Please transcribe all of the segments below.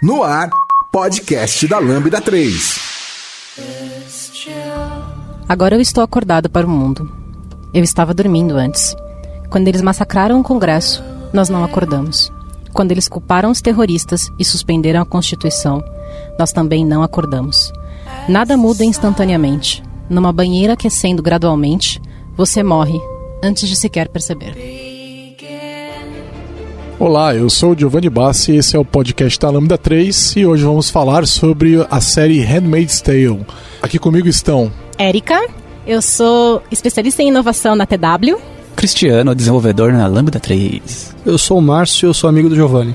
No ar, podcast da Lambda 3. Agora eu estou acordado para o mundo. Eu estava dormindo antes. Quando eles massacraram o Congresso, nós não acordamos. Quando eles culparam os terroristas e suspenderam a Constituição, nós também não acordamos. Nada muda instantaneamente. Numa banheira aquecendo gradualmente, você morre antes de sequer perceber. Olá, eu sou Giovanni Bassi, esse é o podcast da Lambda 3 e hoje vamos falar sobre a série Handmaid's Tale. Aqui comigo estão Érica, eu sou especialista em inovação na TW. Cristiano, desenvolvedor na Lambda 3. Eu sou o Márcio, eu sou amigo do Giovanni.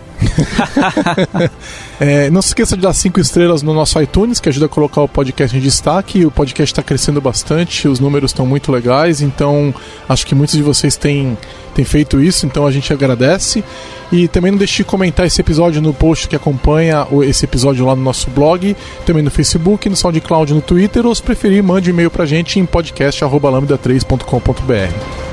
é, não se esqueça de dar cinco estrelas no nosso iTunes, que ajuda a colocar o podcast em destaque. O podcast está crescendo bastante, os números estão muito legais, então acho que muitos de vocês têm, têm feito isso, então a gente agradece. E também não deixe de comentar esse episódio no post que acompanha esse episódio lá no nosso blog, também no Facebook, no SoundCloud, no Twitter, ou se preferir, mande um e-mail pra gente em podcast.lambda3.com.br.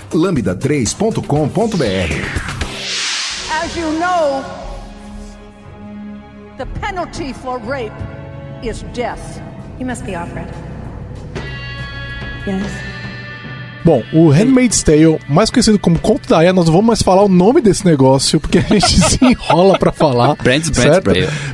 lambda3.com.br. As you know, the penalty for rape is death. You must be Alfred. Yes. Bom, o Handmaid's Tale, mais conhecido como Conto da Aya, nós não vamos mais falar o nome desse negócio, porque a gente se enrola para falar. Brands, certo?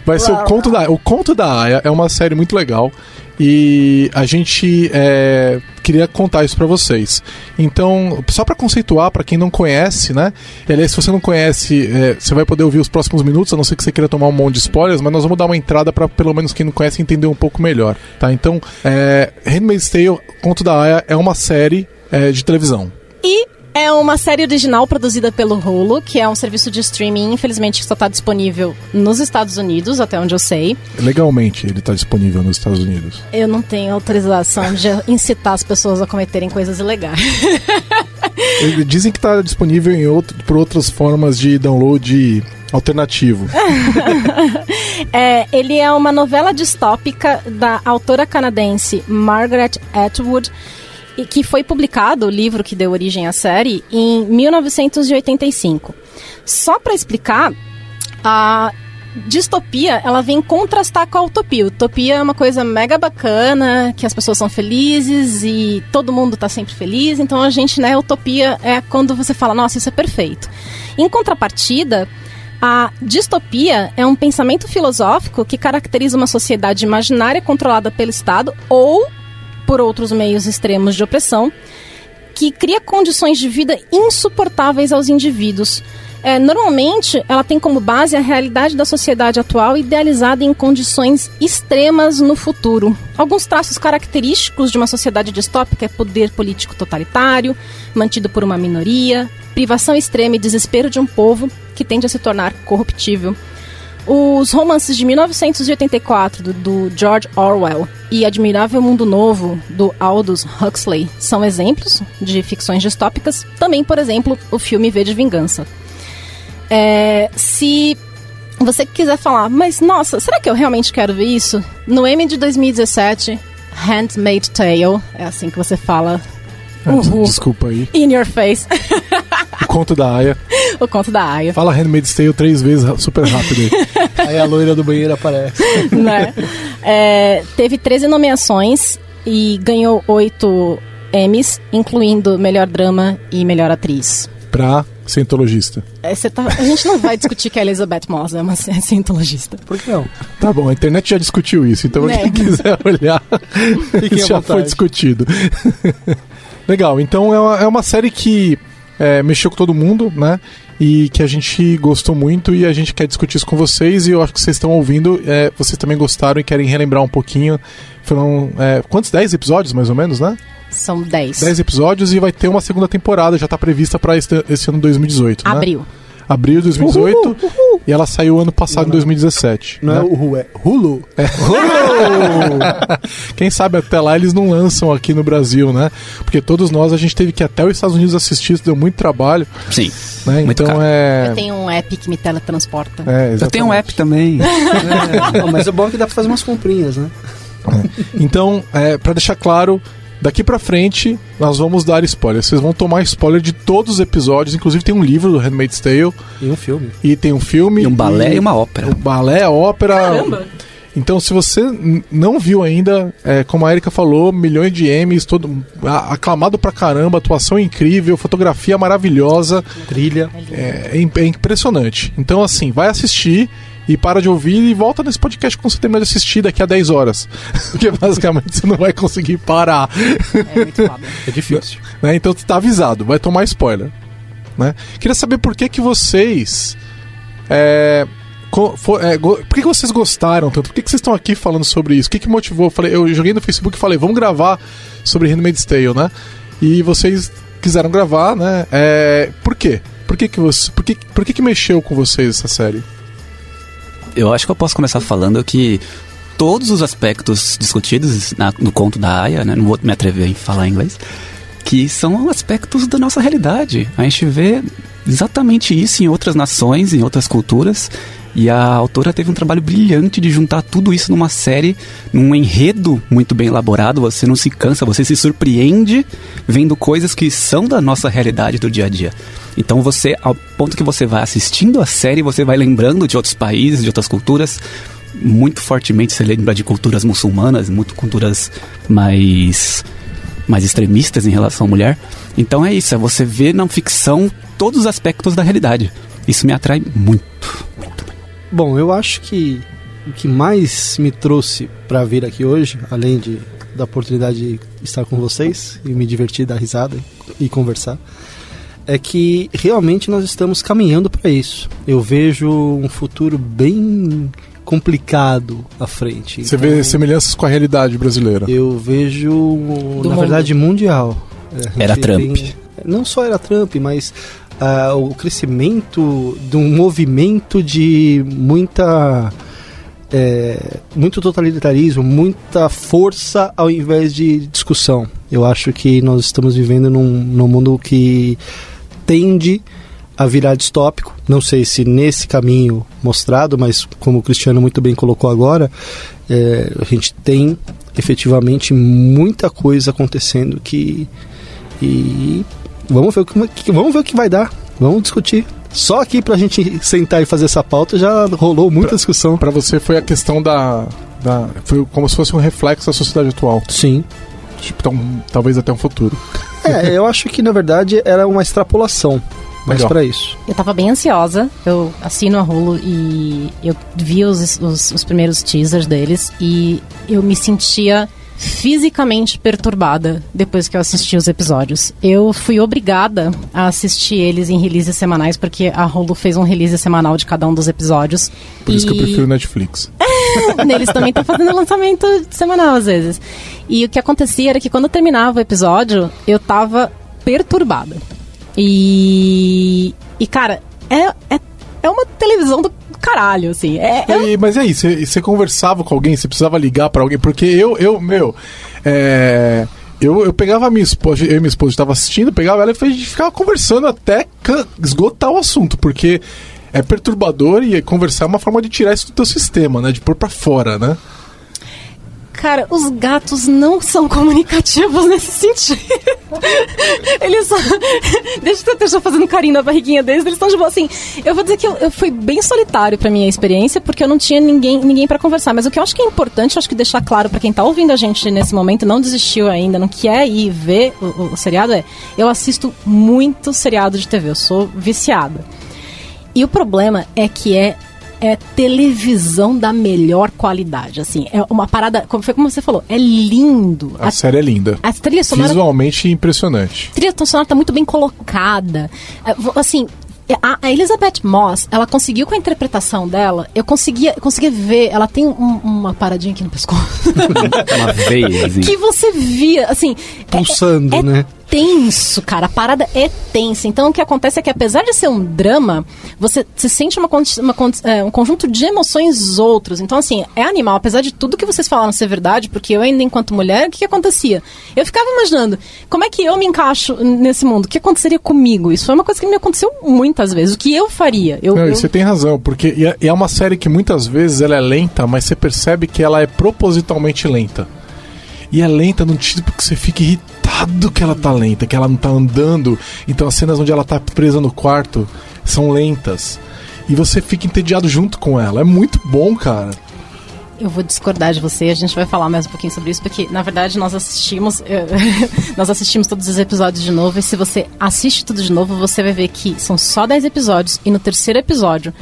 Vai ser o Conto da Aya. O Conto da Aya é uma série muito legal. E a gente é, queria contar isso para vocês. Então, só para conceituar, para quem não conhece, né? E, aliás, se você não conhece, é, você vai poder ouvir os próximos minutos, a não ser que você queira tomar um monte de spoilers, mas nós vamos dar uma entrada para pelo menos quem não conhece entender um pouco melhor, tá? Então, é, Handmaid's Tale, Conto da Aya, é uma série é, de televisão. E é uma série original produzida pelo Hulu, que é um serviço de streaming, infelizmente, que só está disponível nos Estados Unidos, até onde eu sei. Legalmente ele está disponível nos Estados Unidos. Eu não tenho autorização de incitar as pessoas a cometerem coisas ilegais. Dizem que está disponível em outro, por outras formas de download alternativo. é, ele é uma novela distópica da autora canadense Margaret Atwood e que foi publicado, o livro que deu origem à série, em 1985. Só para explicar, a distopia, ela vem contrastar com a utopia. Utopia é uma coisa mega bacana, que as pessoas são felizes e todo mundo está sempre feliz. Então a gente, né, utopia é quando você fala, nossa, isso é perfeito. Em contrapartida, a distopia é um pensamento filosófico que caracteriza uma sociedade imaginária controlada pelo Estado ou por outros meios extremos de opressão, que cria condições de vida insuportáveis aos indivíduos. É, normalmente, ela tem como base a realidade da sociedade atual idealizada em condições extremas no futuro. Alguns traços característicos de uma sociedade distópica é poder político totalitário, mantido por uma minoria, privação extrema e desespero de um povo que tende a se tornar corruptível. Os romances de 1984 do, do, George Orwell e Admirável Mundo Novo do Aldous Huxley são exemplos de ficções distópicas. Também, por exemplo, o filme V de Vingança. É, se você quiser falar, mas nossa, será que eu realmente quero ver isso? No M de 2017, Handmade Tale, é assim que você fala. Uhul. Desculpa aí. In your face. O conto da Aya. o conto da Aya. Fala Handmaid's Tale três vezes super rápido aí. aí a loira do banheiro aparece. Né? É, teve 13 nomeações e ganhou 8 Emmys, incluindo melhor drama e melhor atriz. Pra cientologista. É, tá, a gente não vai discutir que a Elizabeth Moss é uma cientologista. Por que não? Tá bom, a internet já discutiu isso, então é. quem quiser olhar, isso já foi discutido. Legal, então é uma, é uma série que é, mexeu com todo mundo, né? E que a gente gostou muito e a gente quer discutir isso com vocês. E eu acho que vocês estão ouvindo, é, vocês também gostaram e querem relembrar um pouquinho. Foram é, quantos? 10 episódios mais ou menos, né? São 10. 10 episódios e vai ter uma segunda temporada, já está prevista para este, esse ano 2018. Abril. Né? Abril de 2018. E ela saiu ano passado, em 2017. Não né? é o Hulu, é Hulu. Quem sabe até lá eles não lançam aqui no Brasil, né? Porque todos nós, a gente teve que ir até os Estados Unidos assistir, isso deu muito trabalho. Sim. Né? Muito então caro. é. Eu tenho um app que me teletransporta. é Eu tenho um app também. Não, mas é bom que dá pra fazer umas comprinhas, né? Então, é, para deixar claro, daqui pra frente nós vamos dar spoiler. Vocês vão tomar spoiler de todos os episódios, inclusive tem um livro do Handmaid's Tale E um filme. e tem um filme E um balé e uma ópera. O balé, a ópera. Caramba! Então, se você não viu ainda, é, como a Erika falou, milhões de M's, todo aclamado pra caramba, atuação incrível, fotografia maravilhosa, Trilha. é, é é impressionante. Então, assim, vai assistir e para de ouvir e volta nesse podcast quando você terminar de assistir daqui a 10 horas. Porque basicamente você não vai conseguir parar. É muito foda. É difícil. né? Então você tá avisado, vai tomar spoiler. Né? Queria saber por que que vocês. É, co- fo- é, go- por que, que vocês gostaram tanto? Por que, que vocês estão aqui falando sobre isso? O que, que motivou? Eu, falei, eu joguei no Facebook e falei, vamos gravar sobre Handmaid's Tale, né? E vocês quiseram gravar, né? É, por quê? Por que, que, você, por, que, por que, que mexeu com vocês essa série? Eu acho que eu posso começar falando que todos os aspectos discutidos na- no conto da Aya, né, não vou me atrever em falar inglês, que são aspectos da nossa realidade. A gente vê exatamente isso em outras nações, em outras culturas, e a autora teve um trabalho brilhante de juntar tudo isso numa série, num enredo muito bem elaborado. Você não se cansa, você se surpreende vendo coisas que são da nossa realidade do dia a dia. Então você, ao ponto que você vai assistindo a série, você vai lembrando de outros países, de outras culturas. Muito fortemente você lembra de culturas muçulmanas, muito culturas mais mais extremistas em relação à mulher. Então é isso, é você ver na ficção todos os aspectos da realidade. Isso me atrai muito. Bom, eu acho que o que mais me trouxe pra vir aqui hoje, além de da oportunidade de estar com vocês e me divertir, dar risada e conversar, é que realmente nós estamos caminhando para isso. Eu vejo um futuro bem complicado à frente. Você Então, vê semelhanças com a realidade brasileira. Eu vejo, na mundo. verdade, mundial. É, a Era Trump. tem- não só era Trump, mas ah, o crescimento de um movimento de muita. é, muito totalitarismo, muita força ao invés de discussão. Eu acho que nós estamos vivendo num, num mundo que tende a virar distópico. Não sei se nesse caminho mostrado, mas como o Cristiano muito bem colocou agora, é, a gente tem efetivamente muita coisa acontecendo que e vamos ver o que, vamos ver o que vai dar. Vamos discutir. Só aqui pra gente sentar e fazer essa pauta já rolou muita discussão. Pra você foi a questão da, da. Foi como se fosse um reflexo da sociedade atual. Sim. Tipo, então, talvez até um futuro. É, eu acho que na verdade era uma extrapolação. Mas pra isso. Eu tava bem ansiosa. Eu assino a Hulu e eu vi os, os, os primeiros teasers deles e eu me sentia fisicamente perturbada depois que eu assisti os episódios. Eu fui obrigada a assistir eles em releases semanais porque a Hulu fez um release semanal de cada um dos episódios. Por isso que eu E- prefiro Netflix. Neles também tá fazendo lançamento semanal às vezes. E o que acontecia era que quando terminava o episódio, eu tava perturbada. E. E, cara, é, é, é uma televisão do caralho, assim. É, é E- mas e aí, você conversava com alguém, você precisava ligar pra alguém? Porque eu, eu meu, é, eu, eu pegava a minha esposa, eu e minha esposa estava assistindo, pegava ela e a gente ficava conversando até esgotar o assunto, porque é perturbador e conversar é uma forma de tirar isso do teu sistema, né? De pôr pra fora, né? Cara, os gatos não são comunicativos nesse sentido. Eles só. Deixa eu esteja fazendo carinho na barriguinha deles, eles estão de boa. Assim, eu vou dizer que eu, eu fui bem solitário pra minha experiência, porque eu não tinha ninguém, ninguém para conversar. Mas o que eu acho que é importante, acho que deixar claro pra quem tá ouvindo a gente nesse momento, não desistiu ainda, não quer ir ver o, o- o seriado, é: eu assisto muito seriado de TV, eu sou viciada. E o problema é que é é televisão da melhor qualidade, assim, é uma parada, como foi como você falou, é lindo. A A, série é linda. a trilha sonora, Visualmente impressionante. a trilha sonora tá muito bem colocada. É, Assim, a, a Elizabeth Moss, ela conseguiu com a interpretação dela, eu conseguia, eu conseguia ver, ela tem um- uma paradinha aqui no pescoço. Uma veia, assim. que você via, assim. é- Pulsando, é, né? Tenso, cara. A parada é tensa. Então o que acontece é que apesar de ser um drama, você se sente uma, uma é, um conjunto de emoções outros. Então, assim, é animal. Apesar de tudo que vocês falaram ser verdade, porque eu ainda enquanto mulher, o que, que acontecia? Eu ficava imaginando, como é que eu me encaixo nesse mundo? O que aconteceria comigo? Isso foi uma coisa que me aconteceu muitas vezes. O que eu faria? Eu, Não, eu- você tem razão, porque é, é uma série que muitas vezes ela é lenta, mas você percebe que ela é propositalmente lenta. E é lenta no tipo que você fica irritado que ela tá lenta, que ela não tá andando. Então as cenas onde ela tá presa no quarto são lentas. E você fica entediado junto com ela. É muito bom, cara. Eu vou discordar de você, a gente vai falar mais um pouquinho sobre isso, porque na verdade nós assistimos. nós assistimos todos os episódios de novo, e se você assiste tudo de novo, você vai ver que são só 10 episódios, e no terceiro episódio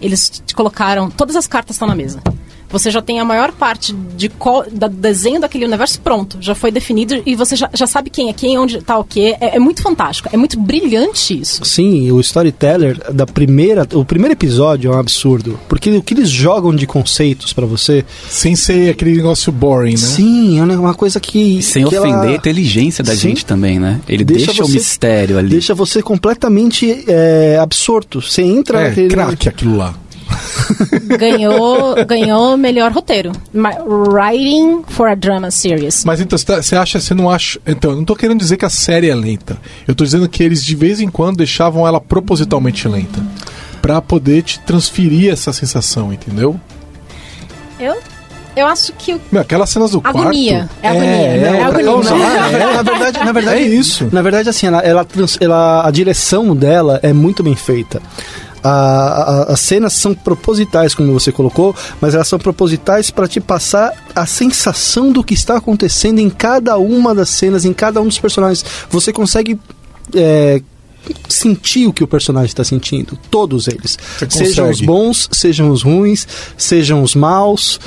eles colocaram. Todas as cartas estão na mesa. Você já tem a maior parte de co- da desenho daquele universo pronto, já foi definido e você já, já sabe quem é quem, onde tá o quê. É, é muito fantástico, é muito brilhante isso. Sim, o storyteller da primeira, o primeiro episódio é um absurdo, porque o que eles jogam de conceitos pra você, Sem ser aquele negócio boring, né? sim, é uma coisa que Sem que ofender ela a inteligência da Sim. gente também, né? Ele Deixa deixa, o você- mistério ali. deixa você completamente é, absorto. Você entra É, naquele craque aquilo lá. Ganhou, ganhou melhor roteiro. Ma- Writing for a Drama Series. Mas então, você tá- você acha, você não acha. Então, eu não tô querendo dizer que a série é lenta. Eu tô dizendo que eles de vez em quando deixavam ela propositalmente lenta. Pra poder te transferir essa sensação, entendeu? Eu, eu acho que o Meu, aquelas cenas do Agonia. quarto. É agonia, né? É agonia. causar, Não, é. na, verdade, na verdade É isso. Na verdade, assim, ela, ela, ela- a direção dela é muito bem feita. A- a- as cenas são propositais, como você colocou, mas elas são propositais para te passar a sensação do que está acontecendo em cada uma das cenas, em cada um dos personagens. Você consegue é, sentir o que o personagem está sentindo, todos eles. Sejam os bons, sejam os ruins, sejam os maus.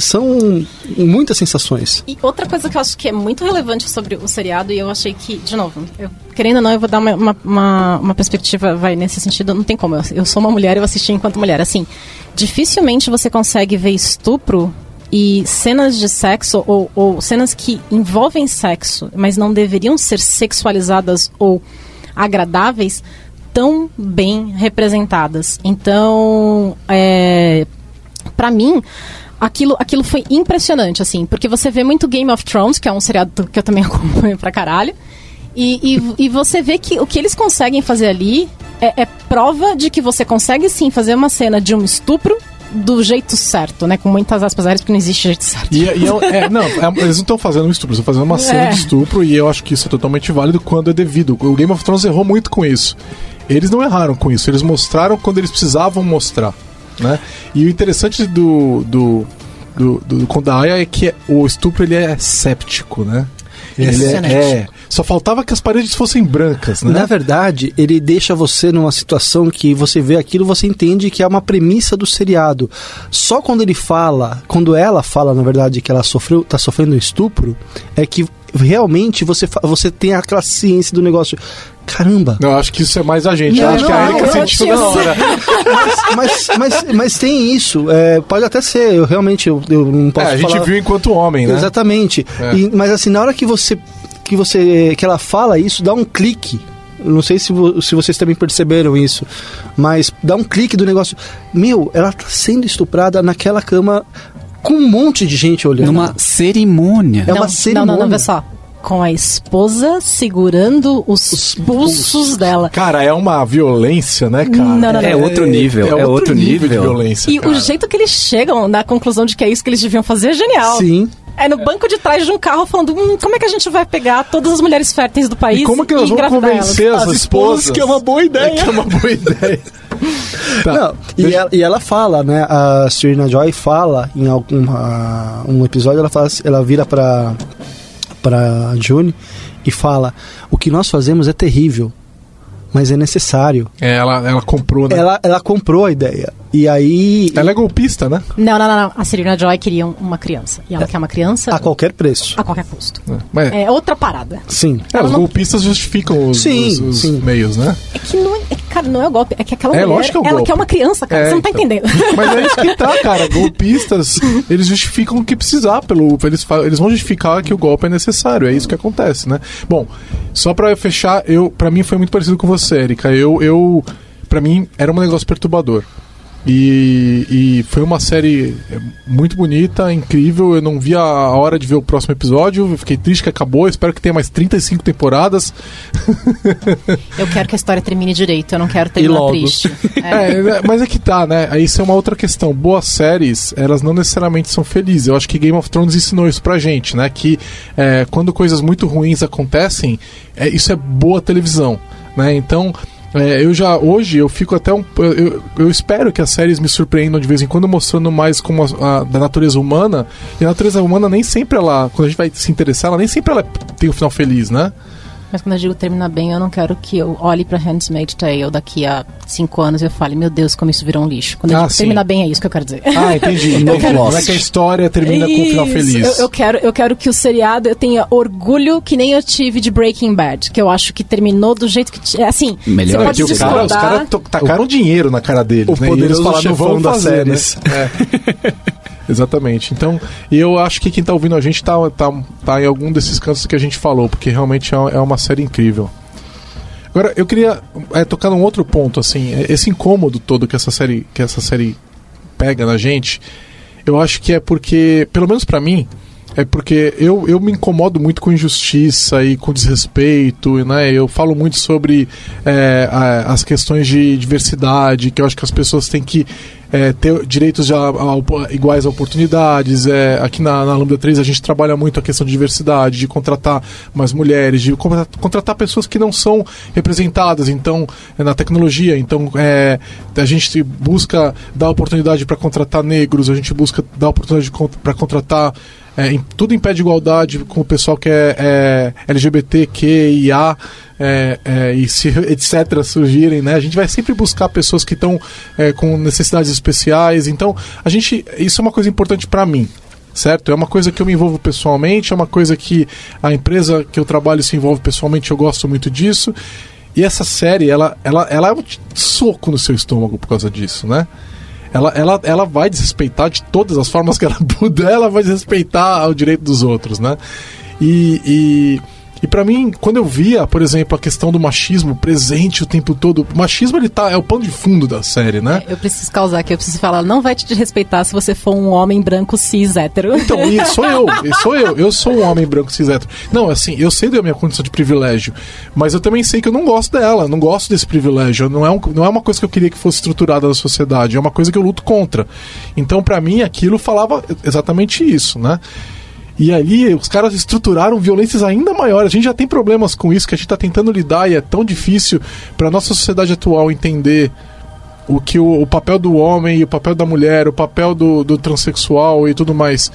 São muitas sensações. E outra coisa que eu acho que é muito relevante sobre o seriado, e eu achei que, de novo, eu, querendo ou não, eu vou dar uma, uma, uma, uma perspectiva, vai nesse sentido, não tem como. Eu, eu sou uma mulher, eu assisti enquanto mulher. Assim, dificilmente você consegue ver estupro e cenas de sexo, ou, ou cenas que envolvem sexo, mas não deveriam ser sexualizadas ou agradáveis, tão bem representadas. Então, é, para mim, aquilo, aquilo foi impressionante, assim, porque você vê muito Game of Thrones, que é um seriado que eu também acompanho pra caralho, e, e, e você vê que o que eles conseguem fazer ali é, é prova de que você consegue sim fazer uma cena de um estupro do jeito certo, né? Com muitas aspas aéreas, porque não existe jeito certo. E, e é- é, não, é- eles não estão fazendo um estupro, eles estão fazendo uma cena É. de estupro e eu acho que isso é totalmente válido quando é devido. O Game of Thrones errou muito com isso. Eles não erraram com isso, eles mostraram quando eles precisavam mostrar. Né? E o interessante do, do, do, do, do Conto da Aya é que o estupro ele é séptico, né? Ele é, Impressionante. é. Só faltava que as paredes fossem brancas, né? Na verdade, ele deixa você numa situação que você vê aquilo, você entende que é uma premissa do seriado. Só quando ele fala, quando ela fala, na verdade, que ela sofreu, tá sofrendo um estupro, é que realmente você, você tem aquela ciência do negócio. Caramba! Eu acho que isso é mais a gente. eu Não, acho que a não, Erika eu sente tinha toda hora. Mas, mas, mas tem isso. é, pode até ser, eu realmente eu, eu não posso É, a gente falar. viu enquanto homem, né? Exatamente. É. E- mas assim, na hora que você que você que ela fala isso, dá um clique. Eu Não sei se, vo- se vocês também perceberam isso, mas dá um clique do negócio. Meu, ela tá sendo estuprada naquela cama com um monte de gente olhando. Numa cerimônia. É uma não, cerimônia. Não, não, não, vê só. Com a esposa segurando os, Os pulsos pulsos. dela. Cara, é uma violência, né, cara? Não, não, não. É outro nível, é outro de nível. violência. E cara. o jeito que eles chegam na conclusão de que é isso que eles deviam fazer é genial. Sim. É no banco de trás de um carro falando: hum, como é que a gente vai pegar todas as mulheres férteis do país E como que nós vamos engravidar convencer elas? as, As esposas que é uma boa ideia. É que é uma boa ideia. Tá. Não, e, ela, e ela fala, né? A Serena Joy fala em algum ah, um episódio, ela, fala, ela vira pra, pra June e fala: O que nós fazemos é terrível, mas é necessário. É, ela, ela comprou, né? Ela, ela comprou a ideia. E aí, Ela é golpista, né? Não, não, não, não. A Serena Joy queria um- uma criança. E ela quer uma criança a qualquer preço. a qualquer custo. Mas, é, É outra parada. Sim. ela os não- golpistas justificam os, Sim, os- os sim. meios, né? É que não é, é que, cara, não é o golpe. É que aquela É, mulher, lógico que é o ela golpe. quer uma criança, cara. É, Você não tá então. entendendo. Mas é isso que tá, cara. Golpistas, eles justificam o que precisar pelo. Eles, eles vão justificar que o golpe é necessário. É isso que acontece, né? Bom, só pra fechar, eu, pra mim foi muito parecido com você, Erika. Eu, eu. Pra mim, era um negócio perturbador. E, e foi uma série muito bonita, incrível. Eu não vi a hora de ver o próximo episódio. Eu fiquei triste que acabou. Espero que tenha mais 35 temporadas. Eu quero que a história termine direito. Eu não quero terminar triste. É. É, né, mas é que tá, né? Aí Isso é uma outra questão. Boas séries, elas não necessariamente são felizes. Eu acho que Game of Thrones ensinou isso pra gente, né? Que é, quando coisas muito ruins acontecem, é, isso é boa televisão, né? Então. É, eu já hoje eu fico até um eu, eu espero que as séries me surpreendam de vez em quando mostrando mais como a, a- da natureza humana. E a natureza humana nem sempre ela quando a gente vai se interessar ela nem sempre ela tem um final feliz né Mas quando eu digo terminar bem, eu não quero que eu olhe pra Handmaid's Tale daqui a cinco anos e eu fale, meu Deus, como isso virou um lixo. Quando eu Ah, digo sim. terminar bem, é isso que eu quero dizer. ah entendi não, quero- não é que a história termina com um final Isso. feliz Eu, eu quero, eu quero que o seriado eu tenha orgulho que nem eu tive de Breaking Bad, que eu acho que terminou do jeito que t- é assim. Melhor você pode os caras os discordar. cara to- tacaram dinheiro na cara deles, O né? E eles falaram, não vamos das fazer, né? séries. É. Exatamente. Então, eu acho que quem tá ouvindo a gente tá, tá, tá em algum desses cantos que a gente falou, porque realmente é é uma série incrível. Agora, eu queria é, tocar num outro ponto, assim, é, esse incômodo todo que essa série, que essa série pega na gente, eu acho que é porque, pelo menos pra mim, é porque eu, eu me incomodo muito com injustiça e com desrespeito, né? Eu falo muito sobre é, as questões de diversidade, que eu acho que as pessoas têm que é, ter direitos iguais a oportunidades. É, aqui na, na Lambda 3 a gente trabalha muito a questão de diversidade, de contratar mais mulheres, de contra- contratar pessoas que não são representadas então é, na tecnologia. Então é, a gente busca dar oportunidade para contratar negros, a gente busca dar oportunidade para contratar é, em- tudo em pé de igualdade com o pessoal que é, é LGBTQIA é, é, e se etc surgirem, né? A gente vai sempre buscar pessoas que estão é, com necessidades especiais. Então, a gente isso é uma coisa importante para mim. Certo? É uma coisa que eu me envolvo pessoalmente, é uma coisa que a empresa que eu trabalho se envolve pessoalmente, eu gosto muito disso. E essa série, ela, ela, ela é um soco no seu estômago por causa disso, né? Ela, ela, ela vai desrespeitar de todas as formas que ela puder, ela vai desrespeitar o direito dos outros, né? E, e, e para mim, quando eu via, por exemplo, a questão do machismo presente o tempo todo, o machismo ele tá, é o pano de fundo da série, né? Eu preciso causar aqui, eu preciso falar, não vai te respeitar se você for um homem branco cis hétero. Então, e sou eu, e sou eu, eu sou um homem branco cis hétero. Não, assim, eu sei da minha condição de privilégio, mas eu também sei que eu não gosto dela, não gosto desse privilégio. Não é, um, não é uma coisa que eu queria que fosse estruturada na sociedade, é uma coisa que eu luto contra. Então, pra mim, aquilo falava exatamente isso, né? E ali os caras estruturaram violências ainda maiores. A gente já tem problemas com isso que a gente está tentando lidar e é tão difícil para nossa sociedade atual entender o que o, o papel do homem e o papel da mulher, o papel do, do transexual e tudo mais.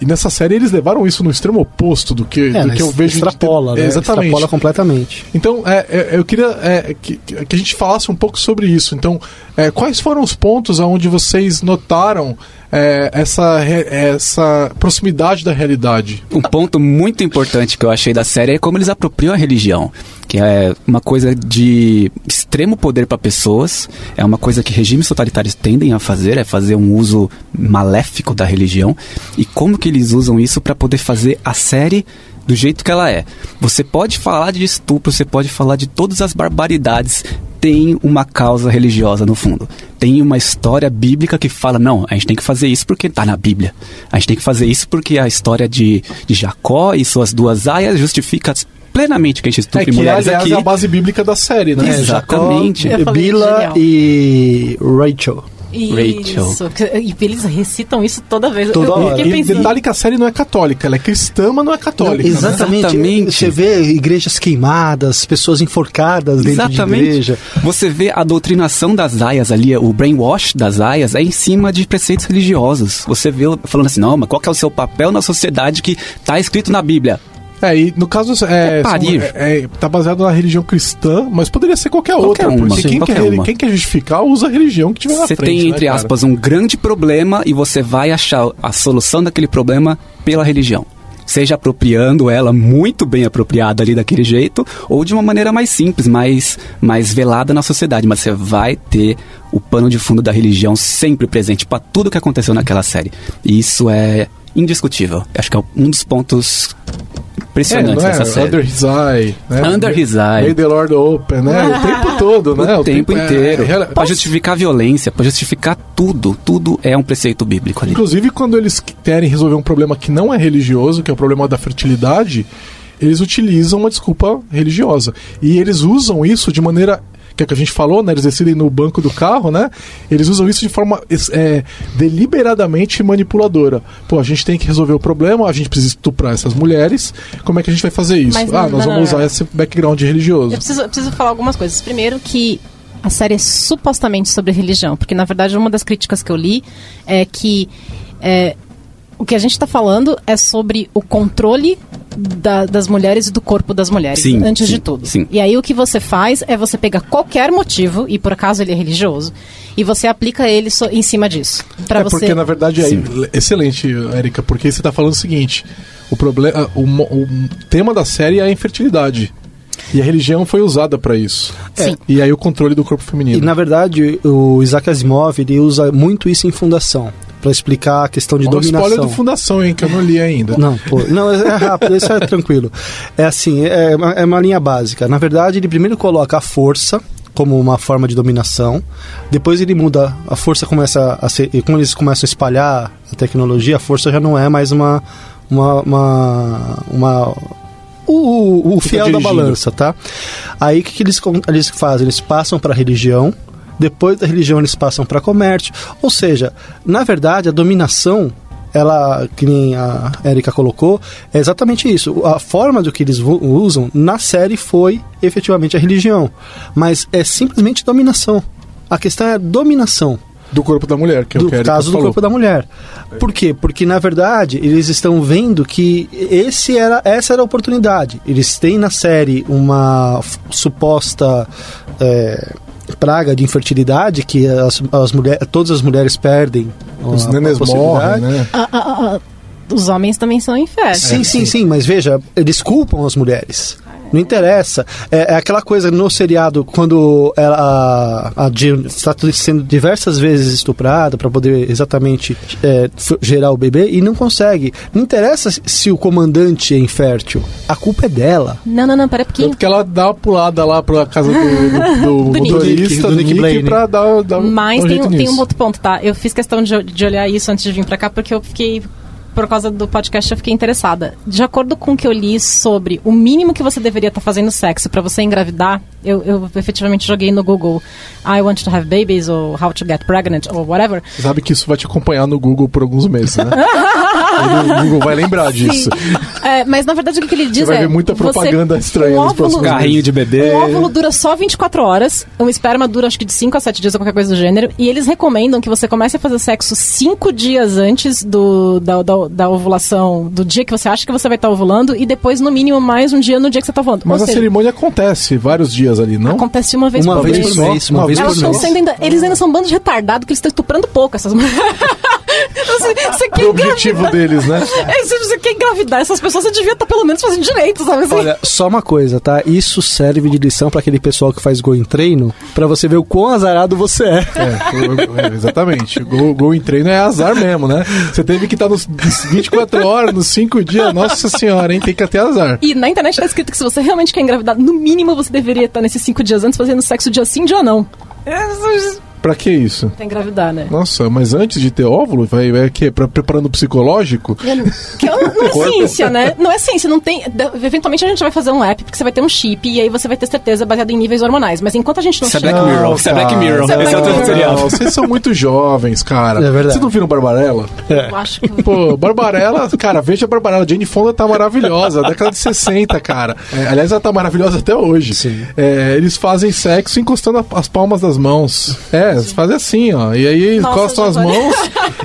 E nessa série eles levaram isso no extremo oposto do que, É, do que eu vejo. de extrapola, né? Exatamente. Extrapola completamente. Então, é, é, eu queria é, que, que a gente falasse um pouco sobre isso. Então, é, quais foram os pontos onde vocês notaram é, essa, re- essa proximidade da realidade? Um ponto muito importante que eu achei da série é como eles apropriam a religião, que é uma coisa de extremo poder para pessoas, é uma coisa que regimes totalitários tendem a fazer, é fazer um uso maléfico da religião, e como que eles usam isso para poder fazer a série do jeito que ela é. Você pode falar de estupro, você pode falar de todas as barbaridades, tem uma causa religiosa no fundo. Tem uma história bíblica que fala, não, a gente tem que fazer isso porque está na Bíblia. A gente tem que fazer isso porque a história de, de Jacó e suas duas aias justifica plenamente que a gente É estupre que, mulheres aliás, aqui. é a base bíblica da série, né? É, Exatamente. Eu falei, Bila genial. e Rachel. Rachel. Isso. E eles recitam isso toda vez. Toda eu hora. E detalhe que a série não é católica, ela é cristã, mas não é católica. Não, né? exatamente. Exatamente. Você vê igrejas queimadas, pessoas enforcadas dentro de Exatamente. igreja. Você vê a doutrinação das aias ali, o brainwash das aias é em cima de preceitos religiosos. Você vê falando assim, não, mas qual que é o seu papel na sociedade que está escrito na Bíblia? É, e no caso é, É parir. são- é- é- tá baseado na religião cristã, mas poderia ser qualquer, Qualquer outra. uma, porque sim, quem, qualquer quer, uma. quem quer justificar usa a religião que tiver na Você frente. tem, né, entre cara? aspas, um grande problema e você vai achar a solução daquele problema pela religião. Seja apropriando ela muito bem apropriada ali daquele jeito, ou de uma maneira mais simples, mais, mais velada na sociedade. Mas você vai ter o pano de fundo da religião sempre presente para tudo que aconteceu naquela série. E isso é indiscutível. Acho que é um dos pontos É, impressionantes não é? dessa série. Under His Eye. Né? Under His Eye. May the Lord Open, né? O tempo todo, né? O tempo é- inteiro. é- Pra justificar a violência, pra justificar tudo. Tudo é um preceito bíblico ali. Inclusive, quando eles querem resolver um problema que não é religioso, que é o problema da fertilidade, eles utilizam uma desculpa religiosa. E eles usam isso de maneira. Que é que a gente falou, né? Eles decidem no banco do carro, né? Eles usam isso de forma é, deliberadamente manipuladora. Pô, a gente tem que resolver o problema, a gente precisa estuprar essas mulheres. Como é que a gente vai fazer isso? Mas ah, não- nós não, vamos não, usar esse background religioso. Eu preciso, eu preciso falar algumas coisas. Primeiro que a série é supostamente sobre religião, porque na verdade uma das críticas que eu li é que é, o que a gente está falando é sobre o controle da- das mulheres e do corpo das mulheres, Sim, antes sim, de tudo. sim. E aí o que você faz é você pegar qualquer motivo, e por acaso ele é religioso, e você aplica ele so- em cima disso. É você... porque na verdade é Sim. excelente, Érica, porque você está falando o seguinte: o problema, o, o tema da série é a infertilidade. E a religião foi usada para isso. Sim. E aí o controle do corpo feminino. E na verdade, o Isaac Asimov ele usa muito isso em Fundação para explicar a questão de Olha dominação. spoiler do Fundação, hein, que eu não li ainda. Não, pô, não, é rápido, isso é tranquilo. É assim, é, uma- é uma linha básica. Na verdade, ele primeiro coloca a força como uma forma de dominação, depois ele muda, a força começa a ser, e quando eles começam a espalhar a tecnologia, a força já não é mais uma uma, uma, uma o, o- o fiel da balança, tá? Aí o que, que eles, eles fazem? Eles passam para a religião, depois da religião eles passam para comércio. Ou seja, na verdade, a dominação, ela, que nem a Erika colocou, é exatamente isso. A forma do que eles usam na série foi efetivamente a religião. Mas é simplesmente dominação. A questão é dominação Do corpo da mulher, que é o do que a Erika caso do falou. corpo da mulher. Por quê? Porque na verdade eles estão vendo que esse era, essa era a oportunidade. Eles têm na série uma suposta é, praga de infertilidade que as, as mulheres, todas as mulheres perdem. Os a- a nenes morrem, possibilidade. né? Ah, ah, ah, ah, os homens também são inférteis. Sim, sim, sim, mas veja, eles culpam as mulheres. Não interessa. É, é aquela coisa no seriado, quando ela, a, a Jill está sendo diversas vezes estuprada para poder exatamente é, gerar o bebê e não consegue. Não interessa se- o comandante é infértil. A culpa é dela. Não, não, não, pera um pouquinho. Tanto que ela dá uma pulada lá pra casa do, do, do Nick. motorista, Do do Nick Nick, Blaine. pra dar, dar Mas um tem, jeito um- tem um outro ponto, tá? Eu fiz questão de, de olhar isso antes de vir pra cá, porque eu fiquei. Por causa do podcast, eu fiquei interessada. De acordo com o que eu li sobre o mínimo que você deveria estar fazendo sexo pra você engravidar, eu, eu efetivamente joguei no Google I want to have babies, ou how to get pregnant, ou whatever. Você sabe que isso vai te acompanhar no Google por alguns meses, né? O Google vai lembrar disso. É, mas na verdade o que ele diz vai é. ver muita você- propaganda estranha um nos óvulo- próximos Carrinho de bebê. Um óvulo dura só 24 horas, um esperma dura acho que de 5 a 7 dias ou qualquer coisa do gênero, e eles recomendam que você comece a fazer sexo 5 dias antes do, da, da, da ovulação, do dia que você acha que você vai estar ovulando, e depois, no mínimo, mais um dia no dia que você está ovulando. Mas Ou a seja, cerimônia acontece vários dias ali, não? acontece uma vez Uma por vez mês. por mês, uma vez Elas por estão mês. sendo ainda, eles ainda são um bando de retardado que eles estão estuprando pouco essas mulheres. você, quer O objetivo deles, né? É, se você quer engravidar essas pessoas, você devia estar pelo menos fazendo direito, sabe? Assim? Olha, só uma coisa, tá? Isso serve de lição para aquele pessoal que faz gol em treino, para você ver o quão azarado você é. É, é, exatamente. O Gol, gol em treino é azar mesmo, né? Você teve que estar nos 24 horas, nos 5 dias. Nossa senhora, hein? Tem que ter azar. E na internet tá escrito que se você realmente quer engravidar, no mínimo você deveria estar nesses cinco dias antes fazendo sexo dia sim, dia não. Pra que isso? Pra engravidar, né? Nossa, mas antes de ter óvulo, vai, vai que pra, preparando o psicológico? Que não, não é ciência, né? Não é ciência, não tem. Eventualmente a gente vai fazer um app, porque você vai ter um chip e aí você vai ter certeza baseado em níveis hormonais. Mas enquanto a gente não Isso é chega. Black Mirror. Isso é Black Mirror. É Esse é Black outro. Não, vocês são muito jovens, cara. É verdade. Vocês não viram Barbarella? Eu acho que. Pô, Barbarella, cara, veja a Barbarella. Jane Fonda tá maravilhosa, década de 60, cara. É, aliás, ela tá maravilhosa até hoje. Sim. É, eles fazem sexo encostando a- as palmas das mãos. É, eles fazem assim, ó. E aí encostam as mãos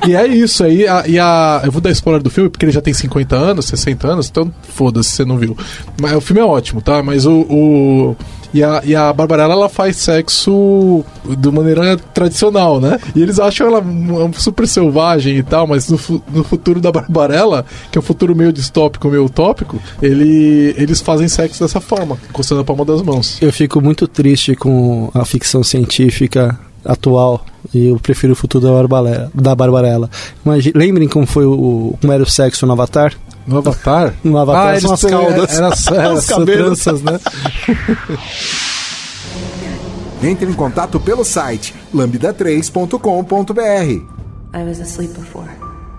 e é isso aí. A, e a, eu vou dar spoiler do filme porque ele já tem 50 anos, 60 anos, então foda-se, você não viu. Mas o filme é ótimo, tá? Mas o. o e a, e a Barbarella, ela faz sexo de maneira tradicional, né? E eles acham ela super selvagem e tal, mas no, no futuro da Barbarella, que é um futuro meio distópico, meio utópico, ele, eles fazem sexo dessa forma, encostando a palma das mãos. Eu fico muito triste com a ficção científica atual e eu prefiro o futuro da Barbarella. Da Barbarella. Imagi- lembrem como foi o, como era o sexo no Avatar? No Avatar? No Avatar ah, são as caudas. Era, era, Os cabelos. tranças, né? Entre em contato pelo site lambda3.com.br. I was asleep before.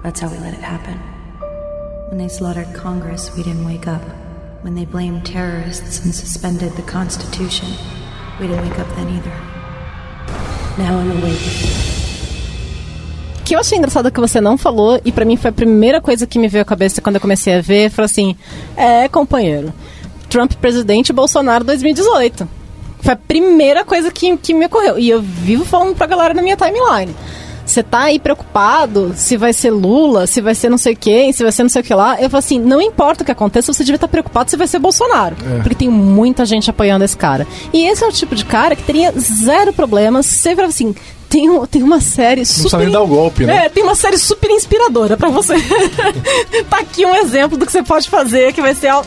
That's how we let it happen. When they slaughtered Congress, we didn't wake up. When they blamed terrorists and suspended the Constitution, we didn't wake up then either. Now I'm que eu achei engraçado que você não falou, e pra mim foi a primeira coisa que me veio à cabeça quando eu comecei a ver, foi assim: é, companheiro, Trump presidente Bolsonaro 2018. Foi a primeira coisa que, que me ocorreu. E eu vivo falando pra galera na minha timeline. Você tá aí preocupado se vai ser Lula, se vai ser não sei quem, se vai ser não sei o que lá. Eu falo assim, não importa o que aconteça, você devia estar preocupado se vai ser Bolsonaro. Porque tem muita gente apoiando esse cara. E esse é o tipo de cara que teria zero problemas. Fala assim, tem, um- tem uma série Não super... nem dar o golpe, né? É, tem uma série super inspiradora pra você. tá aqui um exemplo do que você pode fazer, que vai ser ó,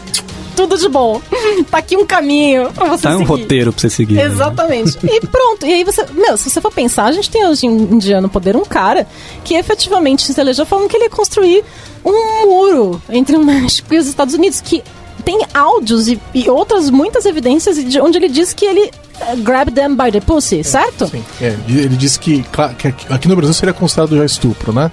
tudo de bom. Tá aqui um caminho pra você Tá um seguir. roteiro pra você seguir. né? Exatamente. E pronto. E aí você. Meu, se você for pensar, a gente tem hoje em dia no poder um cara que efetivamente se elegeu falando que ele ia construir um muro entre o México e os Estados Unidos. Que tem áudios e, e outras muitas evidências de onde ele diz que ele eh, grab them by the pussy, certo? Sim, é, ele disse que, que aqui- aqui no Brasil seria considerado já estupro, né?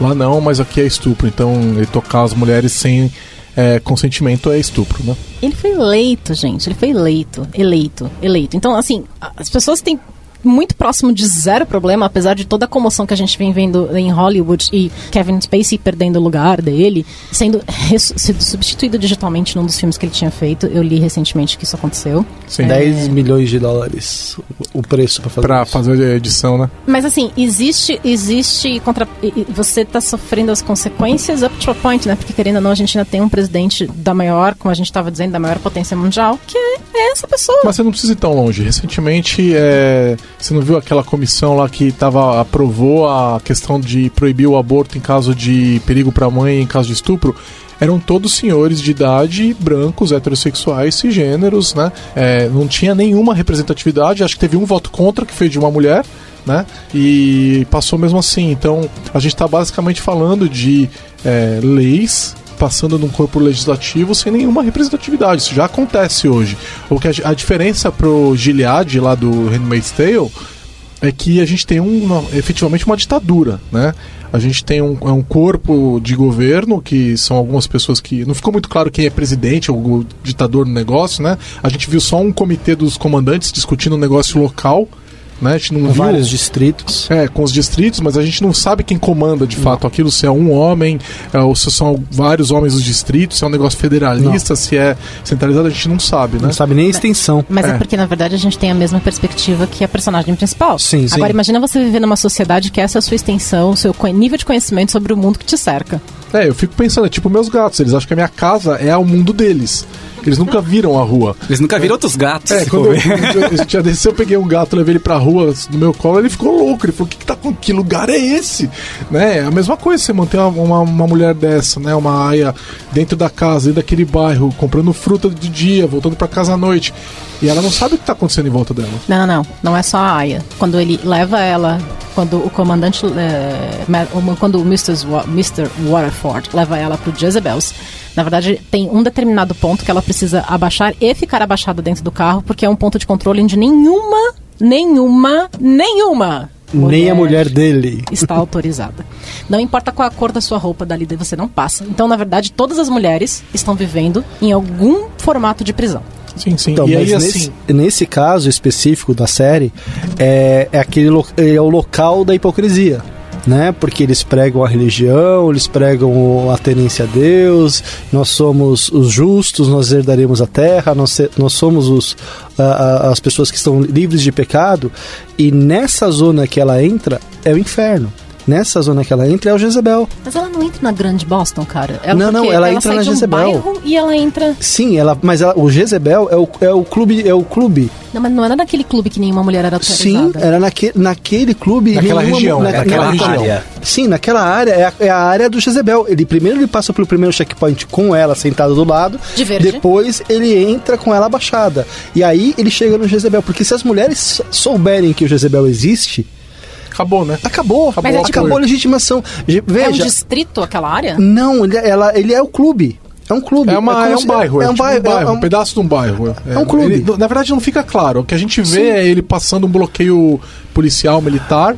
Lá não, mas aqui é estupro. Então, ele tocar as mulheres sem é, consentimento é estupro, né? Ele foi eleito, gente. Ele foi eleito, eleito, eleito. Então, assim, as pessoas têm muito próximo de zero problema, apesar de toda a comoção que a gente vem vendo em Hollywood e Kevin Spacey perdendo o lugar dele, sendo, sendo substituído digitalmente num dos filmes que ele tinha feito. Eu li recentemente que isso aconteceu. Sim. 10 milhões de dólares o preço pra fazer Pra isso. fazer a edição, né? Mas assim, existe, existe contra. Você tá sofrendo as consequências up to a point, né? Porque querendo ou não, a gente ainda tem um presidente da maior, como a gente tava dizendo, da maior potência mundial, que é essa pessoa. Mas você não precisa ir tão longe. Recentemente, é, você não viu aquela comissão lá que tava, aprovou a questão de proibir o aborto em caso de perigo pra mãe em caso de estupro? Eram todos senhores de idade, brancos, heterossexuais, cisgêneros, né? É, não tinha nenhuma representatividade. Acho que teve um voto contra, que foi de uma mulher, né? E passou mesmo assim. Então, a gente está basicamente falando de é, leis passando num corpo legislativo sem nenhuma representatividade. Isso já acontece hoje. O que a, a diferença pro Gilead lá do Handmaid's Tale é que a gente tem um, uma- efetivamente uma ditadura, né? A gente tem um, é um corpo de governo que são algumas pessoas que não ficou muito claro quem é presidente ou o ditador no negócio, né? A gente viu só um comitê dos comandantes discutindo um negócio local, né? A gente não viu Vários distritos. é, com os distritos, mas a gente não sabe quem comanda de fato aquilo, se é um homem, é, ou se são vários homens dos distritos, se é um negócio federalista, se é centralizado, a gente não sabe, né? Não sabe nem a extensão. Mas é. É. porque, na verdade, a gente tem a mesma perspectiva que a personagem principal. Sim, sim. Agora, imagina você viver numa sociedade que essa é a sua extensão, o seu nível de conhecimento sobre o mundo que te cerca. É, eu fico pensando, é tipo meus gatos, eles acham que a minha casa é o mundo deles. Eles nunca viram a rua. Eles nunca viram outros gatos. É, quando eu, eu, eu tinha descido, eu peguei um gato, levei ele pra rua no meu colo, ele ficou louco. Ele falou: que, que, tá, com- que lugar é esse? Né? É a mesma coisa você manter uma, uma, uma mulher dessa, né? Uma aia dentro da casa, dentro daquele bairro, comprando fruta de dia, voltando pra casa à noite. E ela não sabe o que tá acontecendo em volta dela. Não, não, não. É só a Aya. Quando ele leva ela, quando o comandante, eh, quando o Mr. Wa- Mr. Waterford leva ela pro Jezebels, na verdade tem um determinado ponto que ela precisa abaixar e ficar abaixada dentro do carro, porque é um ponto de controle onde nenhuma, nenhuma, nenhuma Nem a mulher dele. está autorizada. Não importa qual a cor da sua roupa, dali você não passa. Então, na verdade, todas as mulheres estão vivendo em algum formato de prisão. Sim, sim. Então, e mas aí, nesse, assim. nesse caso específico da série, é, é aquele lo- é o local da hipocrisia. Né? Porque eles pregam a religião, eles pregam a tenência a Deus, nós somos os justos, nós herdaremos a terra, nós, nós somos os, a- a- as pessoas que estão livres de pecado, e nessa zona que ela entra é o inferno. Nessa zona que ela entra é o Jezebel. Mas ela não entra na grande Boston, cara. Ela, Não, não, porque ela entra sai na de um Jezebel. e ela entra... Sim, ela, mas ela- o Jezebel é o, é o clube, é o clube. Não, mas não era naquele clube que nenhuma mulher era Sim, autorizada. era naque, naquele clube. Naquela nenhuma- região, na- naquela naquela região. área. Sim, naquela área é a, é a área do Jezebel. Ele primeiro ele passa pelo primeiro checkpoint com ela sentada do lado. De verde. Depois ele entra com ela abaixada. E aí ele chega no Jezebel. Porque se as mulheres souberem que o Jezebel existe, Acabou, né? acabou. Acabou Mas é tipo- acabou a legitimação. Je- É um Veja. distrito aquela área? Não, ele, ela, ele é o clube. É um clube. É, uma, como é um se- bairro, É um bairro. é é um pedaço de um bairro. É um clube. ele- na verdade, não fica claro. O que a gente vê Sim. é ele passando um bloqueio policial militar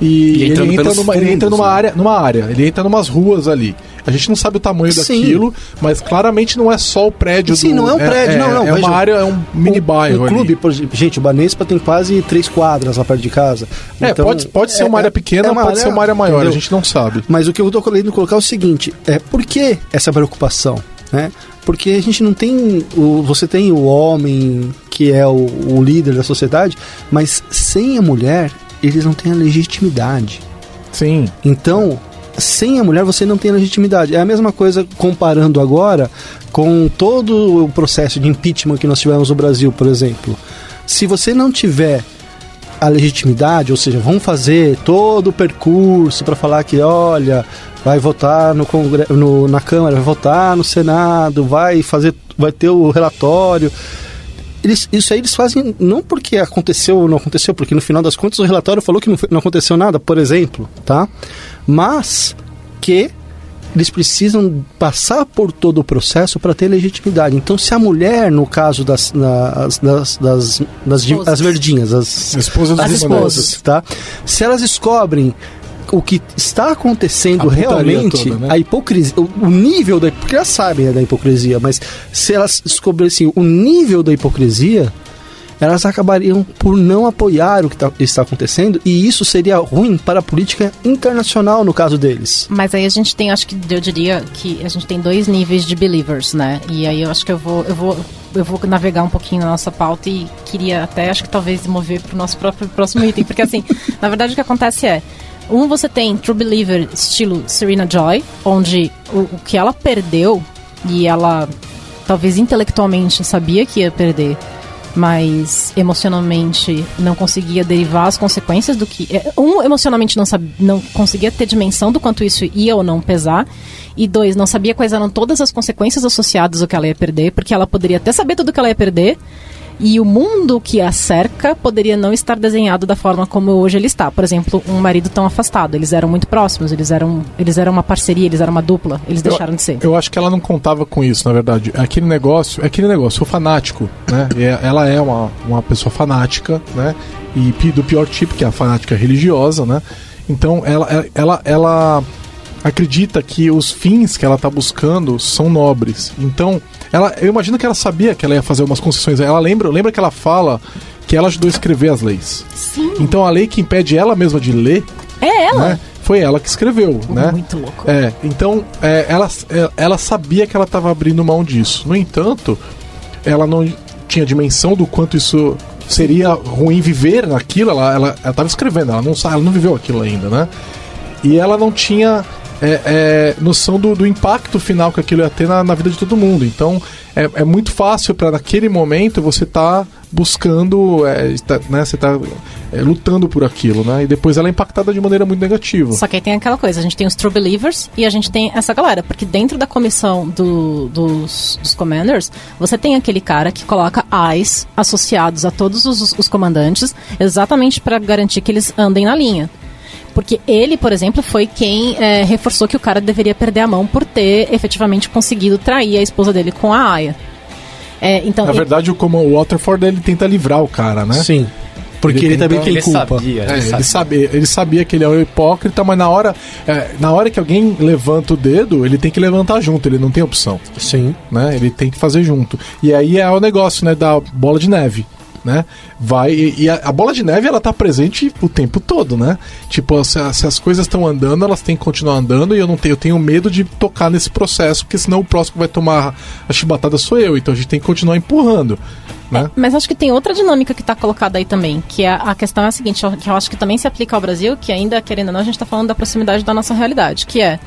e, E ele, entra numa, ele entra numa né? área, numa área. Ele entra numas ruas ali. A gente não sabe o tamanho Sim. daquilo, mas claramente não é só o prédio. Sim, do, não é um prédio, é, não, não, É veja, uma área, é um mini Um- bairro Um ali. clube, por exemplo, gente, o Banespa tem quase três quadras lá perto de casa. É, Então, pode, pode ser uma é- área pequena, é uma pode ser uma área maior, entendeu? a gente não sabe. Mas o que eu tô querendo colocar é o seguinte: é por que essa preocupação? Né? Porque a gente não tem. O, você tem o homem que é o, o líder da sociedade, mas sem a mulher, eles não têm a legitimidade. Sim. Então, sem a mulher você não tem legitimidade. É a mesma coisa comparando agora com todo o processo de impeachment que nós tivemos no Brasil, por exemplo. Se você não tiver a legitimidade, ou seja, vamos fazer todo o percurso para falar que, olha, vai votar no no, na Câmara, vai votar no Senado, vai fazer, vai ter o relatório. Eles, isso aí eles fazem não porque aconteceu ou não aconteceu, porque no final das contas o relatório falou que não, não aconteceu nada, por exemplo, tá? Mas que eles precisam passar por todo o processo para ter legitimidade. Então, se a mulher, no caso das, das, das, das, das as verdinhas, as, Esposas As esposas. tá? Se elas descobrem o que está acontecendo realmente, toda, né? a hipocrisia, o, o nível da porque elas sabem né, da hipocrisia, mas se elas descobrissem o nível da hipocrisia, elas acabariam por não apoiar o que tá- está acontecendo e isso seria ruim para a política internacional no caso deles. Mas aí a gente tem, acho que eu diria que a gente tem dois níveis de believers, né? E aí eu acho que eu vou, eu vou, eu vou navegar um pouquinho na nossa pauta e queria até, acho que talvez mover para o nosso próprio próximo item, porque assim, na verdade o que acontece é um, você tem True Believer estilo Serena Joy, onde o, o que ela perdeu e ela talvez intelectualmente sabia que ia perder, mas emocionalmente não conseguia derivar as consequências do que. é, Um, emocionalmente não, sab, não conseguia ter dimensão do quanto isso ia ou não pesar. E dois, não sabia quais eram todas as consequências associadas ao que ela ia perder, porque ela poderia até saber tudo que ela ia perder. E o mundo que a cerca poderia não estar desenhado da forma como hoje ele está. Por exemplo, um marido tão afastado. Eles eram muito próximos, eles eram, eles eram uma parceria, eles eram uma dupla. Eles deixaram de ser. Eu acho que ela não contava com isso, na verdade. Aquele negócio, é aquele negócio, o fanático, né? É- ela é uma, uma pessoa fanática, né? E do pior tipo, que é a fanática religiosa, né? Então ela, ela, ela acredita que os fins que ela tá buscando são nobres. Então, ela, eu imagino que ela sabia que ela ia fazer umas concessões. Ela lembra, lembra que ela fala que ela ajudou a escrever as leis. Sim. Então a lei que impede ela mesma de ler, É ela. né? Foi ela que escreveu, né? Muito louco. É, então é, ela, é, ela sabia que ela estava abrindo mão disso. No entanto, ela não tinha dimensão do quanto isso seria ruim viver naquilo. Ela, ela, ela tava escrevendo, ela não, ela não viveu aquilo ainda, né? E ela não tinha é, é, noção do, do impacto final que aquilo ia ter na, na vida de todo mundo. Então é, é muito fácil para naquele momento você tá buscando, é, está- né? Você tá é, lutando por aquilo, né? E depois ela é impactada de maneira muito negativa. Só que aí tem aquela coisa, a gente tem os True Believers e a gente tem essa galera, porque dentro da comissão do- dos, dos Commanders, você tem aquele cara que coloca eyes associados a todos os, os comandantes, exatamente para garantir que eles andem na linha. Porque ele, por exemplo, foi quem é, reforçou que o cara deveria perder a mão por ter efetivamente conseguido trair a esposa dele com a Aya. É, então, Na ele- verdade, o, como o Waterford ele tenta livrar o cara, né? Sim. Porque Ele ele, tenta- também tem Ele culpa. sabia, É, ele ele, sabia. sabia, ele sabia que ele é um hipócrita, mas na hora, é, na hora que alguém levanta o dedo, ele tem que levantar junto, ele não tem opção, Sim. né? Ele tem que fazer junto. E aí é o negócio, né, da bola de neve. Né? Vai e, e a, a bola de neve ela tá presente o tempo todo, né? Tipo, se, se as coisas estão andando, elas têm que continuar andando e eu não tenho, eu tenho medo de tocar nesse processo, porque senão o próximo vai tomar a chibatada sou eu, então a gente tem que continuar empurrando, né? Mas acho que tem outra dinâmica que está colocada aí também, que é a questão é a seguinte, que eu acho que também se aplica ao Brasil, que ainda, querendo ou não, a gente está falando da proximidade da nossa realidade, que é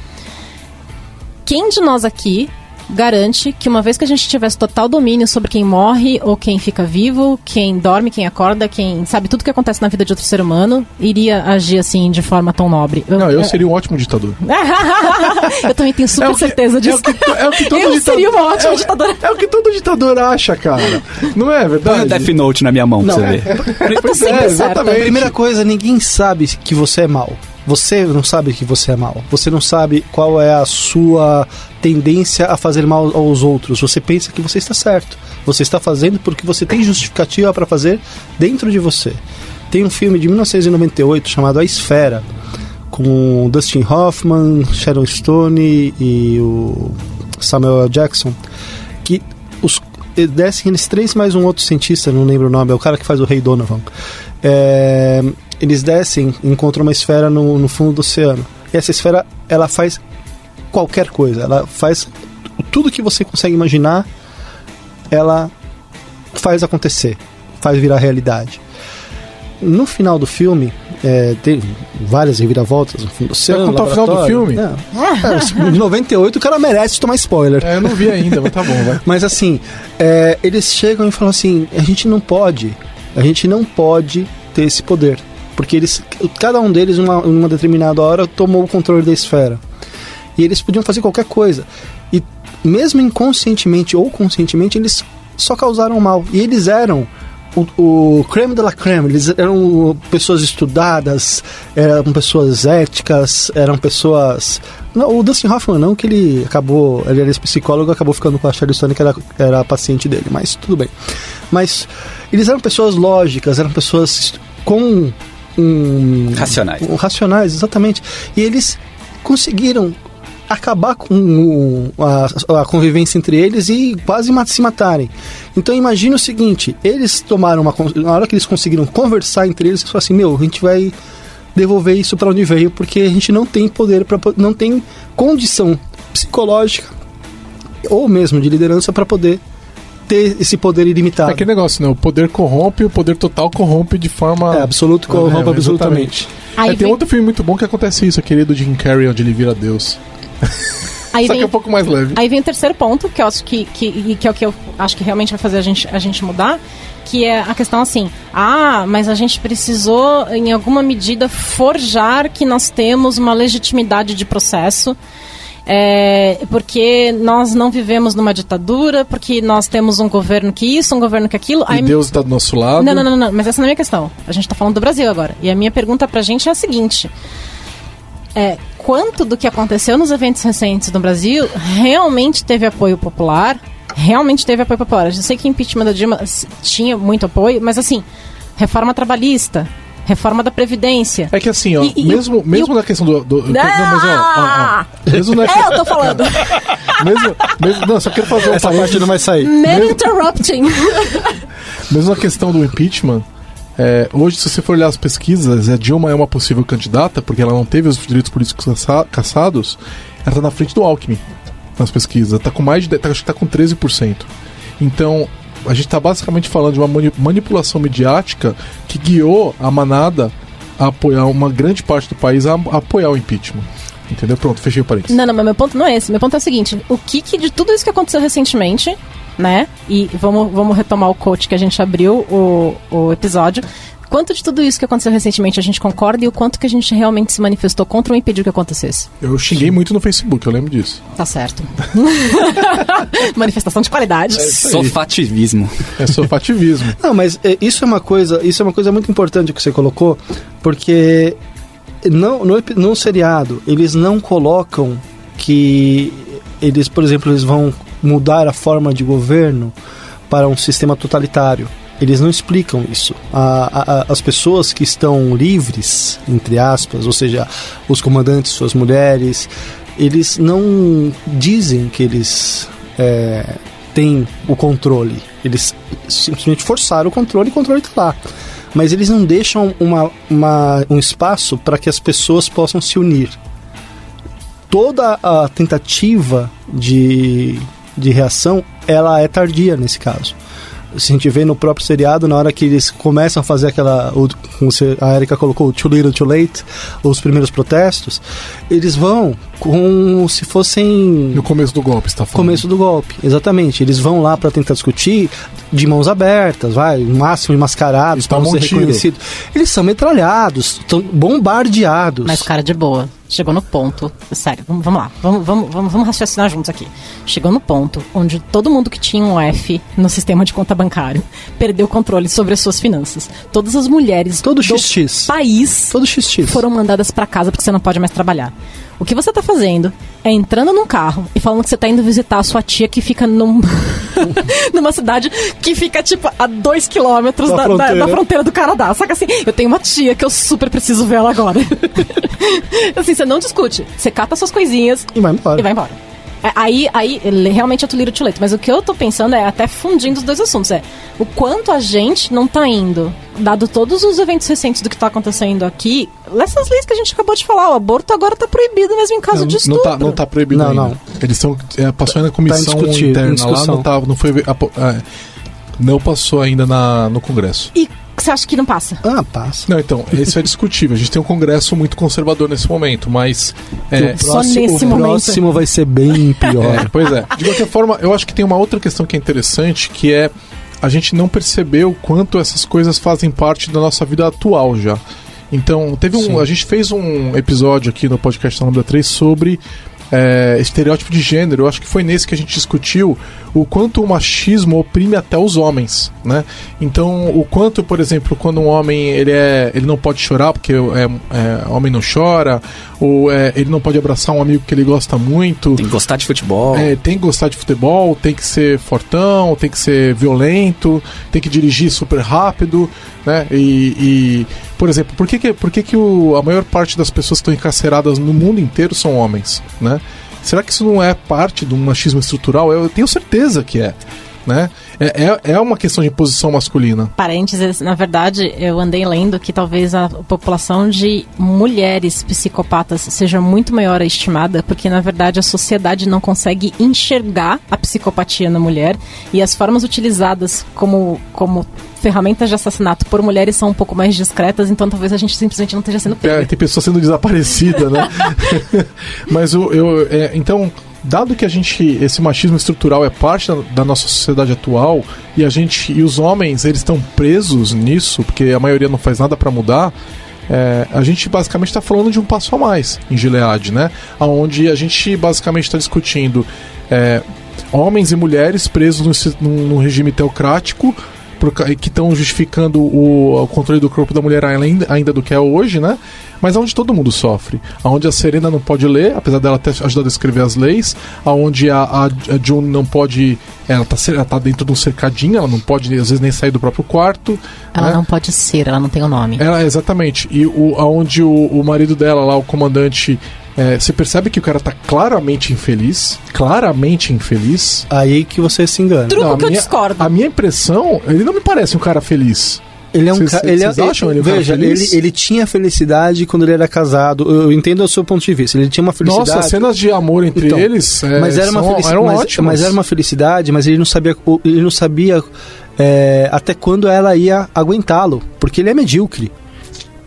quem de nós aqui garante que uma vez que a gente tivesse total domínio sobre quem morre ou quem fica vivo, quem dorme, quem acorda, quem sabe tudo que acontece na vida de outro ser humano, iria agir assim de forma tão nobre? Não, eu seria um ótimo ditador. eu também tenho super É o que- certeza É disso. o que, é o que todo eu ditador- seria uma ótima é o- ditadora. É o que todo ditador acha, cara. Não é Põe o verdade? Death Note na minha mão pra Não. você ver. Pois sempre é, certa. exatamente. Primeira coisa, ninguém sabe que você é mal. Você não sabe que você é mal. Você não sabe qual é a sua tendência a fazer mal aos outros. Você pensa que você está certo. Você está fazendo porque você tem justificativa para fazer dentro de você. Tem um filme de 1998 chamado A Esfera, com Dustin Hoffman, Sharon Stone e o Samuel L. Jackson, que os descem eles três mais um outro cientista, não lembro o nome, é o cara que faz o Rei Donovan. É, eles descem e encontram uma esfera no, no fundo do oceano. E essa esfera, ela faz qualquer coisa. Ela faz tudo que você consegue imaginar, ela faz acontecer, faz virar realidade. No final do filme, é, tem várias reviravoltas no fundo do oceano. contar o final do filme? Não. É, de 98 o cara merece tomar spoiler. É, eu não vi ainda, mas tá bom, vai. Mas assim, é, eles chegam e falam assim: a gente não pode, a gente não pode ter esse poder. Porque eles, cada um deles, uma, em uma determinada hora, tomou o controle da esfera. E eles podiam fazer qualquer coisa. E mesmo inconscientemente ou conscientemente, eles só causaram mal. E eles eram o, o creme de la creme. Eles eram pessoas estudadas, eram pessoas éticas, eram pessoas. Não, o Dustin Hoffman não, que ele acabou. Ele era esse psicólogo acabou ficando com a Sherry Stone, que era, era a paciente dele, mas tudo bem. Mas eles eram pessoas lógicas, eram pessoas com um. Racionais. um- racionais, exatamente. E eles conseguiram acabar com o- a, a convivência entre eles e quase se matarem. Então imagina o seguinte, eles tomaram uma na hora que eles conseguiram conversar entre eles, eles falaram assim, meu, a gente vai devolver isso para onde veio porque a gente não tem poder para não tem condição psicológica ou mesmo de liderança para poder ter esse poder É ilimitado. aquele negócio, né? O poder corrompe, o poder total corrompe de forma. É, absoluto corrompe É, absolutamente. Aí É, tem vem- outro filme muito bom que acontece isso, aquele do Jim Carrey, onde ele vira Deus. Aí Só que vem, é um pouco mais leve. aí vem o terceiro ponto, que eu acho que, que, e que é o que eu acho que realmente vai fazer a gente, a gente mudar, que é a questão assim, ah, mas a gente precisou, em alguma medida, forjar que nós temos uma legitimidade de processo. É, porque nós não vivemos numa ditadura, porque nós temos um governo que isso, um governo que aquilo. E Deus tá do nosso lado. não, não, não, não, mas essa não é a minha questão. A gente tá falando do Brasil agora. E a minha pergunta pra gente é a seguinte: é, quanto do que aconteceu nos eventos recentes no Brasil realmente teve apoio popular? Realmente teve apoio popular. Eu sei que o impeachment da Dilma tinha muito apoio, mas assim, reforma trabalhista, reforma da Previdência. É que assim, ó, E- e- mesmo, e mesmo na questão do. do- não, mas ó, ó, ó, mesmo na, É, eu tô falando. mesmo, mesmo, não, só quero fazer um Essa parte não vai sair. Man interrupting. Mesmo na questão do impeachment, é, hoje, se você for olhar as pesquisas, a Dilma é uma possível candidata, porque ela não teve os direitos políticos caça- caçados, ela tá na frente do Alckmin nas pesquisas. Tá com mais de. de- Tá, acho que tá com 13%. Então, a gente tá basicamente falando de uma mani- manipulação midiática que guiou a manada a apoiar uma grande parte do país a, a apoiar o impeachment. Entendeu? Pronto, fechei o parênteses. Não, não, mas meu ponto não é esse. Meu ponto é o seguinte: o que, que de tudo isso que aconteceu recentemente, né? E vamos, vamos retomar o coach que a gente abriu o, o episódio. Quanto de tudo isso que aconteceu recentemente a gente concorda e o quanto que a gente realmente se manifestou contra ou impediu que acontecesse? Eu xinguei muito no Facebook, eu lembro disso. Tá certo. Manifestação de qualidade. Sofativismo. É sofativismo. Não, mas é, isso é uma coisa, isso é uma coisa muito importante que você colocou, porque não, no, no seriado eles não colocam que eles, por exemplo, eles vão mudar a forma de governo para um sistema totalitário. Eles não explicam isso. A- a- as pessoas que estão livres, entre aspas, ou seja, os comandantes, suas mulheres, eles não dizem que eles é, têm o controle. Eles simplesmente forçaram o controle e o controle está lá. Mas eles não deixam uma, uma, um espaço para que as pessoas possam se unir. Toda a tentativa de, de reação, ela é tardia nesse caso se a gente vê no próprio seriado, na hora que eles começam a fazer aquela. O, como você, a Erika colocou, too little, too late, os primeiros protestos, eles vão como se fossem. No começo do golpe, está falando. Começo do golpe, exatamente. Eles vão lá para tentar discutir de mãos abertas, vai, no máximo mascarados, para ser reconhecidos. Eles são metralhados, estão bombardeados. Mas cara de boa chegou no ponto. Sério, vamos, vamos lá, vamos, vamos, vamos, vamos raciocinar juntos aqui. Chegou no ponto onde todo mundo que tinha um F no sistema de conta bancário perdeu o controle sobre as suas finanças. Todas as mulheres todo do XX. país todo XX. foram mandadas para casa porque você não pode mais trabalhar. O que você tá fazendo é entrando num carro e falando que você tá indo visitar a sua tia que fica num... numa cidade que fica, tipo, a dois quilômetros da, da, fronteira. Da, da, fronteira do Canadá. Que assim, eu tenho uma tia que eu super preciso ver ela agora. assim, você não discute. Você cata suas coisinhas e vai embora. E vai embora. É, aí, aí realmente é too little too late. Mas o que eu tô pensando é até fundindo os dois assuntos. É o quanto a gente não tá indo, dado todos os eventos recentes do que tá acontecendo aqui, essas leis que a gente acabou de falar, o aborto agora tá proibido mesmo em caso não, de estupro. Não tá, não tá proibido não, ainda. Não, Eles estão... É, passou ainda na comissão tá interna lá, não, tá, não foi... É, não passou ainda na, no Congresso. E você acha que não passa? Ah, passa. Não, então, esse é discutível. A gente tem um congresso muito conservador nesse momento, mas. É, o próximo, Só nesse o momento. próximo vai ser bem pior. É, pois é. De qualquer forma, eu acho que tem uma outra questão que é interessante, que é a gente não percebeu quanto essas coisas fazem parte da nossa vida atual já. Então, teve um. Sim. A gente fez um episódio aqui no podcast Lambda 3 sobre é, estereótipo de gênero. Eu acho que foi nesse que a gente discutiu o quanto o machismo oprime até os homens, né? Então, o quanto, por exemplo, quando um homem ele é, ele não pode chorar porque é, é homem não chora, ou é, ele não pode abraçar um amigo que ele gosta muito. Tem que gostar de futebol. É, tem que gostar de futebol, tem que ser fortão, tem que ser violento, tem que dirigir super rápido, né? E, e por exemplo, por que, que, por que, que o, a maior parte das pessoas que estão encarceradas no mundo inteiro são homens, né? Será que isso não é parte de um machismo estrutural? Eu tenho certeza que é. Né? É, é, é uma questão de posição masculina. Parênteses, na verdade, eu andei lendo que talvez a população de mulheres psicopatas seja muito maior estimada, porque na verdade a sociedade não consegue enxergar a psicopatia na mulher e as formas utilizadas como, como ferramentas de assassinato por mulheres são um pouco mais discretas, então talvez a gente simplesmente não esteja sendo pega. É, tem pessoa sendo desaparecida, né? Mas eu, eu é, então dado que a gente esse machismo estrutural é parte da, da, nossa sociedade atual e a gente e os homens eles estão presos nisso porque a maioria não faz nada para mudar é, a gente basicamente está falando de um passo a mais em Gilead, né? Onde a gente basicamente está discutindo é, homens e mulheres presos num, num regime teocrático que estão justificando o, o, controle do corpo da mulher ainda, ainda do que é hoje, né? Mas onde todo mundo sofre. Onde a Serena não pode ler, apesar dela ter ajudado a escrever as leis. Onde a, a, a June não pode. Ela tá, ela tá dentro de um cercadinho, ela não pode às vezes nem sair do próprio quarto. Ela né? não pode ser, ela não tem o um nome. Ela, exatamente. E o, onde o, o marido dela, lá, o comandante, é, você percebe que o cara tá claramente infeliz. Claramente infeliz. Aí que você se engana. Truco não, que minha, eu discordo. A minha impressão, ele não me parece um cara feliz. Ele é um cara. Ele, é- acham ele, veja, ele, ele tinha felicidade quando ele era casado. Eu entendo o seu ponto de vista. Ele tinha uma felicidade. Nossa, cenas de amor entre então, eles. É, mas era uma felicidade. Mas, mas, era uma felicidade, mas ele não sabia. Ele não sabia é, até quando ela ia aguentá-lo. Porque ele é medíocre.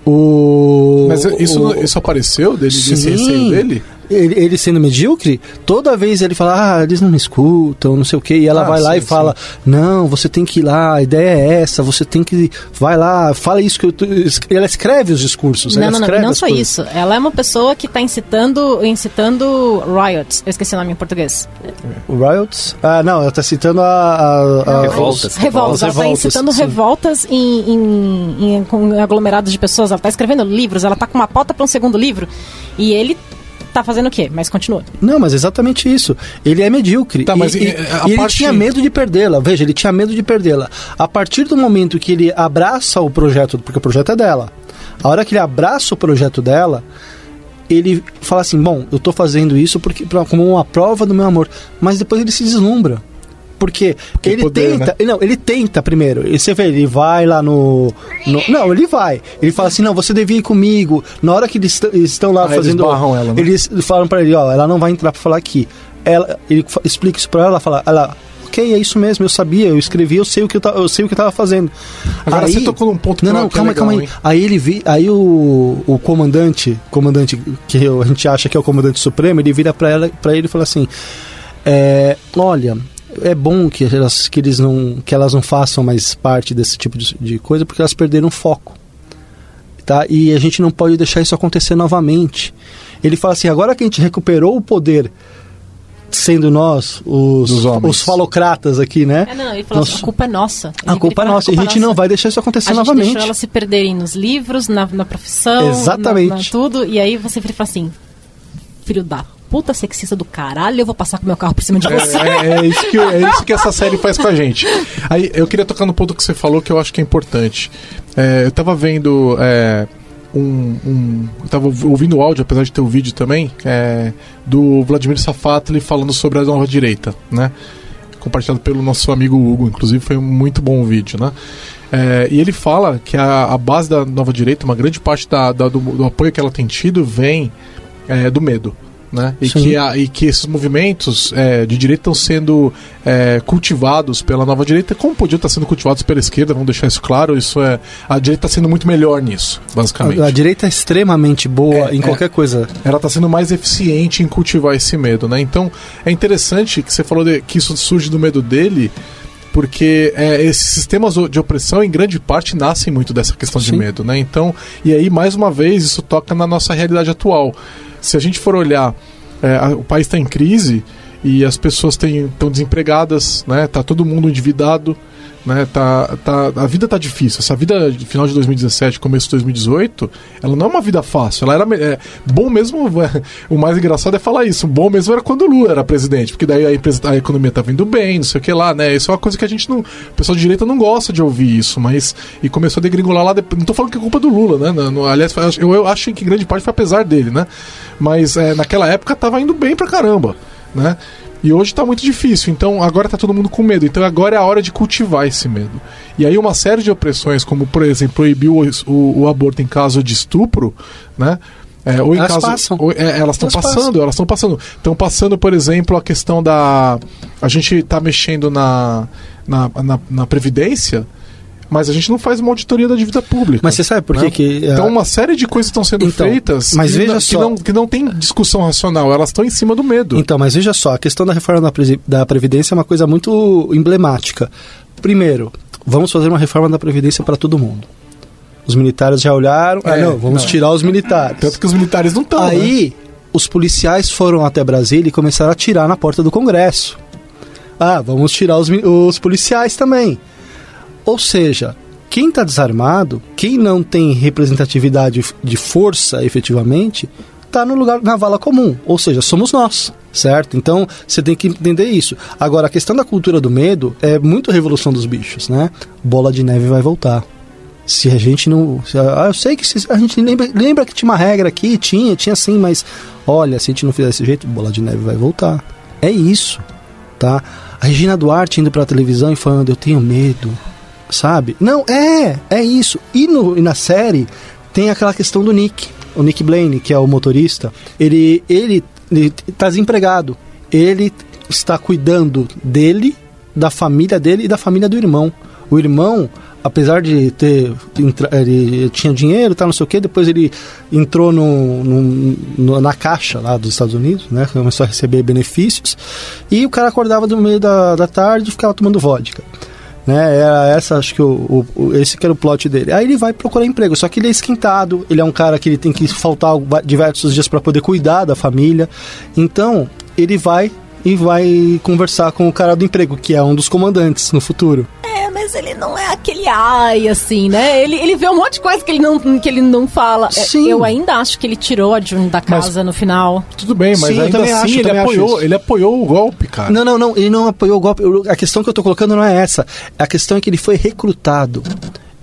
O, Mas isso, o, isso apareceu dele, sim, desse receio dele? Ele, ele, sendo medíocre, toda vez ele fala, ah, eles não me escutam, não sei o que, e ela ah, vai lá sim, e fala, não, você tem que ir lá, a ideia é essa, você tem que, vai lá, fala isso que eu, ela escreve os discursos. Não, não, não, não só coisas. isso, ela é uma pessoa que está incitando, incitando riots, eu esqueci o nome em português. Riots? Ah, não, ela está citando a... a, a revoltas. Revoltas, ela está incitando sim. revoltas em, em, em, em aglomerados de pessoas, ela está escrevendo livros, ela está com uma pauta para um segundo livro, e ele tá fazendo o quê? Mas continua. Não, mas exatamente isso. Ele é medíocre. Tá, mas e, e, e ele tinha medo de perdê-la. Veja, ele tinha medo de perdê-la. A partir do momento que ele abraça o projeto, porque o projeto é dela. A hora que ele abraça o projeto dela, ele fala assim: Bom, eu tô fazendo isso porque pra, como uma prova do meu amor. Mas depois ele se deslumbra. Porque, Porque ele poder, tenta. Não, ele tenta primeiro. E você vê, ele vai lá no, no- Não, ele vai. Ele fala assim: não, você devia ir comigo. Na hora que eles est- estão lá Ah, eles fazendo. barram ela, né? Eles falam pra ele: ó, ela não vai entrar pra falar aqui. Ela, ele explica isso pra ela, ela fala: ela. Ok, é isso mesmo, eu sabia, eu escrevi, eu sei o que eu, ta- eu sei o que eu tava fazendo. Agora você tocou num ponto que Não, não, é calma, legal, calma aí. hein? Aí ele vi, aí o, o comandante, comandante que eu- a gente acha que é o comandante supremo, ele vira pra ela, para ele e fala assim: é, olha, é bom que elas, que eles não, que elas não façam mais parte desse tipo de, de coisa porque elas perderam o foco, tá? E a gente não pode deixar isso acontecer novamente. Ele fala assim: agora que a gente recuperou o poder, sendo nós os, os falocratas aqui, né? É, não, ele falou assim, a culpa é nossa. a culpa é fala, nossa. E a gente não vai deixar isso acontecer A gente novamente. deixou elas se perderem nos livros, na, na profissão, Exatamente. na, na tudo. E aí você fala assim, filho da puta sexista do caralho, eu vou passar com meu carro por cima de você. É, é isso que, é isso que essa série faz com a gente. Aí eu queria tocar no ponto que você falou que eu acho que é importante. É, eu tava vendo é, um, um- Eu tava ouvindo o áudio, apesar de ter o vídeo também, é, do Vladimir Safatli falando sobre a nova direita, né? Compartilhado pelo nosso amigo Hugo, inclusive foi um muito bom vídeo, né? É, e ele fala que a, a base da nova direita, uma grande parte da- da- do, do apoio que ela tem tido vem é, do medo. Né? E, Sim. que a- e que esses movimentos é, de direita estão sendo é, cultivados pela nova direita, como podiam estar sendo cultivados pela esquerda, vamos deixar isso claro. Isso é a direita está sendo muito melhor nisso, basicamente. A, a direita é extremamente boa É, em é. qualquer coisa. ela está sendo mais eficiente em cultivar esse medo, né? Então é interessante que você falou de- que isso surge do medo dele, porque é, esses sistemas de opressão, em grande parte, nascem muito dessa questão de Sim. medo, né? Então, e aí mais uma vez isso toca na nossa realidade atual. Se a gente for olhar, é, a- o país está em crise e as pessoas estão desempregadas, né? Tá todo mundo endividado. Né, tá, tá, a vida tá difícil. Essa vida de final de 2017, começo de 2018, ela não é uma vida fácil. Ela era é, bom mesmo. O mais engraçado é falar isso. Bom mesmo era quando o Lula era presidente, porque daí a, empresa, a economia tava indo bem, não sei o que lá, né? Isso é uma coisa que a gente não. O pessoal de direita não gosta de ouvir isso, mas. E começou a degringolar lá. depois- Não tô falando que é culpa do Lula, né? Não- aliás, eu, eu acho que grande parte foi apesar dele, né? Mas é, naquela época tava indo bem pra caramba, né? E hoje tá muito difícil, então agora tá todo mundo com medo. Então agora é a hora de cultivar esse medo. E aí uma série de opressões, como por exemplo proibir o, o- o aborto em caso de estupro, né? É, ou em Elas caso, passam. ou- é, elas estão passando, passam. elas estão passando. Estão passando, por exemplo, a questão da. A gente tá mexendo na, na, na, na Previdência, mas a gente não faz uma auditoria da dívida pública. Mas você sabe por que né? que... Então, ah, uma série de coisas estão sendo Então, feitas mas que, veja não, só. que, não, que não tem discussão racional, elas estão em cima do medo. Então, mas veja só, a questão da reforma da, da Previdência é uma coisa muito emblemática. Primeiro, vamos fazer uma reforma da Previdência para todo mundo. Os militares já olharam, ah, É, não, vamos não. tirar os militares. Tanto que os militares não estão. né? Aí, os policiais foram até Brasília e começaram a tirar na porta do Congresso. Ah, vamos tirar os, os policiais também. Ou seja, quem está desarmado, quem não tem representatividade de força efetivamente, está no lugar na vala comum. Ou seja, somos nós, certo? Então você tem que entender isso. Agora, a questão da cultura do medo é muito revolução dos bichos, né? Bola de neve vai voltar. Se a gente não. se a- ah, eu sei que se- a gente lembra, lembra que tinha uma regra aqui, tinha, tinha sim, mas olha, se a gente não fizer desse jeito, bola de neve vai voltar. É isso, tá? A Regina Duarte indo pra televisão e falando, eu tenho medo, sabe? Não, é, é isso. E, no, e na série tem aquela questão do Nick, o Nick Blaine, que é o motorista, ele, ele, ele tá desempregado. Ele está cuidando dele, da família dele e da família do irmão. O irmão, apesar de ter ele tinha dinheiro, tá, não sei o que, depois ele entrou no- no- na caixa lá dos Estados Unidos, né, começou a receber benefícios e o cara acordava no meio da, da tarde e ficava tomando vodka. Né, era essa, acho que o, o- esse que era o plot dele. Aí ele vai procurar emprego, só que ele é esquentado, ele é um cara que ele tem que faltar diversos dias para poder cuidar da família. Então, ele vai e vai conversar com o cara do emprego, que é um dos comandantes no futuro. É, mas ele não é aquele ai, assim, né? Ele, ele vê um monte de coisa que ele não, que ele não fala. É, Sim. Eu ainda acho que ele tirou a June da casa no final. Tudo bem, mas Sim, eu ainda também assim acho, ele, apoiou, ele apoiou o golpe, cara. Não, não, não, ele não apoiou o golpe. Eu- A questão que eu tô colocando não é essa. A questão é que ele foi recrutado.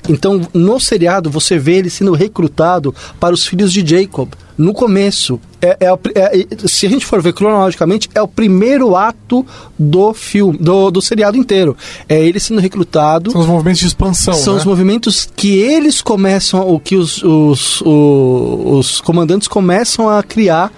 Então, no seriado, você vê ele sendo recrutado para os filhos de Jacob. No começo. É, é, é- se a gente for ver cronologicamente, é o primeiro ato do filme, do, do seriado inteiro. É ele sendo recrutado. São os movimentos de expansão, São né? os movimentos que eles começam, o que os, os, o- os comandantes começam a criar.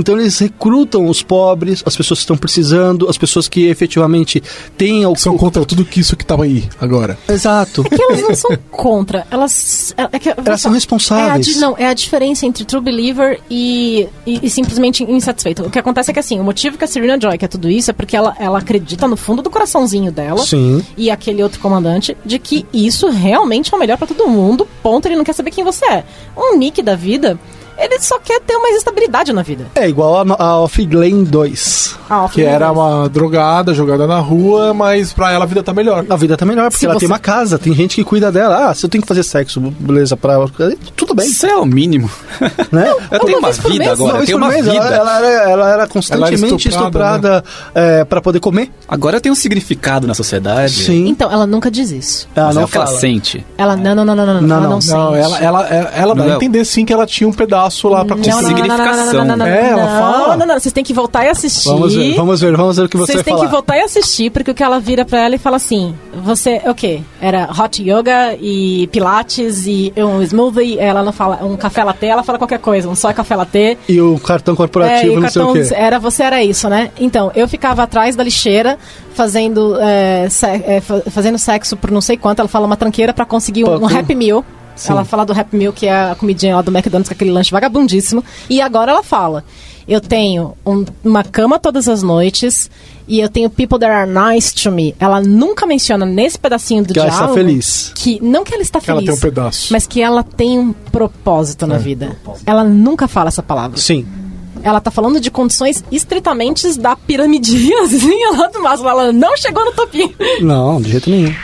Então eles recrutam os pobres, as pessoas que estão precisando, as pessoas que efetivamente têm o, São contra tudo que isso que tava aí agora. Exato. Que elas não são contra, elas. é que- Elas são É a, responsáveis. não, é a diferença entre true believer e, e, e simplesmente insatisfeito. O que acontece é que assim, o motivo que a Serena Joy quer tudo isso é porque ela, ela acredita no fundo do coraçãozinho dela Sim. e aquele outro comandante de que isso realmente é o melhor pra todo mundo. Ponto, ele não quer saber quem você é. Um Nick da vida, ele só quer ter mais estabilidade na vida. É igual a, a Off Glen 2. Ah, Que era uma drogada, jogada na rua, mas pra ela a vida tá melhor. A vida tá melhor, porque Se ela você- tem uma casa, tem gente que cuida dela. Ah, se eu tenho que fazer sexo, beleza, pra. Tudo bem, Isso é o mínimo. né? Eu tenho uma vida mês? agora, eu tenho uma mês, vida. Ela, ela era, ela era constantemente estuprada, estuprada, é, pra poder comer. Agora tenho um significado na sociedade. Sim. Então, ela nunca diz isso. Ela Mas é não o que ela fala. sente. Ela, não, não, não, não, não, não, Não, ela não. não, sente. Não, ela, ela, ela, ela dá a Não. entender sim que ela tinha um pedaço lá pra Não, não, não, não, não, não, não, não, não, não, É, ela não, fala. Não, não, não, vocês têm que voltar e assistir. Vamos ver, vamos ver, vamos ver o que você Vocês têm que voltar e assistir, porque o que ela vira pra ela e fala assim: Você, o quê? Era hot yoga e pilates e um smoothie. Ela não fala um café latte, ela fala qualquer coisa, um só café latte. E o cartão É, corporativo, e o não sei o cartão quê. era você era isso, né? Então, eu ficava atrás da lixeira fazendo é, se- é, fa- fazendo sexo por não sei quanto. Ela fala uma tranqueira pra conseguir um, um. Happy Meal. Ela fala do Happy Meal, que é a comidinha lá do McDonald's, com aquele lanche vagabundíssimo. E agora ela fala: Eu tenho um- uma cama todas as noites e eu tenho people that are nice to me. Ela nunca menciona nesse pedacinho do Que ela está diálogo feliz. que não que ela está Que ela feliz, tem um pedaço. mas que ela tem um propósito na vida. Ela nunca fala essa palavra. Sim. Ela tá falando de condições estritamente da piramidiazinha lá do Maslow. Ela não chegou no topinho. Não, de jeito nenhum.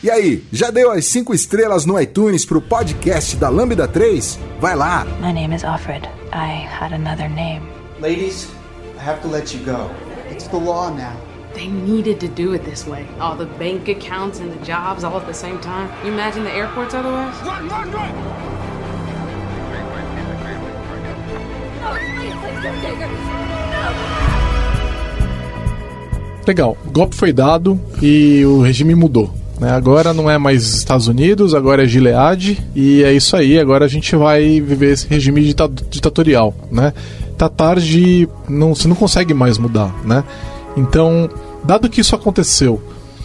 E aí, já deu as 5 estrelas no iTunes pro podcast da Lambda 3? Vai lá! My name is Offred. I had another name. Ladies, I have to let you go. It's the law now. They needed to do it this way. All the bank accounts and the jobs all at the same time. You imagine the airports otherwise? Legal, o golpe foi dado e o regime mudou. Né? Agora não é mais Estados Unidos, agora é Gilead e é isso aí. Agora a gente vai viver esse regime dita- ditatorial, né? Tá tarde, não, você não consegue mais mudar, né? Então, dado que isso aconteceu,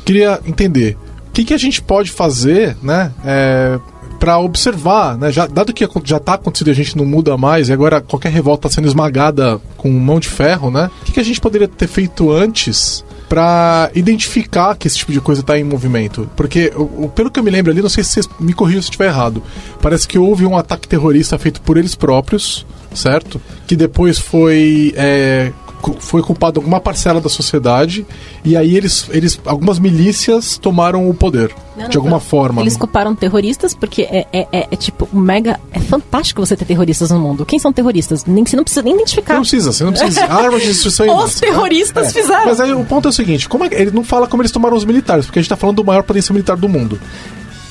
queria entender o que, que a gente pode fazer, né? É, para observar, né? Já, dado que já está acontecendo a gente não muda mais e agora qualquer revolta está sendo esmagada com mão de ferro, né? O que, que a gente poderia ter feito antes para identificar que esse tipo de coisa está em movimento? Porque, pelo que eu me lembro ali, não sei se vocês me corrijam se estiver errado, parece que houve um ataque terrorista feito por eles próprios, certo? Que depois foi é, foi culpado alguma parcela da sociedade e aí eles, eles algumas milícias tomaram o poder Não, não, de alguma não. forma. Eles culparam terroristas porque é, é, é, é tipo mega. É fantástico você ter terroristas no mundo. Quem são terroristas? Nem, você não precisa nem identificar. Não precisa, você não precisa. Arma de destruição Os terroristas fizeram. Mas aí o ponto é o seguinte: como é ele não fala como eles tomaram os militares, porque a gente tá falando do maior potência militar do mundo.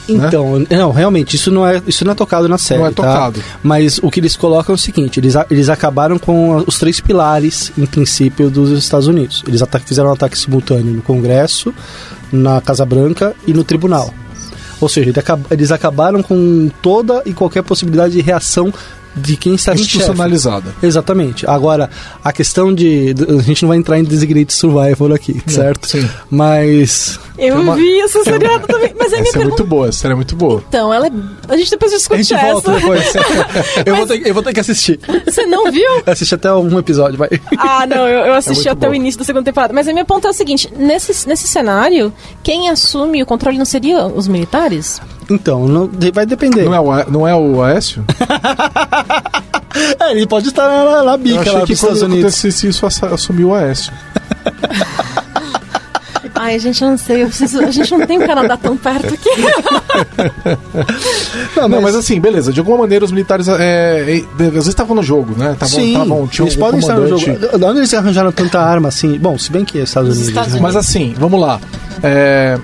Então, não, realmente, isso não é, isso não é tocado na série. Não é tá? tocado. Mas o que eles colocam é o seguinte: eles, a- eles acabaram com os três pilares, em princípio, dos Estados Unidos. Eles fizeram um ataque simultâneo no Congresso, na Casa Branca e no Tribunal. Ou seja, eles acabaram com toda e qualquer possibilidade de reação de quem está em chefe. Institucionalizada. Exatamente. Agora, a questão de. A gente não vai entrar em Designated Survival aqui, certo? sim. Mas. Eu uma- vi essa seriado também. Mas aí minha Essa é pergunta. muito boa, essa série é muito boa. Então, ela é. A gente depois A discute gente essa. volta depois. eu, vou ter, eu vou ter que assistir. Você não viu? Eu assisti até um episódio, vai. Ah, não, eu, eu assisti muito até bom. o início da segunda temporada. Mas a minha ponto é o seguinte: nesse, nesse cenário, quem assume o controle não seria os militares? Então, não- vai depender. Não é o, A- não é o Aécio? É, ele pode estar na, na Eu bica lá dos quando Estados Unidos. acontecesse isso, assumiu o Aécio. Ai, gente, eu não sei. Eu preciso, a gente não tem o Canadá tão perto aqui. Não, Não, mas assim, beleza. De alguma maneira, os militares é, é, às vezes estavam no jogo, né? Tavam, Sim, tavam, tinha eles um podem estar no comandante. jogo. De onde eles arranjaram tanta arma assim? Bom, se bem que é Estados Unidos. Estados né? Mas assim, vamos lá. É,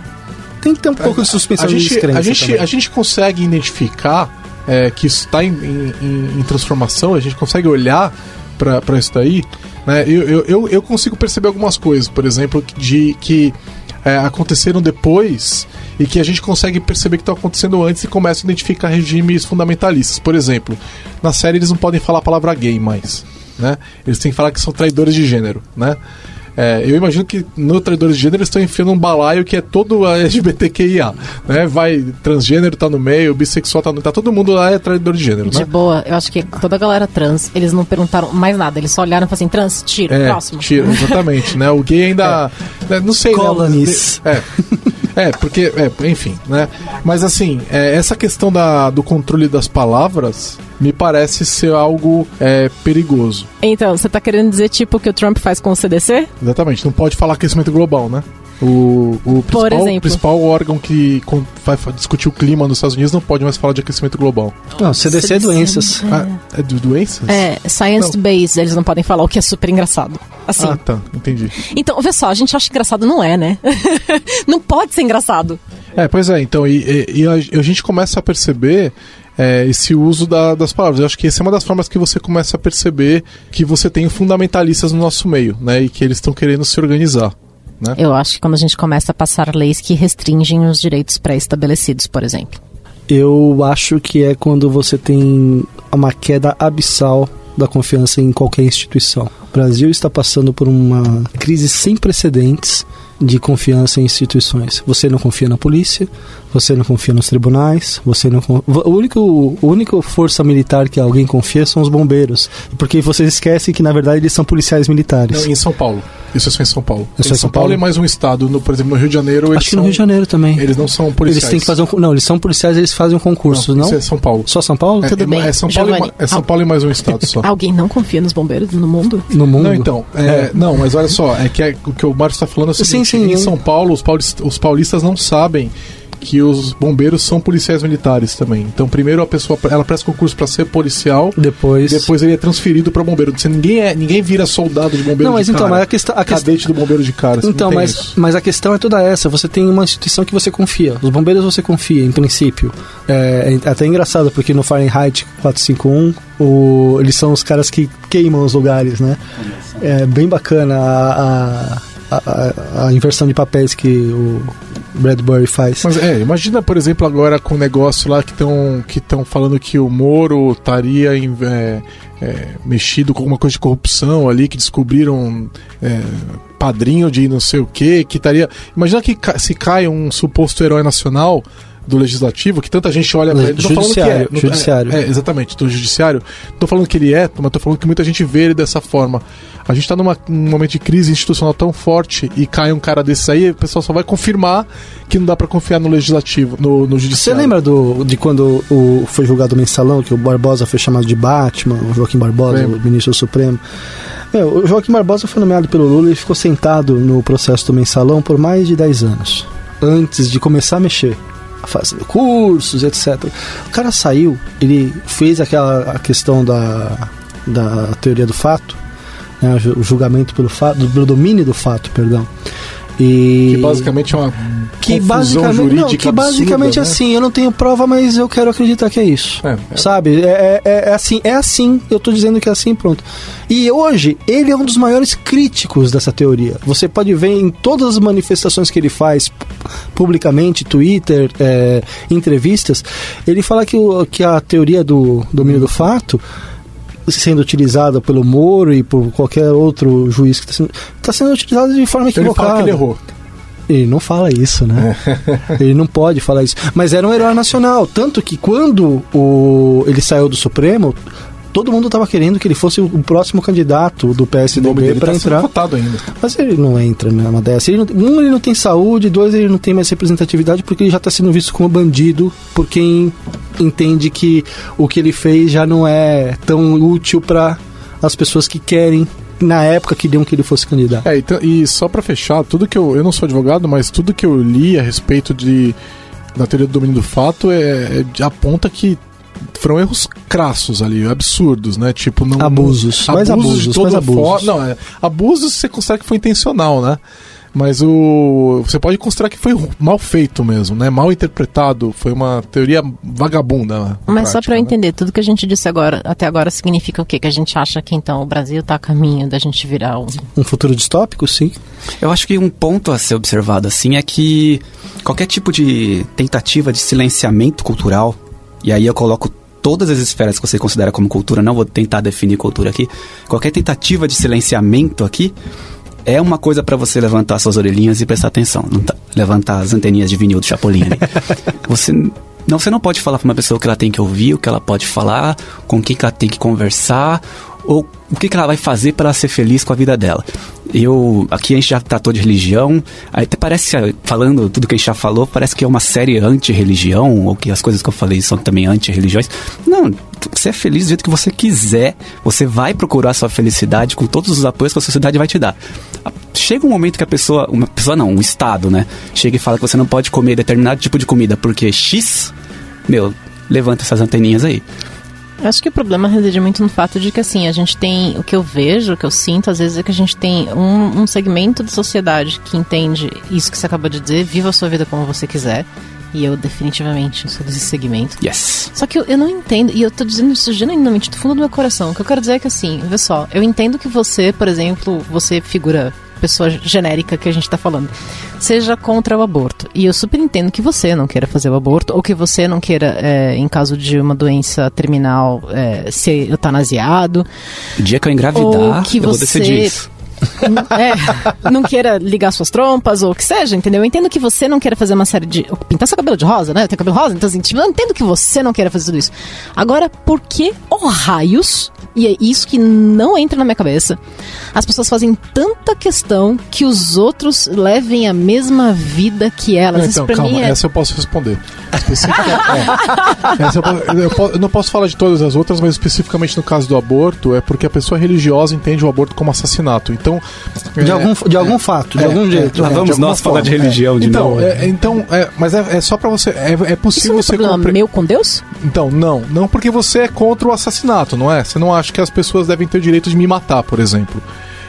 tem que ter um pouco de suspensão a de gente, descrença a, gente, também. a gente consegue identificar é, que está em, em, em transformação, a gente consegue olhar para isso daí, né? Eu, eu, eu, consigo perceber algumas coisas, por exemplo, de que é, aconteceram depois e que a gente consegue perceber que estão acontecendo antes e começa a identificar regimes fundamentalistas. Por exemplo, na série eles não podem falar a palavra gay mais, né? Eles têm que falar que são traidores de gênero, né? É, eu imagino que no Traidores de Gênero eles estão enfiando um balaio que é todo LGBTQIA, né? Vai, transgênero tá no meio, bissexual tá no... Tá todo mundo lá é traidor de gênero, De né? boa, eu acho que toda a galera trans, eles não perguntaram mais nada, eles só olharam e falaram assim, trans, tira, É, próximo. tira, exatamente, né? O gay ainda... né, Não sei, Colonies. né? É. É, porque, é, enfim, né? Mas assim, é, essa questão da, do controle das palavras me parece ser algo é, perigoso. Então, você tá querendo dizer tipo o que o Trump faz com o CDC? Exatamente, não pode falar aquecimento global, né? O, o principal, principal órgão que vai discutir o clima nos Estados Unidos não pode mais falar de aquecimento global. Não, CDC é doenças. Ah, é de doenças? É, science based, eles não podem falar, o que é super engraçado. Assim. Ah, tá, entendi. Então, vê só, a gente acha engraçado, não é, né? não pode ser engraçado. É, pois é, então, e, e- e a, e a gente começa a perceber é, esse uso da- das palavras. Eu acho que essa é uma das formas que você começa a perceber que você tem fundamentalistas no nosso meio, né? E que eles estão querendo se organizar. Né? Eu acho que quando a gente começa a passar leis que restringem os direitos pré-estabelecidos, por exemplo. Eu acho que é quando você tem uma queda abissal da confiança em qualquer instituição. O Brasil está passando por uma crise sem precedentes de confiança em instituições. Você não confia na polícia, você não confia nos tribunais, você não con- o único o único força militar que alguém confia são os bombeiros, porque vocês esquecem que na verdade eles são policiais militares. Não, em São Paulo. Isso é só em São Paulo. É só em São Paulo, e mais um estado. No, por exemplo, no Rio de Janeiro, eles Acho que no são- Rio de Janeiro também. Eles não são policiais. Eles têm que fazer um, não, eles são policiais, eles fazem um concurso, não? Isso é São Paulo. Só São Paulo? É, Tudo é, bem, é São Paulo, e, é São Paulo e mais um estado só. Alguém não confia nos bombeiros no mundo? No mundo? Não, então, é, não, mas olha só, é que é- o que o Mário está falando é o Sim, seguinte, sim, em eu- São Paulo, os paulistas, os paulistas não sabem que os bombeiros são policiais militares também. Então, primeiro a pessoa ela presta concurso para ser policial, Depois. depois ele é transferido para bombeiro. Você, ninguém, é, ninguém vira soldado de bombeiro Não, mas de então, cara. mas a questão- a questão- Cadete do bombeiro de cara. Então, mas, isso. mas a questão é toda essa. Você tem uma instituição que você confia. Os bombeiros você confia, em princípio. É, é até engraçado, porque no Fahrenheit 451, o, eles são os caras que queimam os lugares, né? É bem bacana a, a, a, a inversão de papéis que o Bradbury faz. Mas é, imagina, por exemplo, agora com o negócio lá que estão que falando que o Moro estaria é, é, mexido com alguma coisa de corrupção ali, que descobriram é, padrinho de não sei o que, que estaria. Imagina que se cai um suposto herói nacional do legislativo, que tanta gente olha pra ele. Não tô falando que é, Judiciário, não- judiciário. É, é, exatamente, do judiciário. Tô falando que ele é, mas tô falando que muita gente vê ele dessa forma. A gente tá numa, num momento de crise institucional tão forte e cai um cara desses aí, o pessoal só vai confirmar que não dá pra confiar no legislativo, no, no Você judiciário. lembra do, de quando o, foi julgado o mensalão, que o Barbosa foi chamado de Batman, o Joaquim Barbosa, o ministro supremo? Meu, o Joaquim Barbosa foi nomeado pelo Lula e ficou sentado no processo do mensalão por mais de 10 anos, antes de começar a mexer, fazendo cursos, etc. O cara saiu, ele fez aquela a questão da, da teoria do fato, né, o ju- o julgamento pelo fato, pelo domínio do fato, perdão. E Que basicamente é uma que basicamente, não, que basicamente absurda, né? assim, eu não tenho prova, mas eu quero acreditar que é isso. É, é. Sabe? É, é- é assim, é assim, eu tô dizendo que é assim, pronto. E hoje, ele é um dos maiores críticos dessa teoria. Você pode ver em todas as manifestações que ele faz pu- publicamente, Twitter, é, entrevistas, ele fala que, o- que a teoria do domínio do fato sendo utilizada pelo Moro e por qualquer outro juiz que está sendo, tá sendo utilizada de forma Ele equivocada. fala que ele errou. Ele não fala isso, né? ele não pode falar isso. Mas era um herói nacional. Tanto que quando o, ele saiu do Supremo, todo mundo estava querendo que ele fosse o próximo candidato do PSDB para tá entrar. votado ainda. Mas ele não entra numa dessa. Ele não- um, ele não tem saúde, dois, ele não tem mais representatividade porque ele já está sendo visto como bandido por quem entende que o que ele fez já não é tão útil para as pessoas que querem, na época, queriam que ele fosse candidato. É, então, e só pra fechar, tudo que eu. Eu não sou advogado, mas tudo que eu li a respeito de da teoria do domínio do fato é, é- aponta que foram erros crassos ali, absurdos, né? Tipo, não. Abusos, não- de abusos, toda mais abusos. forma- Não, é, abusos você considera que foi intencional, né? Mas o você pode considerar que foi mal feito mesmo, né? Mal interpretado, foi uma teoria vagabunda. Mas só prática, pra eu né? entender, tudo que a gente disse agora, até agora significa o quê? Que a gente acha que então o Brasil tá a caminho da gente virar um. Um futuro distópico, sim. Eu acho que um ponto a ser observado assim é que qualquer tipo de tentativa de silenciamento cultural, e aí eu coloco todas as esferas que você considera como cultura, não vou tentar definir cultura aqui, qualquer tentativa de silenciamento aqui é uma coisa pra você levantar suas orelhinhas e prestar atenção, não tá- levantar as anteninhas de vinil do Chapolin. você não, você não pode falar pra uma pessoa o que ela tem que ouvir, o que ela pode falar, com quem que ela tem que conversar, ou o que, que ela vai fazer para ser feliz com a vida dela. Eu aqui a gente já tratou de religião, até parece falando tudo que a gente já falou, parece que é uma série anti-religião ou que as coisas que eu falei são também anti-religiões. Não, você é feliz do jeito que você quiser, você vai procurar sua felicidade com todos os apoios que a sociedade vai te dar. Chega um momento que a pessoa, uma pessoa não, um estado, né, chega e fala que você não pode comer determinado tipo de comida porque X, meu, levanta essas anteninhas aí. Eu acho que o problema reside muito no fato de que, assim, a gente tem. O que eu vejo, o que eu sinto, às vezes, é que a gente tem um, um segmento da sociedade que entende isso que você acabou de dizer, viva a sua vida como você quiser. E eu, definitivamente, sou desse segmento. Yes. Só que eu, eu não entendo, e eu tô dizendo isso genuinamente do fundo do meu coração. O que eu quero dizer é que, assim, vê só, eu entendo que você, por exemplo, você figura pessoa genérica que a gente tá falando, seja contra o aborto. E eu super entendo que você não queira fazer o aborto, ou que você não queira, é, em caso de uma doença terminal, é, ser eutanasiado. O dia que eu engravidar, Ou que eu vou você- decidir isso. É, não queira ligar suas trompas ou o que seja, entendeu? Eu entendo que você não queira fazer uma série de. Pintar seu cabelo de rosa, né? Eu tenho cabelo rosa, então assim, tipo, eu entendo que você não queira fazer tudo isso. Agora, por que, oh raios, e é isso que não entra na minha cabeça, as pessoas fazem tanta questão que os outros levem a mesma vida que elas? Não, isso então, calma, é. essa eu posso responder. Especifica- é. Essa eu, po- eu po- eu não posso falar de todas as outras, mas especificamente no caso do aborto, é porque a pessoa religiosa entende o aborto como assassinato. Então. De é, algum, de algum fato, de é, algum jeito. Lá é, vamos de nós falar de religião é. de então, novo. É, então, é, mas é, é só pra você. É, é Isso possível não é você problema compre- meu com Deus? Então, não. Não porque você é contra o assassinato, não é? Você não acha que as pessoas devem ter o direito de me matar, por exemplo.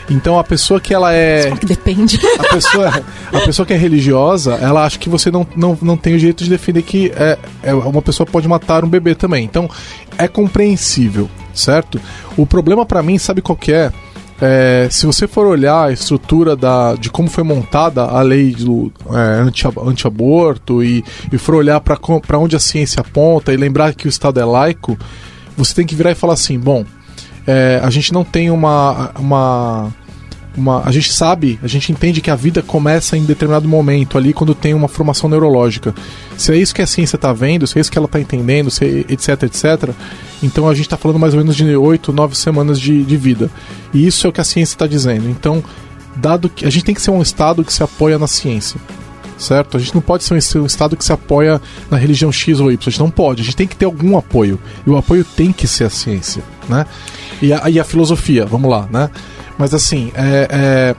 Então a pessoa que ela é. Só que depende. A pessoa, a pessoa que é religiosa, ela acha que você não, não, não tem o direito de defender que é, é, uma pessoa pode matar um bebê também. Então, é compreensível, certo? O problema pra mim, sabe qual que é? É, se você for olhar a estrutura da, de como foi montada a lei do é, anti- anti-aborto e, e for olhar para onde a ciência aponta e lembrar que o Estado é laico, você tem que virar e falar assim: bom, é, a gente não tem uma, uma, uma. A gente sabe, a gente entende que a vida começa em determinado momento ali quando tem uma formação neurológica. Se é isso que a ciência está vendo, se é isso que ela está entendendo, se é etc, etc, então a gente está falando mais ou menos de 8, 9 semanas de, de vida. E isso é o que a ciência está dizendo. Então, dado que. A gente tem que ser um Estado que se apoia na ciência certo? A gente não pode ser um, Estado que se apoia na religião X ou Y. A gente não pode. A gente tem que ter algum apoio. E o apoio tem que ser a ciência, né? E a, e a filosofia, vamos lá, né? Mas assim, é, é,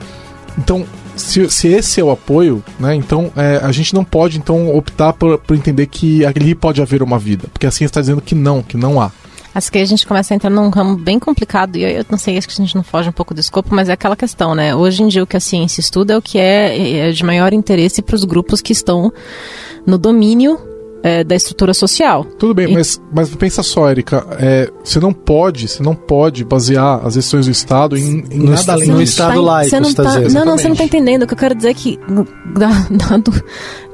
então, se, se esse é o apoio, né? Então, é, a gente não pode então optar por, por entender que ali pode haver uma vida, porque a ciência está dizendo que não, que não há. Acho que a gente começa a entrar num ramo bem complicado, e eu, eu não sei, acho que a gente não foge um pouco do escopo, mas é aquela questão, né? Hoje em dia o que a ciência estuda é o que é, é de maior interesse para os grupos que estão no domínio é, da estrutura social. Tudo bem, E- mas, mas pensa só, Erika, é, você não pode, você não pode basear as decisões do Estado em, em No nada est- além no disso. Estado Tá em- laico, você não você tá tá. Não, não, você não tá Exatamente. entendendo. O que eu quero dizer é que, da- dado,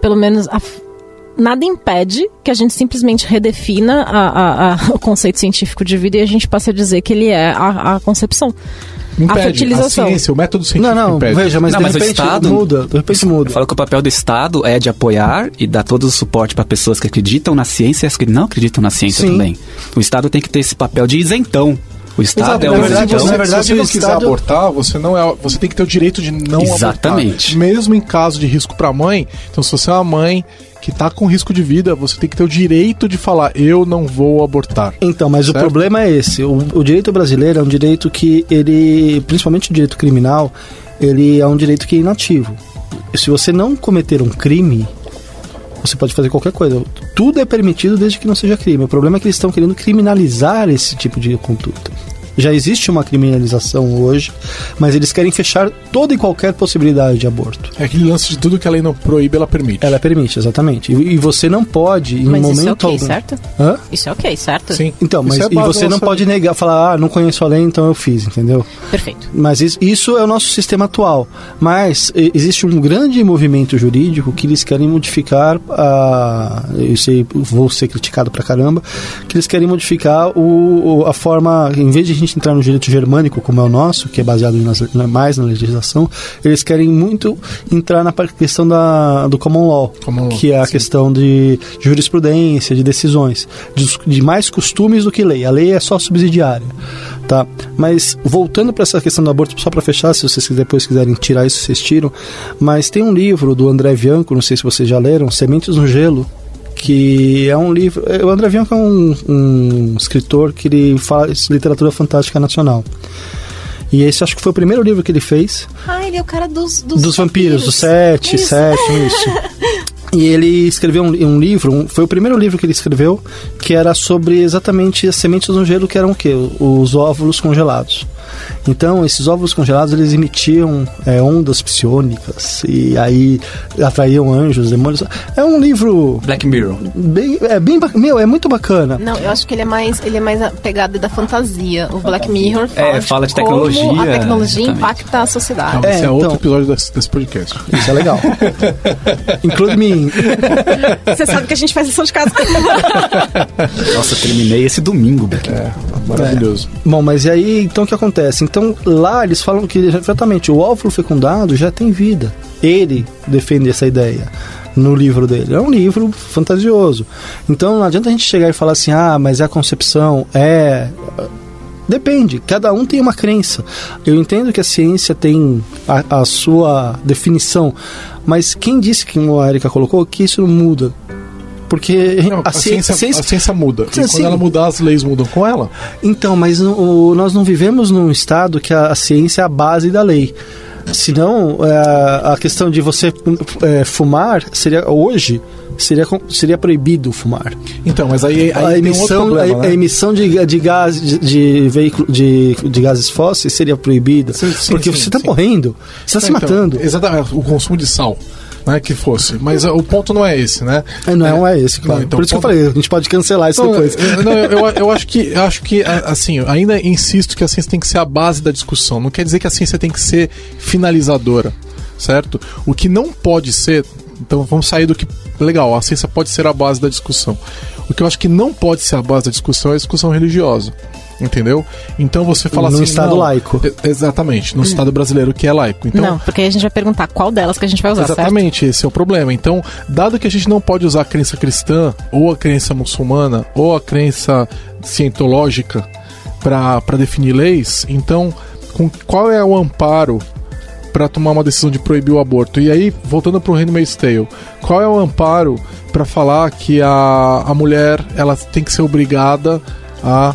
pelo menos, a nada impede que a gente simplesmente redefina a- a- a- o conceito científico de vida e a gente passe a dizer que ele é a, a concepção. Impede. a fertilização. ciência, o método científico Não, não, impede. veja, mas Não, de mas o repente Estado- muda. De repente muda. Eu falo que o papel do Estado é de apoiar e dar todo o suporte para pessoas que acreditam na ciência e as que não acreditam na ciência Sim. também. O Estado tem que ter esse papel de isentão. O Estado Exato, é o verdade, isentão. você, na verdade, se você não o quiser Estado- abortar, você não é, você tem que ter o direito de não Exatamente. abortar. Mesmo em caso de risco para a mãe. Então, se você é uma mãe que tá com risco de vida, você tem que ter o direito de falar: eu não vou abortar. Então, mas Certo? o problema é esse. O, o direito brasileiro é um direito que ele, principalmente o direito criminal, ele é um direito que é inativo. Se você não cometer um crime, você pode fazer qualquer coisa. Tudo é permitido desde que não seja crime. O problema é que eles estão querendo criminalizar esse tipo de conduta. Já existe uma criminalização hoje, mas eles querem fechar toda e qualquer possibilidade de aborto. É aquele lance de tudo que a lei não proíbe, ela permite. Ela permite, exatamente. E, e você não pode, em Mas momento isso é ok, algum. certo? Hã? Isso é ok, certo? Sim. Então, mas Isso é e você não pode negar, falar, ah, não conheço a lei, então eu fiz, entendeu? Perfeito. Mas isso, isso é o nosso sistema atual. Mas existe um grande movimento jurídico que eles querem modificar a. Eu sei, vou ser criticado pra caramba. Que eles querem modificar o- a forma. Em vez de a gente entrar no direito germânico, como é o nosso, que é baseado na- mais na legislação, eles querem muito entrar na questão da, do common law, Common law, que é a sim. questão de jurisprudência, de decisões, de, de mais costumes do que lei. A lei é só subsidiária, tá? Mas voltando para essa questão do aborto, só para fechar, se vocês depois quiserem tirar isso, vocês tiram. Mas tem um livro do André Bianco, não sei se vocês já leram, Sementes no Gelo, que é um livro. é, O André Bianco é um, um escritor que ele faz literatura fantástica nacional. E esse acho que foi o primeiro livro que ele fez Ah, ele é o cara dos... Dos, dos vampiros, do sete, Isso. sétimo, isso. E ele escreveu um, um livro, um- foi o primeiro livro que ele escreveu, que era sobre exatamente as sementes no gelo, que eram o quê? Os óvulos congelados. Então, esses óvulos congelados, eles emitiam é, ondas psionicas, e aí atraíam anjos, demônios. É um livro Black Mirror. bem, é bem, meu, é muito bacana. Não, eu acho que ele é mais, ele é mais a pegada da fantasia. O Black Mirror fala, É, fala de como tecnologia, a tecnologia exatamente. impacta a sociedade. Então, esse é É, outro então- episódio desse, desse podcast. Isso é legal. Include-me em Você sabe que a gente faz lição de casa. Nossa, eu terminei esse domingo, Black Mirror. Maravilhoso. Bom, mas e aí, então o que acontece? Então, lá eles falam que exatamente o óvulo fecundado já tem vida. Ele defende essa ideia no livro dele. É um livro fantasioso. Então, não adianta a gente chegar e falar assim: "Ah, mas é a concepção é Depende, cada um tem uma crença. Eu entendo que a ciência tem a, a sua definição, mas quem disse, que como a Erika colocou, que isso não muda? Porque Não, a, ciência, a ciência muda. Sim, e quando sim. ela mudar, as leis mudam com ela. Então, mas no- nós não vivemos num estado que a, a ciência é a base da lei. Senão, é, a questão de você é, fumar seria hoje seria, seria proibido fumar. Então, mas aí, aí a um emissão, problema, a, né? a emissão de, de gás de, de veículo de, de gases fósseis seria proibida Sim, sim, porque sim, você está morrendo, você está se Então, matando. Exatamente, o consumo de sal. Né, que fosse. Mas uh, o ponto não é esse, né? É, não é esse, claro. Não, então, Por isso que eu ponto- falei, a gente pode cancelar isso Não, depois. eu, não, eu, eu- acho que, acho que, assim, ainda insisto que a ciência tem que ser a base da discussão. Não quer dizer que a ciência tem que ser finalizadora, certo? O que não pode ser, então vamos sair do que. Legal, a ciência pode ser a base da discussão. O que eu acho que não pode ser a base da discussão é a discussão religiosa. Entendeu? Então você fala Num assim. Estado não, laico. Exatamente, no Estado brasileiro que é laico. Então, não, porque aí a gente vai perguntar qual delas que a gente vai usar, certo? Exatamente, esse é o problema. Então, dado que a gente não pode usar a crença cristã, ou a crença muçulmana, ou a crença cientológica para definir leis, então, com, qual é o amparo para tomar uma decisão de proibir o aborto? E aí, voltando para o Handmaid's Tale, qual é o amparo para falar que a, a mulher ela tem que ser obrigada a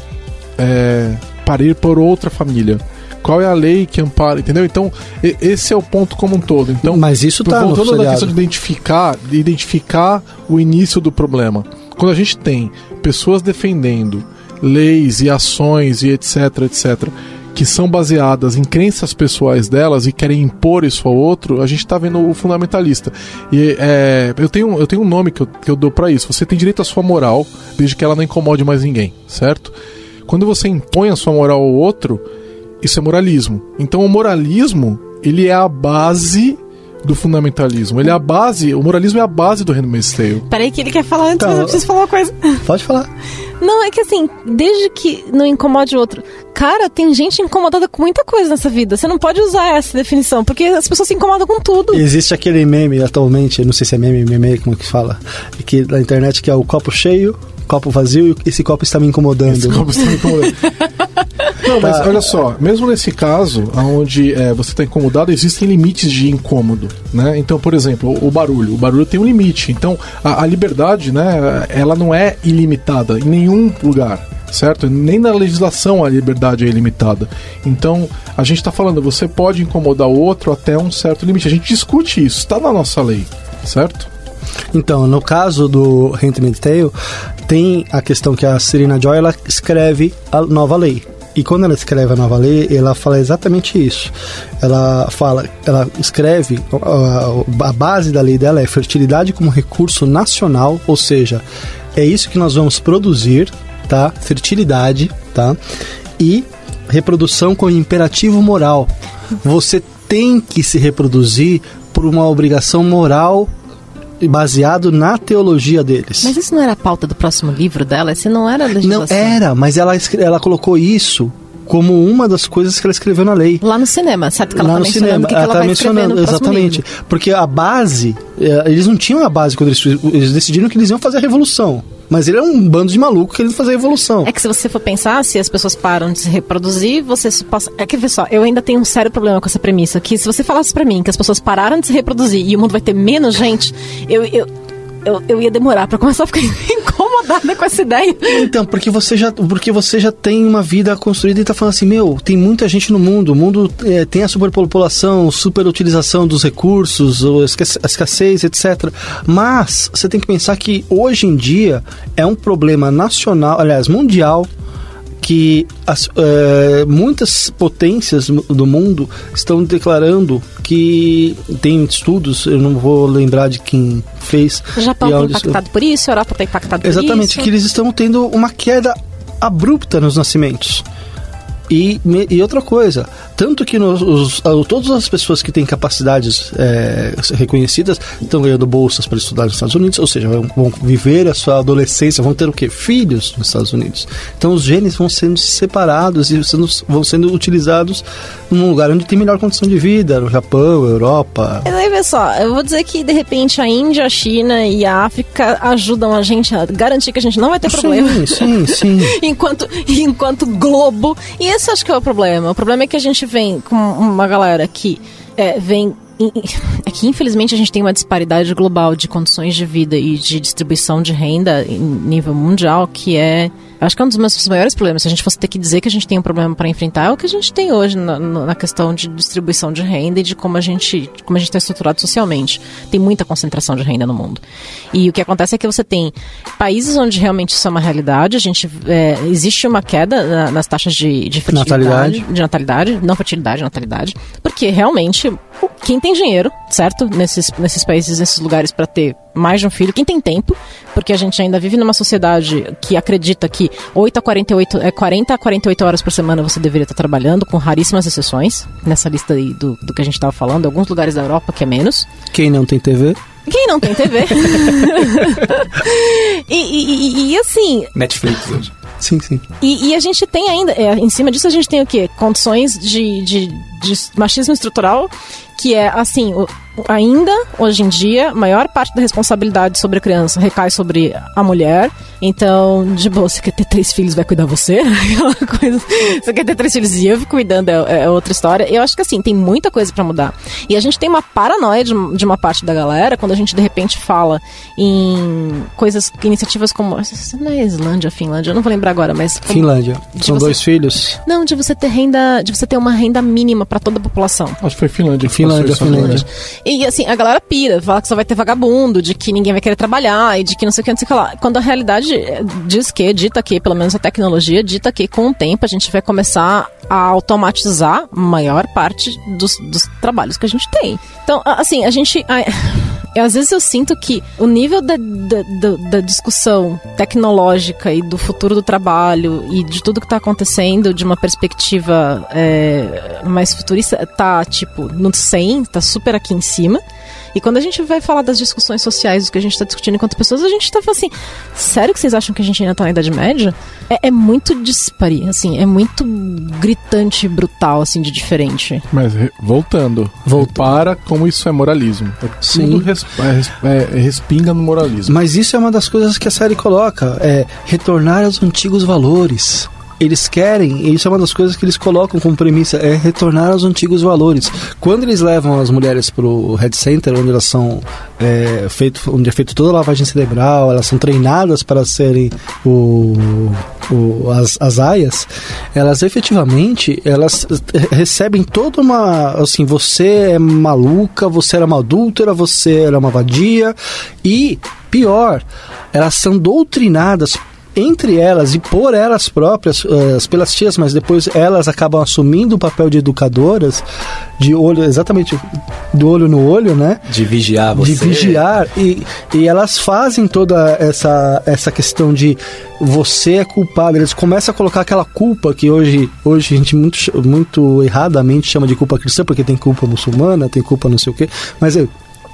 é, parir por outra família? Qual é a lei que ampara, entendeu? Então, esse é o ponto como um todo. Então, Mas isso tá no voltando da questão de identificar, de identificar o início do problema. Quando a gente tem pessoas defendendo leis e ações e etc, etc, que são baseadas em crenças pessoais delas e querem impor isso ao outro, a gente está vendo o fundamentalista. E é, eu, tenho, eu tenho um nome que eu, que eu dou para isso. Você tem direito à sua moral, desde que ela não incomode mais ninguém, certo? Quando você impõe a sua moral ao outro, isso é moralismo. Então o moralismo, ele é a base do fundamentalismo. Ele é a base, o moralismo é a base do Handmaid's Tale. Peraí que ele quer falar antes, Tá. mas eu preciso falar uma coisa. Pode falar. Não, é que assim, desde que não incomode o outro. Cara, tem gente incomodada com muita coisa nessa vida. Você não pode usar essa definição, porque as pessoas se incomodam com tudo. Existe aquele meme atualmente, eu não sei se é meme, meme, como que fala, que na internet que é o copo cheio, copo vazio e esse copo está me incomodando. Esse copo está me incomodando. Não, mas Tá. olha só, mesmo nesse caso, onde é, você está incomodado, existem limites de incômodo, né? Então, por exemplo, o, o barulho. O barulho tem um limite. Então, a, a liberdade, né, ela não é ilimitada em nenhum lugar. Certo? Nem na legislação a liberdade é ilimitada. Então, a gente está falando, você pode incomodar o outro até um certo limite. A gente discute isso, está na nossa lei, certo? Então, no caso do Handmaid's Tale, tem a questão que a Serena Joy ela escreve a nova lei. E quando ela escreve a nova lei, ela fala exatamente isso. Ela fala, ela escreve, a, base da lei dela é fertilidade como recurso nacional, ou seja, é isso que nós vamos produzir, tá? Fertilidade, tá? E reprodução com imperativo moral. Você tem que se reproduzir por uma obrigação moral baseado na teologia deles. Mas isso não era a pauta do próximo livro dela? Esse não era a Não legislação? era, mas ela, ela colocou isso como uma das coisas que ela escreveu na lei. Lá no cinema, certo? Que ela Lá tá no cinema, que, ela ela tá mencionando, exatamente. Porque a base, eh, eles não tinham a base quando eles, eles decidiram que eles iam fazer a revolução. Mas ele é um bando de maluco querendo fazer a revolução. É que se você for pensar, se as pessoas param de se reproduzir, você se passa... É que, vê só, eu ainda tenho um sério problema com essa premissa, que se você falasse pra mim que as pessoas pararam de se reproduzir e o mundo vai ter menos gente, eu... eu... Eu, eu ia demorar pra começar a ficar incomodada com essa ideia. Então, porque você já, porque você já tem uma vida construída e tá falando assim, meu, tem muita gente no mundo, o mundo eh, tem a superpopulação, superutilização dos recursos, a escassez, etc. Mas você tem que pensar que hoje em dia é um problema nacional, aliás, mundial, que as, eh, muitas potências do mundo estão declarando que tem estudos, eu não vou lembrar de quem fez. O Japão e tá onde- impactado por isso, a Europa tá impactada por Exatamente, isso. que eles estão tendo uma queda abrupta nos nascimentos. E, e outra coisa, tanto que nos, os- todas as pessoas que têm capacidades é, reconhecidas estão ganhando bolsas para estudar nos Estados Unidos, ou seja, vão, vão viver a sua adolescência, vão ter o quê? Filhos nos Estados Unidos. Então os genes vão sendo separados e sendo- vão sendo utilizados num lugar onde tem melhor condição de vida, no Japão, Europa. Mas aí, só, eu vou dizer que de repente a Índia, a China e a África ajudam a gente a garantir que a gente não vai ter problema. Sim, sim, sim. enquanto, enquanto globo. E esse acho que é o problema. O problema é que a gente vem com uma galera que é, vem. É que infelizmente a gente tem uma disparidade global de condições de vida e de distribuição de renda em nível mundial que é. Acho que é um dos meus maiores problemas. Se a gente fosse ter que dizer que a gente tem um problema para enfrentar, é o que a gente tem hoje na, na questão de distribuição de renda e de como a gente como a gente está estruturado socialmente. Tem muita concentração de renda no mundo. E o que acontece é que você tem países onde realmente isso é uma realidade. A gente é, existe uma queda na- nas taxas de, de fertilidade, Natalidade. de natalidade, não fertilidade, natalidade, porque realmente o- quem tem dinheiro, certo, nesses nesses países, nesses lugares para ter mais de um filho, quem tem tempo, porque a gente ainda vive numa sociedade que acredita que 8 a 48, é 40 a 48 horas por semana você deveria estar trabalhando, com raríssimas exceções, nessa lista aí do, do que a gente estava falando, alguns lugares da Europa que é menos. Quem não tem TV? Quem não tem TV? e, e- e- e, assim, Netflix hoje. Sim, sim. e, e a gente tem ainda, é, em cima disso a gente tem o quê? Condições de, de, de machismo estrutural, que é assim, ainda, hoje em dia, a maior parte da responsabilidade sobre a criança recai sobre a mulher. Então, de boa, você quer ter três filhos, vai cuidar você? Aquela coisa. Você quer ter três filhos e eu fico cuidando, é, é outra história. Eu acho que assim, tem muita coisa pra mudar. E a gente tem uma paranoia de, de uma parte da galera quando a gente de repente fala em coisas, iniciativas como. Não é Islândia, Finlândia, eu não vou lembrar agora, mas. como- Finlândia. São você- dois filhos. Não, de você ter renda. De você ter uma renda mínima pra toda a população. Acho que foi Finlândia. Finlândia, Finlândia. E assim, a galera pira, fala que só vai ter vagabundo, de que ninguém vai querer trabalhar e de que não sei o que, não sei o que lá. Quando a realidade eh, diz que, dita que, pelo menos a tecnologia, dita que com o tempo a gente vai começar a automatizar maior parte dos, dos trabalhos que a gente tem. Então, assim, a gente. eu, às vezes eu sinto que o nível da, da, da- da discussão tecnológica e do futuro do trabalho e de tudo que está acontecendo de uma perspectiva é, mais futurista tá, tipo, no 100, tá super aqui em cima. E quando a gente vai falar das discussões sociais, do que a gente está discutindo enquanto pessoas, a gente tá falando assim, sério que vocês acham que a gente ainda tá na Idade Média? É, é muito dispare, assim, é muito gritante e brutal, assim, de diferente. Mas re- voltando, para como isso é moralismo. É Sim. Res- é, é, respinga no moralismo. Mas isso é uma das coisas que a série coloca, é retornar aos antigos valores. Eles querem, isso é uma das coisas que eles colocam como premissa, é retornar aos antigos valores. Quando eles levam as mulheres pro Head Center, onde elas são é, feito, onde é feito toda a lavagem cerebral, elas são treinadas para serem o, o- as, as aias, elas efetivamente elas recebem toda uma assim, você é maluca, você era uma adúltera, você era uma vadia e pior, elas são doutrinadas entre elas e por elas próprias, uh, pelas tias, mas depois elas acabam assumindo o papel de educadoras, de olho, exatamente, do olho no olho, né? De vigiar você. De vigiar. E, e elas fazem toda essa, essa questão de você é culpado. Eles começam a colocar aquela culpa que hoje, hoje a gente muito, muito erradamente chama de culpa cristã, porque tem culpa muçulmana, tem culpa não sei o quê. Mas é,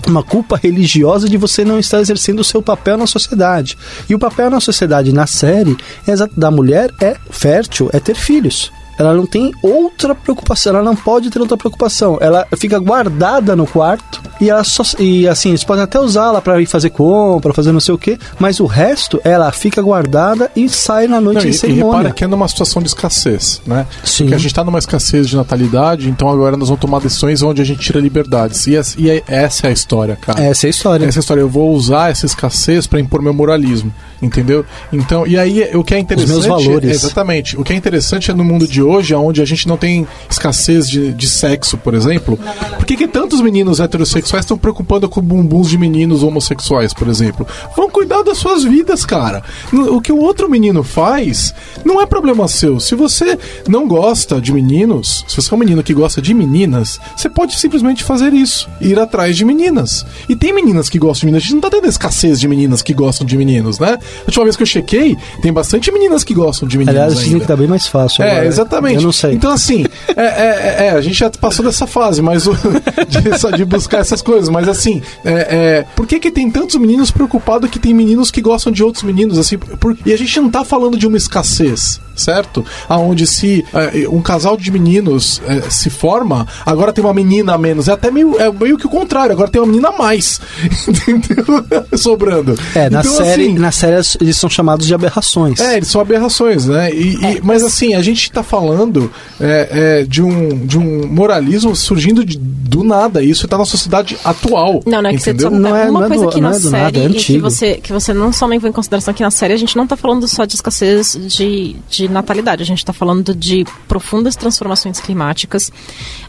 uma culpa religiosa de você não estar exercendo o seu papel na sociedade. E o papel na sociedade, na série, é da mulher é fértil, é ter filhos ela não tem outra preocupação, ela não pode ter outra preocupação. Ela fica guardada no quarto e ela só e assim, eles podem até usá-la para ir fazer compra, fazer não sei o que, mas o resto ela fica guardada e sai na noite Não, em e, e cerimônia. repara que é numa situação de escassez, né? Sim. Porque a gente está numa escassez de natalidade, então agora nós vamos tomar decisões onde a gente tira liberdades. E, essa- e é- essa é a história, cara. Essa é a história. Essa história, eu vou usar essa escassez para impor meu moralismo, entendeu? Então, e aí o que é interessante. meus valores. é- exatamente. O que é interessante é no mundo de hoje, onde a gente não tem escassez de, de sexo, por exemplo. Por que, que tantos meninos heterossexuais estão preocupando com bumbuns de meninos homossexuais, por exemplo? Vão cuidar das suas vidas, cara. O que o outro menino faz não é problema seu. Se você não gosta de meninos, se você é um menino que gosta de meninas, você pode simplesmente fazer isso, ir atrás de meninas. E tem meninas que gostam de meninas. A gente não tá tendo escassez de meninas que gostam de meninos, né? A última vez que eu chequei, tem bastante meninas que gostam de meninos. Aliás, dizem ainda. que tá bem mais fácil. É, agora. exatamente. Eu não sei. Então, assim, é, é, é, a gente já passou dessa fase, mas o, de, de buscar essas coisas. Mas, assim, é, é, por que, que tem tantos meninos preocupados que tem meninos que gostam de outros meninos? assim por- E a gente não tá falando de uma escassez, certo? Aonde se é, um casal de meninos é, se forma, agora tem uma menina a menos. É até meio, é meio que o contrário, agora tem uma menina a mais. Entendeu? Sobrando. É, na Então, série, assim, na série eles são chamados de aberrações. é, eles são aberrações, né? E, e- mas assim, a gente tá falando é, é, de, um, de um moralismo surgindo de- do nada. E isso tá na sociedade atual. Não, não é que você só, Não é- uma não é coisa do- que não na é série nada, é e que você, que você não só leva em consideração que na série a gente não tá falando só de escassez de, de natalidade, a gente tá falando de profundas transformações climáticas.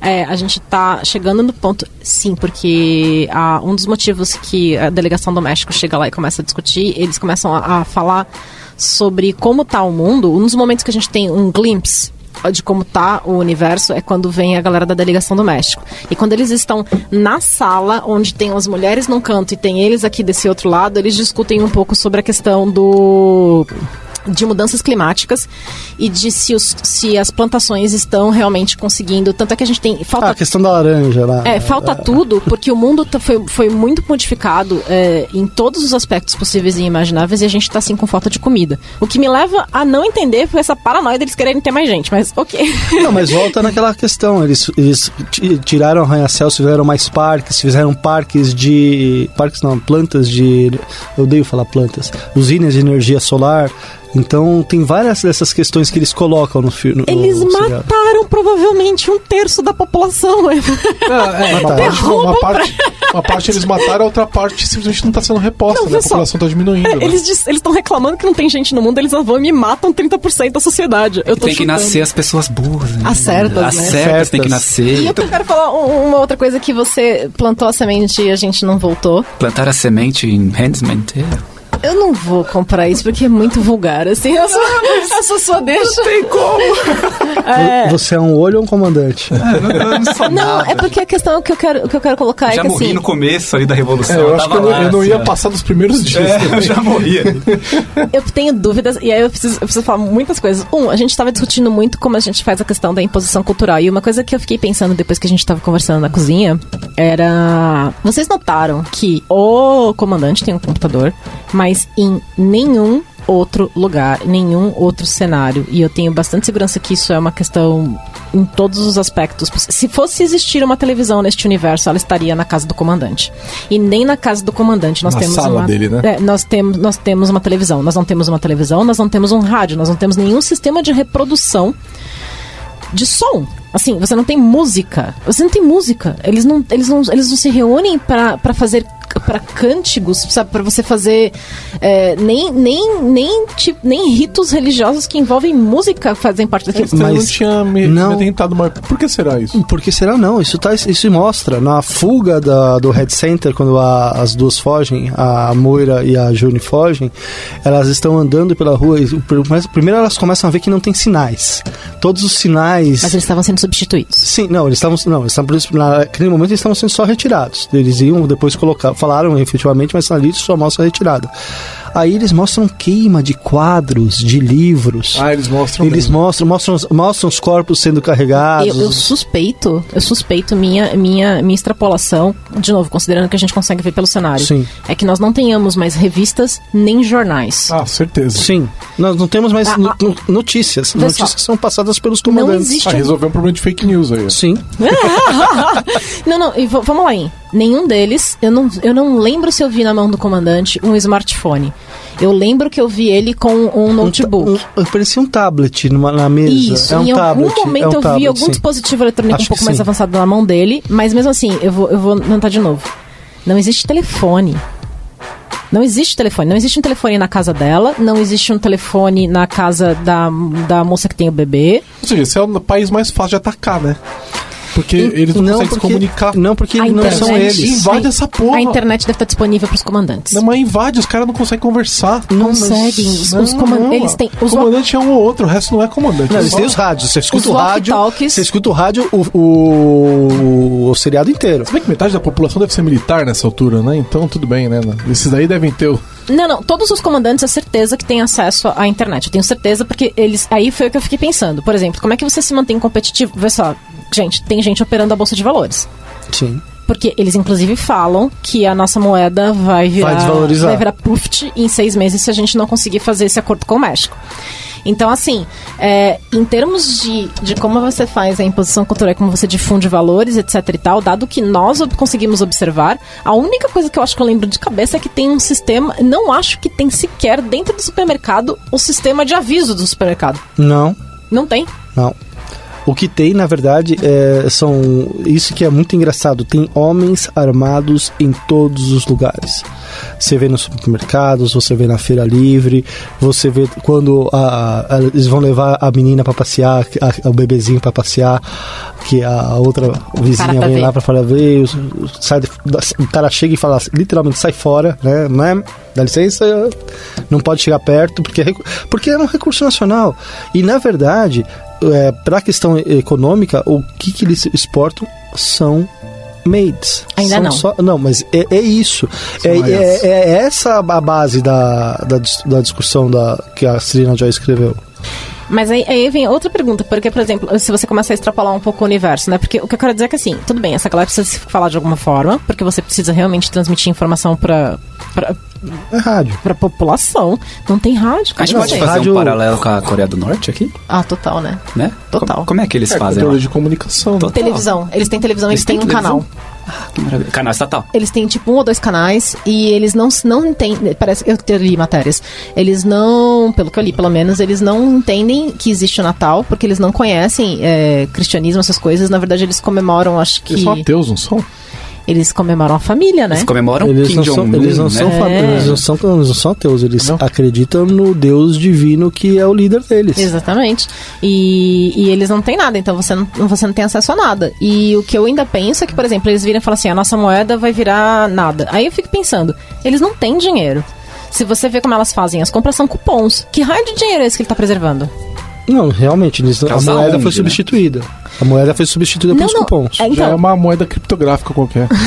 É, a gente tá chegando no ponto, sim, porque ah, um dos motivos que a delegação do México chega lá e começa a discutir, eles começam a, a falar sobre como tá o mundo. Um dos momentos que a gente tem um glimpse de como tá o universo é quando vem a galera da delegação do México. E quando eles estão na sala, onde tem as mulheres num canto e tem eles aqui desse outro lado, eles discutem um pouco sobre a questão do de mudanças climáticas e de se, os, se as plantações estão realmente conseguindo. Tanto é que a gente tem. Falta Ah, a questão da laranja lá. é, falta tudo, porque o mundo tá- foi, foi muito modificado é, em todos os aspectos possíveis e imagináveis e a gente tá assim com falta de comida. O que me leva a não entender foi essa paranoia deles quererem ter mais gente, mas ok. Não, mas volta naquela questão. Eles, eles ti- tiraram arranha-céus, fizeram mais parques, fizeram parques de. Parques não, plantas de. Eu odeio falar plantas. Usinas de energia solar. Então tem várias dessas questões que eles colocam no filme. Eles mataram provavelmente um terço da população. É, é, uma, Mataram. parte, uma, parte, uma parte eles mataram, a outra parte simplesmente não tá sendo reposta, Não, né? A população tá diminuindo. É, né? Eles estão reclamando que não tem gente no mundo, eles vão e me matam 30% da sociedade. Eu tô Tem que chutando. nascer as pessoas burras. Né? As certas, As né? certas tem que nascer. E eu quero falar um- uma outra coisa que você plantou a semente e a gente não voltou. Plantar a semente em Handmaid's Tale. Eu não vou comprar isso porque é muito vulgar, assim. Eu só, eu só, só deixa. Tem como? É, Você é um olho ou um comandante? Eu não sou não, nada. é porque a questão que eu quero, que eu quero colocar Já é que morri assim. no começo ali da Revolução. É, eu acho que eu, não- lá, eu não assim, ia ó. passar dos primeiros dias. É, eu já morria. Eu tenho dúvidas, e aí eu preciso, eu preciso falar muitas coisas. Um, a gente estava discutindo muito como a gente faz a questão da imposição cultural. E uma coisa que eu fiquei pensando depois que a gente estava conversando na cozinha era. Vocês notaram que o comandante tem um computador, mas em nenhum outro lugar, nenhum outro cenário. E eu tenho bastante segurança que isso é uma questão em todos os aspectos. Se fosse existir uma televisão neste universo, ela estaria na casa do comandante. E nem na casa do comandante nós Na temos sala uma dele, né? é, nós temos nós temos uma televisão, nós não temos uma televisão, nós não temos um rádio, nós não temos nenhum sistema de reprodução de som. Assim, você não tem música. Você não tem música. Eles não, eles não, eles não se reúnem pra fazer pra cânticos, sabe? Pra você fazer é, nem, nem, nem, tipo, nem ritos religiosos que envolvem música fazem parte daquilo. Você não Mas tinha me, não- me atentado, mas por que será isso? Por que será não? Isso, tá, isso mostra na fuga da- do Red Center, quando a- as duas fogem, a Moira e a June fogem, elas estão andando pela rua e mas primeiro elas começam a ver que não tem sinais. Todos os sinais. Mas eles estavam sendo substituídos. Sim, não, eles estavam. Não, eles estavam. Naquele momento eles estavam sendo só retirados. Eles iam depois colocar. Falaram efetivamente, mas ali só mostra a retirada. Aí eles mostram queima de quadros, de livros. Ah, eles mostram Eles mesmo. mostram, mostram, mostram os corpos sendo carregados. Eu, eu suspeito, eu suspeito minha, minha, minha extrapolação, de novo, considerando que a gente consegue ver pelo cenário, Sim. é que nós não tenhamos mais revistas nem jornais. Ah, certeza. Sim, nós não temos mais Ah, no- ah. no- notícias. Vê Notícias são passadas pelos Não comandantes. existe Ah, um resolveu um problema de fake news aí. Sim. não, não, e vamos lá, hein? Nenhum deles, eu não, eu não lembro se eu vi na mão do comandante um smartphone. Eu lembro que eu vi ele com um notebook. Um, um, parecia um tablet numa, na mesa. Isso, é um em tablet, algum momento é um eu tablet, vi algum sim. dispositivo eletrônico Acho um pouco mais sim. avançado na mão dele, mas mesmo assim, eu vou, eu vou tentar de novo. Não existe telefone. Não existe telefone. Não existe um telefone na casa dela, não existe um telefone na casa da, da moça que tem o bebê. Ou seja, esse é o país mais fácil de atacar, né? Porque eles não, conseguem se porque, comunicar. Não, porque A não internet- são eles. Invade essa porra. A internet deve estar disponível para os comandantes. Não, mas invade, os caras não conseguem conversar. Não conseguem. Os, os Não, coman- não, eles têm. O Os comandante é um ou outro, o resto não é comandante. Não, eles têm os rádios. Você escuta Os o rádio. Você escuta o rádio o, o, o seriado inteiro. Se bem que metade da população deve ser militar nessa altura, né? Então tudo bem, né? Esses daí devem ter o. Não, não. Todos os comandantes, é certeza que têm acesso à internet. Eu tenho certeza, porque eles. Aí foi o que eu fiquei pensando. Por exemplo, como é que você se mantém competitivo? Vê só, gente, tem gente operando a bolsa de valores. Sim. Porque eles, inclusive, falam que a nossa moeda vai virar. Vai desvalorizar. Vai virar puft em seis meses se a gente não conseguir fazer esse acordo com o México. Então, assim, é, em termos de, de como você faz a imposição cultural, como você difunde valores, etc e tal, dado que nós conseguimos observar, a única coisa que eu acho que eu lembro de cabeça é que tem um sistema, não acho que tem sequer dentro do supermercado o sistema de aviso do supermercado. Não, Não tem. não. O que tem, na verdade, é, são. Isso que é muito engraçado. Tem homens armados em todos os lugares. Você vê nos supermercados, você vê na feira livre, você vê quando a- a- eles vão levar a menina para passear, a- o bebezinho para passear, que a outra vizinha vem ver. lá para falar, "Ei, os- os- sai, o cara chega e fala, literalmente, sai fora, né? Não é? Dá licença, não pode chegar perto, porque é, porque é um recurso nacional. E, na verdade, é, para a questão econômica, o que, que eles exportam são maids. Ainda São não. só- não, mas é, é isso. É, é, é essa a base da, da, da discussão da, que a Serena Joy escreveu. Mas aí, aí vem outra pergunta, porque, por exemplo, se você começar a extrapolar um pouco o universo, né? Porque o que eu quero dizer é que, assim, tudo bem, essa galera precisa se falar de alguma forma, porque você precisa realmente transmitir informação pra, É rádio. pra população. Não tem rádio, A cara. gente não pode fazer Rádio- um paralelo com a Coreia do Norte aqui, Ah, total, né? né? Total. Como, como é que eles É, fazem controle lá? de comunicação. né? Total. Televisão. Eles têm televisão, eles, Eles têm têm um televisão? canal. Ah, que maravilha. Canal estatal. Eles têm tipo um ou dois canais e eles não, não entendem. Parece que eu te- li matérias. Eles não, pelo que eu li pelo menos, eles não entendem que existe o Natal, porque eles não conhecem é, cristianismo, essas coisas. Na verdade, eles comemoram, acho que. Eles são ateus, não são? Eles comemoram a família, né? Eles comemoram Eles Kim não, são, Jong-un, eles, não né? É. eles, não são, eles não são ateus, eles Não? acreditam no Deus divino que é o líder deles. Exatamente. E, e eles não têm nada, então você não, você não tem acesso a nada. E o que eu ainda penso é que, por exemplo, eles viram e falam assim: a nossa moeda vai virar nada. Aí eu fico pensando: eles não têm dinheiro. Se você vê como elas fazem, as compras são cupons. Que raio de dinheiro é esse que ele tá preservando? Não, realmente, eles, a moeda onde, foi né? substituída. A moeda foi substituída pelos cupons. É, Já é então, uma moeda criptográfica qualquer.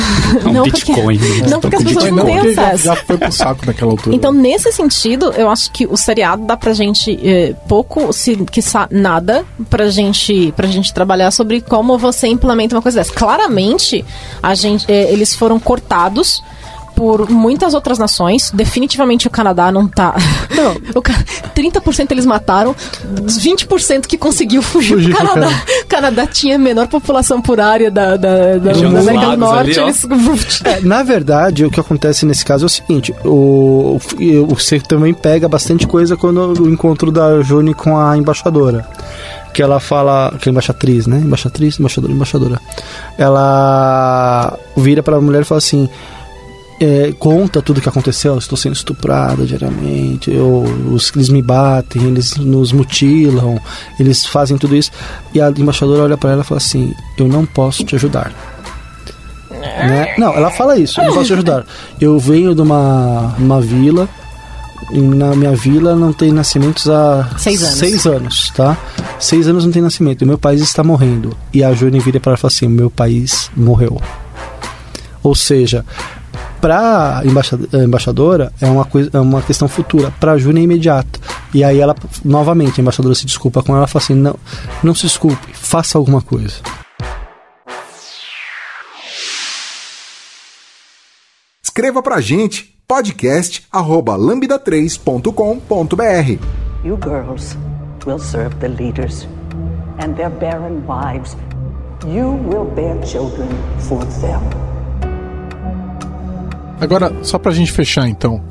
É um Não, Bitcoin. porque- não, porque as de pessoas não têm porque já, acesso. já foi pro saco naquela altura. Então, nesse sentido, eu acho que o seriado dá pra gente eh, pouco, se quiçá nada, pra gente, pra gente trabalhar sobre como você implementa uma coisa dessa. Claramente, a gente, eh, eles foram cortados por muitas outras nações. Definitivamente o Canadá não tá. Não. O ca- 30% eles mataram, dos 20% que conseguiu fugir Fugir pro Canadá. O Canadá tinha a menor população por área da, da, da, da América do Norte. ali, eles... É, na verdade, o que acontece nesse caso é o seguinte: o, o, você também pega bastante coisa quando o encontro da June com a embaixadora. Que ela fala. Que é embaixatriz, né? Embaixatriz, embaixadora, embaixadora. Ela vira pra mulher e fala assim: é, conta tudo o que aconteceu. Eu estou sendo estuprada diariamente, eu, os, eles me batem, eles nos mutilam, eles fazem tudo isso. E a embaixadora olha para ela e fala assim: Eu não posso te ajudar. Né? Não, ela fala isso, eu não posso te ajudar. Eu venho de uma, uma vila, e na minha vila não tem nascimentos há Seis anos. seis anos, tá? Seis anos não tem nascimento, e meu país está morrendo. E a Juni vira para ela e fala assim: Meu país morreu. Ou seja, para a embaixadora é uma, coisa, é uma questão futura, para a Juni é imediato. E aí ela, novamente, a embaixadora se desculpa com ela, fala assim: não, não se desculpe, faça alguma coisa. Escreva pra gente podcast@lambda3.com.br. You girls will serve the leaders and their barren wives. You will bear children for them. Agora, só pra gente fechar então.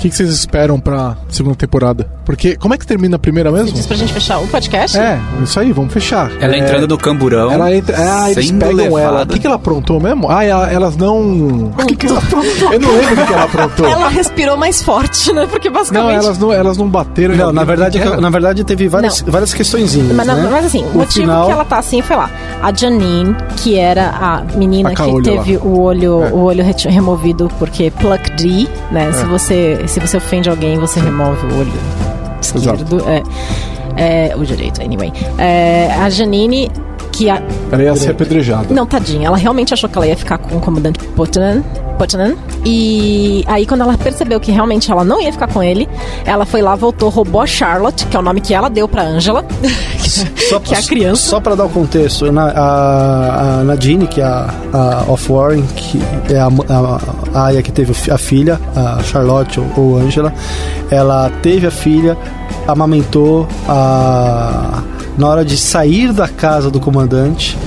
O que, que vocês esperam pra segunda temporada? Porque como é que termina a primeira mesmo? Diz pra gente fechar o podcast? É, isso aí, vamos fechar. Ela é, entrando no camburão. Ela entra. Ah, eles pegam levada. ela. O que, que ela aprontou mesmo? Ah, ela- elas não. O que, que ela aprontou? Eu não lembro o que, ela aprontou. Ela respirou mais forte, né? Porque Não, basicamente. elas não, elas não bateram. Não, na verdade, na verdade teve várias, várias questõezinhas. Mas, não- né? mas assim, o O motivo final- que ela tá assim foi lá. A Janine, que era a menina A que teve lá. o olho, É. o olho removido porque pluck D, né? Se você se você ofende alguém, você remove o olho esquerdo. É, é, o direito, anyway. É, a Janine, que a, Ela ia ser apedrejada. não, tadinha. Ela realmente achou que ela ia ficar com o comandante Putnan. Putnan. E aí, quando ela percebeu que realmente ela não ia ficar com ele, ela foi lá, voltou, roubou a Charlotte, que é o nome que ela deu pra Angela, que é a criança. Só para dar o contexto, na, a, a Nadine, que é a, a Off Warren, que é a, a, a Aya que teve a filha, a Charlotte ou, ou Angela, ela teve a filha, amamentou a, na hora de sair da casa do comandante.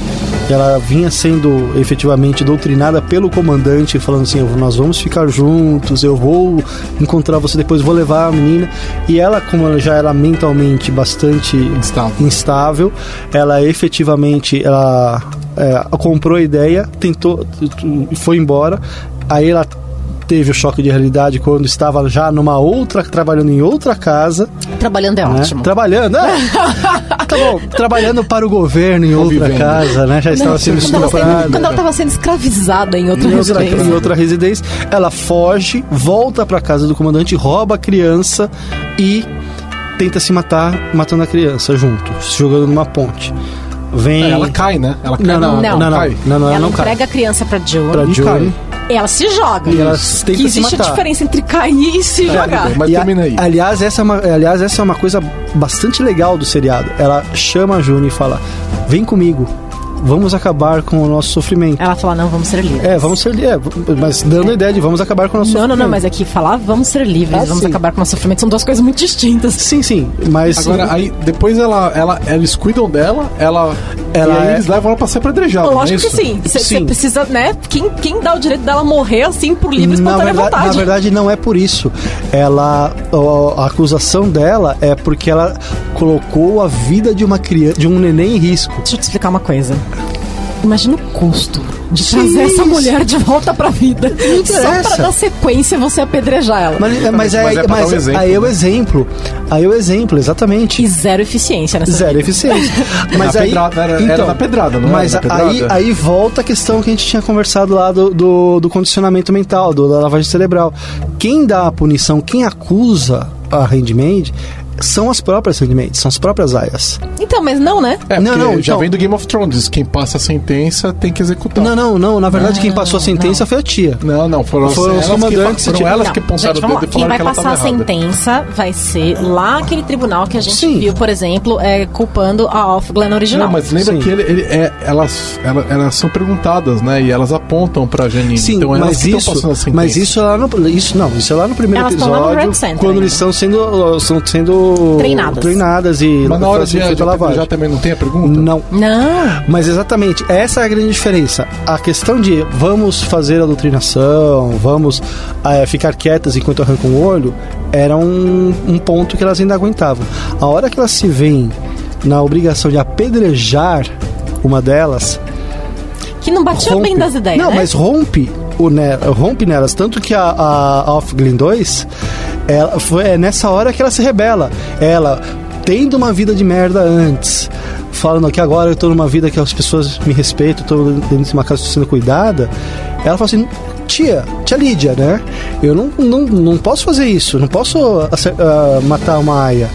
Ela vinha sendo efetivamente doutrinada pelo comandante, falando assim: Nós vamos ficar juntos, eu vou encontrar você depois, vou levar a menina. E ela, como ela já era mentalmente bastante Instável. instável, ela efetivamente ela, é, comprou a ideia, tentou e foi embora. Aí ela teve o choque de realidade quando estava já numa outra, trabalhando em outra casa. Trabalhando é né? ótimo. Trabalhando, é. tá bom, trabalhando para o governo em outra Convivendo. casa, né? Já estava sendo estuprada. quando ela tava sendo escravizada em outra Em outra, residência. em outra residência, ela foge, volta para casa do comandante, rouba a criança e tenta se matar, matando a criança junto, se jogando numa ponte. Vem. Ela cai, né? Ela cai Não, na não, água, não, não, não, cai. não, não, ela ela não cai. entrega a criança pra Joan. Pra E Johnny. cai. E ela se joga. E ela tenta que se existe a diferença entre cair e se jogar. Mas E termina aí. Aliás, essa é uma, aliás, essa é uma coisa bastante legal do seriado. Ela chama a Juni e fala: Vem comigo, vamos acabar com o nosso sofrimento. Ela fala, não, vamos ser livres. É, vamos ser. É, mas dando a ideia de vamos acabar com o nosso Não, não, sofrimento. não, mas aqui falar vamos ser livres, Ah, vamos sim. acabar com o nosso sofrimento são duas coisas muito distintas. Sim, sim, mas. Agora, aí, depois ela, ela, eles cuidam dela, ela. Ela e aí é- eles levam ela pra ser apedrejada. não é Lógico que sim. Você precisa, né? Quem, quem dá o direito dela morrer assim por livre na espontânea verdade, vontade? na verdade, não é por isso. Ela, a acusação dela é porque ela colocou a vida de uma criança, de um neném em risco. Deixa eu te explicar uma coisa. Imagina o custo de trazer Sim, essa mulher de volta pra vida. Só pra dar sequência você apedrejar ela. Mas, mas, Mas é, é pra mas um exemplo, aí é o né? exemplo. Aí é o exemplo, exatamente. E zero eficiência nessa Zero vida. eficiência. Mas Na aí, pedrada, era- era na pedrada, não era Mas na pedrada? aí, aí volta a questão que a gente tinha conversado lá do, do, do condicionamento mental, do, da lavagem cerebral. Quem dá a punição, quem acusa a Handmaid são as próprias Handmaids, são as próprias aias. Então, mas não, né? É, Não, porque não, já então- vem do Game of Thrones. Quem passa a sentença tem que executar. Não, não, não. Na verdade, quem passou a sentença foi a tia. Não, não, foram, Foram os elas comandantes que, foram elas Não, que apontaram gente, o dedo e Quem vai que ela passar a sentença vai ser lá aquele tribunal que a gente Sim. viu, por exemplo, é, culpando a Off Glen original. Não, mas lembra Sim. que ele, ele é, elas, ela- elas são perguntadas, né? E elas apontam pra Janine. Sim, então elas mas isso, passando a sentença. mas isso é lá no isso não, isso é lá no primeiro Elas estão lá no episódio, Rec Center quando ainda. eles estão sendo estão sendo Treinadas. treinadas e Mas na hora de, de lavagem. já também não tem a pergunta? Não, Não. Mas exatamente, essa é a grande diferença. A questão de vamos fazer a doutrinação, vamos eh, ficar quietas enquanto arrancam o olho, era um, um ponto que elas ainda aguentavam. A hora que elas se veem na obrigação de apedrejar uma delas, que não batia bem das ideias, Não, né? mas rompe, o, rompe nelas. Tanto que a, a Off Glen 2, ela, foi, é nessa hora que ela se rebela. Ela, tendo uma vida de merda antes, falando que agora eu tô numa vida que as pessoas me respeitam, tô dentro de uma casa sendo cuidada, ela fala assim. Tia, tia Lídia, né? Eu não, não, não posso fazer isso, não posso ah, matar uma aia.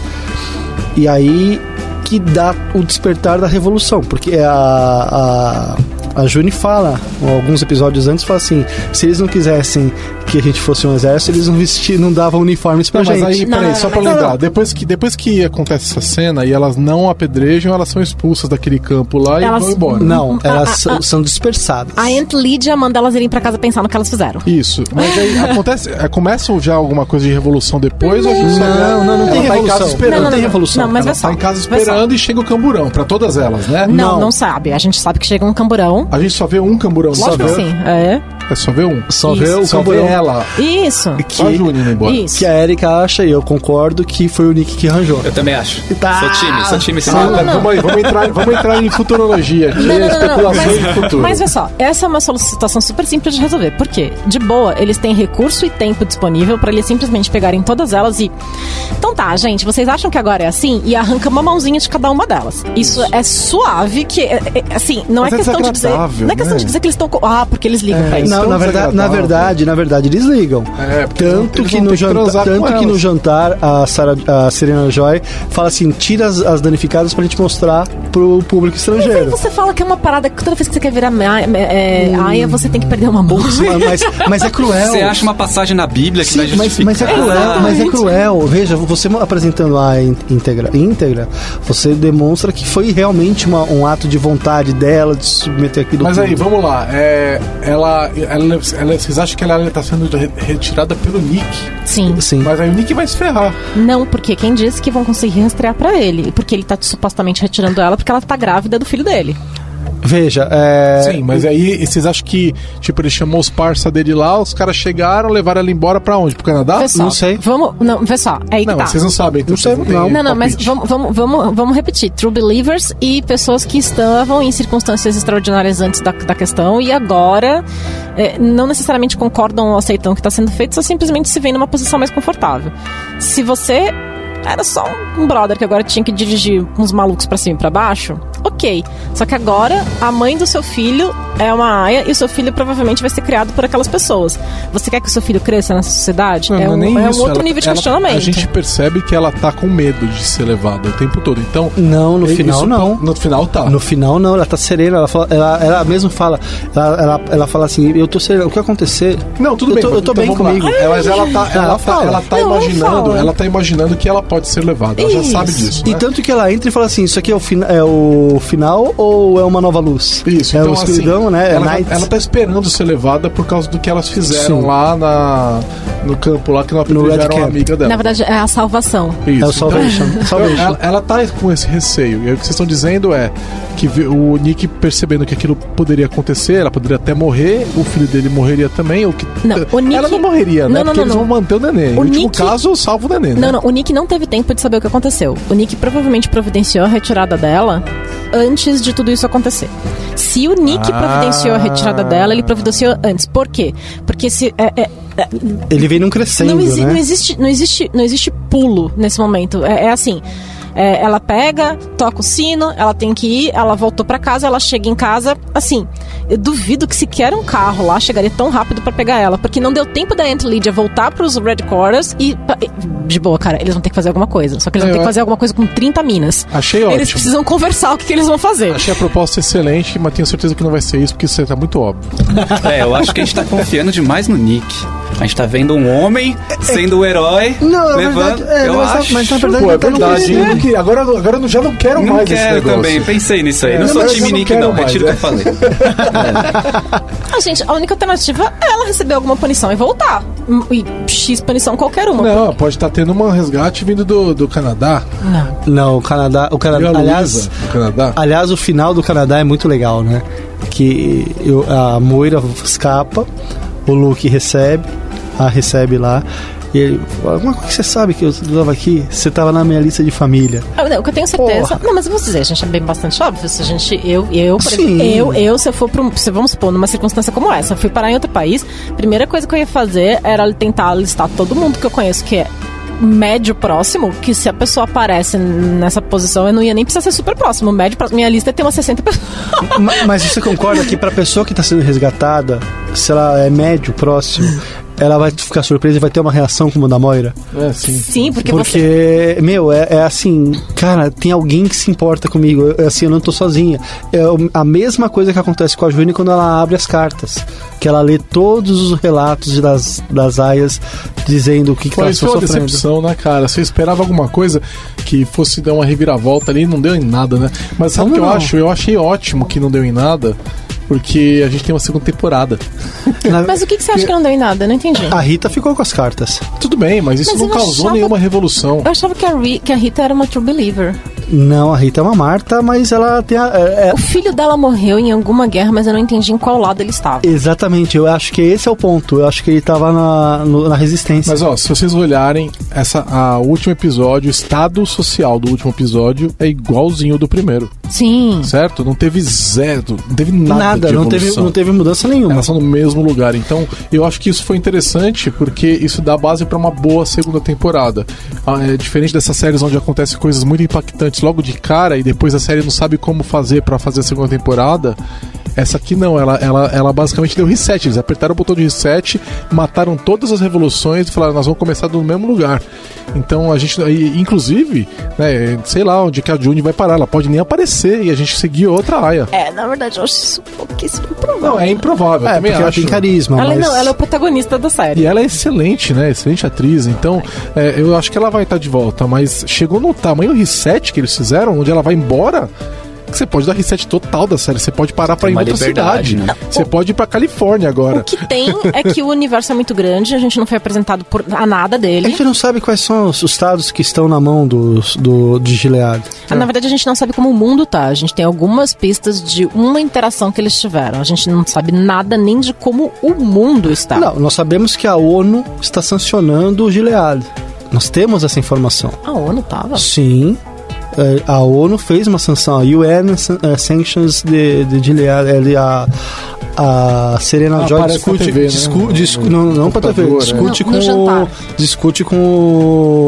E aí que dá o despertar da revolução, porque a, a, a Juni fala, alguns episódios antes, fala assim: se eles não quisessem que a gente fosse um exército, eles não vestir, não davam uniformes pra Não, mas gente. aí, Não, peraí, não, só não, pra mas- lembrar, depois que, depois que acontece essa cena e elas não apedrejam, elas são expulsas daquele campo lá Elas- e vão embora. Não, elas Ah, são, ah, são dispersadas. A Aunt Lydia manda elas irem pra casa pensar no que elas fizeram. Isso. Mas aí acontece. é, Começa já alguma coisa de revolução depois ou a gente só vê- Não, não, não tem ela tá em casa revolução. esperando. Não, não, tem não. revolução. Não, mas ela vai só. tá em casa esperando e chega o camburão, pra todas elas, né? Não, Não. não, sabe. A gente sabe que chega um camburão. A gente só vê um camburão. Lógico só vê, sim. É. É só ver um. Só vê o Só camburão. vê ela. Isso. Só a Júnior indo embora. Isso. Que a Erika acha, e eu concordo, que foi o Nick que arranjou. Eu também acho. Tá. Sou time, sou time Ah, maluco. tá, vamos, vamos, entrar, vamos entrar em futurologia aqui, Não, não, não, não, especulações de futuro. mas vê só, essa é uma situação super simples de resolver. Por quê? De boa, eles têm recurso e tempo disponível pra eles simplesmente pegarem todas elas e. Então tá, gente, vocês acham que agora é assim? E arranca uma mãozinha de cada uma delas. Isso, é suave, que. é- é- assim, não Mas é é questão de dizer. Não é questão né? de dizer que eles estão. Ah, porque eles ligam pra isso. Não, tão na verdade, na desagradável. verdade, na verdade, eles ligam. É, porque eles vão- tanto eles que no jantar, tanto que no jantar a, Sarah, a Serena Joy fala assim, tira as, as danificadas pra gente mostrar pro público Mas aí estrangeiro. você fala que é uma parada que toda vez que você quer virar é, aia, você tem que perder uma mão. mas, mas é cruel. Você acha uma passagem na Bíblia que Sim, vai mas, justificar? mas é cruel, mas é cruel. Veja, você apresentando a íntegra, íntegra, você demonstra que foi realmente uma- um ato de vontade dela de se submeter aquilo Mas aí, tudo. vamos lá. É, ela, ela, ela- vocês acham que ela está sendo re- retirada pelo Nick? Sim. Sim. Mas aí o Nick vai se ferrar. Não, porque quem disse que vão conseguir rastrear pra ele? Porque ele tá supostamente retirando ela porque ela tá grávida do filho dele. Veja, é, Sim, mas aí vocês acham que, tipo, ele chamou os parça dele lá, os caras chegaram, levaram ela embora pra onde? Pro Canadá? Vê só, não sei. Vamos, não, vê só, é aí que Não, tá. vocês não sabem, então Não sei, têm não. Não, não, mas vamos, vamos, vamos, vamos repetir. True believers e pessoas que estavam em circunstâncias extraordinárias antes da, da questão e agora é, não necessariamente concordam ou aceitam o que está sendo feito, só simplesmente se veem numa posição mais confortável. Se você era só um brother que agora tinha que dirigir uns malucos pra cima e pra baixo, ok. Só que agora a mãe do seu filho é uma aia e o seu filho provavelmente vai ser criado por aquelas pessoas. Você quer que o seu filho cresça nessa sociedade? Não, é um, nem é um isso, outro ela- nível de ela- questionamento. A gente percebe que ela tá com medo de ser levada o tempo todo. Então. Não, no isso final tá- não. No final tá. No final, não, ela tá serena, ela, fala, ela, ela mesmo fala, ela, ela, ela fala assim, eu tô serena, o que acontecer? Não, tudo eu bem. Tô, eu tô então bem comigo. É, mas ela tá, ela, Ela tá, fala. ela tá Não, imaginando, ela tá imaginando que ela pode ser levada. Ela já Isso. sabe disso. E né? tanto que ela entra e fala assim, isso aqui é o, fina, é o final ou é uma nova luz? Isso, é então o escuridão, assim, né? É Ela, Night. ela tá esperando ser levada por causa do que elas fizeram Sim. lá na, no campo lá que não apedrejaram a amiga dela. Na verdade, é a salvação. Isso. É o Salvation. Então, Salvation. ela, ela tá com esse receio. E aí o que vocês estão dizendo é que o Nick percebendo que aquilo poderia acontecer, ela poderia até morrer, o filho dele morreria também, ou que Não, o Nick- ela não morreria, né? Não, não, Porque não, eles não. vão manter o neném. O no último Nick- caso, salva o neném. né? Não, não, o Nick não teve tempo de saber o que aconteceu. O Nick provavelmente providenciou a retirada dela antes de tudo isso acontecer. Se o Nick Ah. providenciou a retirada dela, ele providenciou antes. Por quê? Porque se. é- é- é- Ele vem num crescendo, não, exi- né? não existe, não, existe, não existe pulo nesse momento. É, é assim. É, ela pega, toca o sino, ela tem que ir, ela voltou pra casa, ela chega em casa, assim, eu duvido que sequer um carro lá chegaria tão rápido pra pegar ela, porque não deu tempo da Aunt Lydia voltar pros Red Quarters e, de boa, cara, eles vão ter que fazer alguma coisa, só que eles vão É, ter que fazer alguma coisa com 30 minas. Achei Eles ótimo. precisam conversar o que, que eles vão fazer. Achei a proposta excelente, mas tenho certeza que não vai ser isso, porque isso tá muito óbvio. É, eu acho que a gente tá confiando demais no Nick. A gente tá vendo um homem sendo o herói, Não, levando. verdade, é, eu mas, acho. mas na verdade Pô, é ele tá não queria- agora, agora eu já não quero Não mais esse quero negócio. também, pensei nisso aí. É, não sou time não Nick, quero não. mais, Retiro o que é. eu falei. Ah, gente, a única alternativa é ela receber alguma punição e voltar. E X punição qualquer uma. Não, pode estar tendo um resgate vindo do, do Canadá. Não. Não, o Canadá, o Canadá, aliás, do Canadá. aliás, o final do Canadá é muito legal, né? Que eu- a Moira escapa, o Luke recebe, a recebe lá, E ele fala, mas como que você sabe que eu estava aqui? Você estava na minha lista de família. Ah, não, o que eu tenho certeza. Porra. Não, mas eu vou dizer, a gente é bem bastante óbvio. Se a gente. Eu, eu, por exemplo, eu, eu, se eu for pra um. Se vamos supor, numa circunstância como essa, eu fui parar em outro país, a primeira coisa que eu ia fazer era tentar listar todo mundo que eu conheço que é médio próximo, que se a pessoa aparece nessa posição, eu não ia nem precisar ser super próximo. Médio próximo. Minha lista tem umas 60 pessoas. Ma- Mas você concorda que pra pessoa que tá sendo resgatada, se ela é médio, próximo, ela vai ficar surpresa e vai ter uma reação como a da Moira? É, sim. Sim, porque, Porque, meu, é, é assim, cara, tem alguém que se importa comigo. Eu, assim, eu não tô sozinha. É a mesma coisa que acontece com a Juni quando ela abre as cartas. Que ela lê todos os relatos das, das aias dizendo o que, que Foi, elas isso estão foi uma sofrendo. decepção, né, cara? Você esperava alguma coisa que fosse dar uma reviravolta ali, não deu em nada, né? Mas sabe o Como que eu não? acho? Eu achei ótimo que não deu em nada, porque a gente tem uma segunda temporada. Mas o que, que você acha que não deu em nada? Eu não entendi. A Rita ficou com as cartas. Tudo bem, mas isso Mas não causou achava- nenhuma revolução. Eu achava que a, Ri- que a Rita era uma true believer. Não, a Rita é uma Marta, mas ela tem a. é- é- O filho dela morreu em alguma guerra, mas eu não entendi em qual lado ele estava. exatamente, eu acho que esse é o ponto. Eu acho que ele tava na, no- na resistência. Mas ó, se vocês olharem essa, a, o último episódio, o estado social do último episódio é igualzinho do primeiro, Sim. certo? Não teve zero, não teve nada, Nada, de não teve, não teve mudança nenhuma. Elas são no mesmo lugar. Então, eu acho que isso foi interessante porque isso dá base pra uma boa segunda temporada. Ah, É diferente dessas séries onde acontecem coisas muito impactantes logo de cara e depois a série não sabe como fazer pra fazer a segunda temporada. Essa aqui não, ela, ela, ela basicamente deu reset. Eles apertaram o botão de reset, mataram todas as revoluções e falaram: nós vamos começar do mesmo lugar. Então a gente, inclusive, né, sei lá onde que a June vai parar. Ela pode nem aparecer e a gente seguir outra aia. É, na verdade, eu acho isso pouquíssimo provável. Não, é improvável. É, também porque ela acho. tem carisma, Ela, mas... não, ela é o protagonista da série. E ela é excelente, né? Excelente atriz. Então, é, eu acho que ela vai estar de volta. Mas chegou no tamanho reset que eles fizeram, onde ela vai embora. Que você pode dar reset total da série. Você pode parar pra ir em outra cidade. né? Você pode ir pra Califórnia O agora. que tem é que o universo é muito grande, a gente não foi apresentado por, a nada A dele. gente não sabe quais são os estados que estão na mão dos, do, de Gilead. Ah, Na verdade, a gente não sabe como o mundo tá. A gente tem algumas pistas de uma interação que eles tiveram. A gente não sabe nada nem de como o mundo está. Não, nós sabemos que a ONU está sancionando o Gilead. Nós temos essa informação. A ONU tava. Sim. É, A ONU fez uma sanção, a UN eh, Sanctions de, de Gilead, ele, a, a Serena Ah, Joy discute, né? discu- não, não pra TV, discute, é. Com o, discute com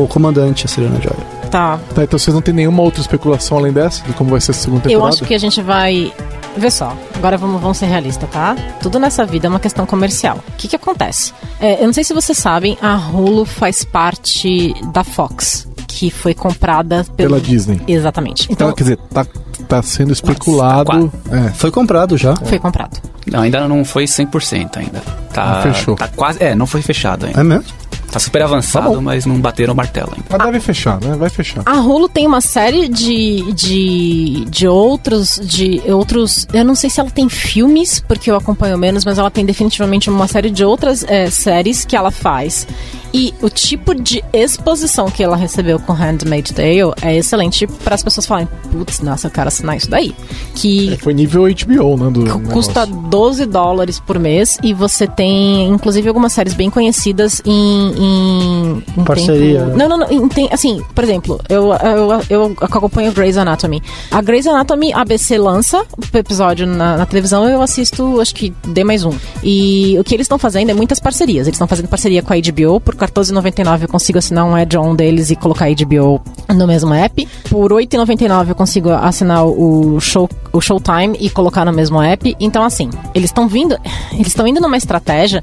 o comandante, a Serena Joy. Tá. Tá, então vocês não tem nenhuma outra especulação além dessa? De como vai ser a segunda Eu temporada? acho que a gente vai. Vê só, agora vamos, vamos ser realistas, tá? Tudo nessa vida é uma questão comercial. O que, que acontece? É, eu não sei se vocês sabem, a Hulu faz parte da Fox, que foi comprada pelo- Pela Disney. Exatamente. Então, Então, quer dizer, tá, tá sendo especulado. É. Foi comprado já. foi comprado. Não, ainda não foi 100% ainda. Tá, Não fechou. Tá quase. É, não foi fechado ainda. É mesmo? Tá super avançado, mas não bateram o martelo ainda. Mas deve fechar, né? Vai fechar. A Hulu tem uma série de, de, de outros de outros. Eu não sei se ela tem filmes, porque eu acompanho menos, mas ela tem definitivamente uma série de outras é, séries que ela faz. E o tipo de exposição que ela recebeu com Handmaid's Tale é excelente para as pessoas falarem: putz, nossa, eu quero assinar isso daí. Que Foi nível HBO, né? Do custa negócio. 12 dólares por mês e você tem, inclusive, algumas séries bem conhecidas em. Em, em Parceria, tempo- né? Não, não, não. em tem- assim, por exemplo, eu, eu, eu acompanho Grey's Anatomy. A Grey's Anatomy, a ABC lança o episódio na, na televisão eu assisto, acho que D mais um. E o que eles estão fazendo é muitas parcerias. Eles estão fazendo parceria com a HBO. Por R$14,99 eu consigo assinar um add-on deles e colocar a HBO no mesmo app. Por R$8,99 eu consigo assinar o show o Showtime e colocar no mesmo app. Então, assim, eles estão vindo. Eles estão indo numa estratégia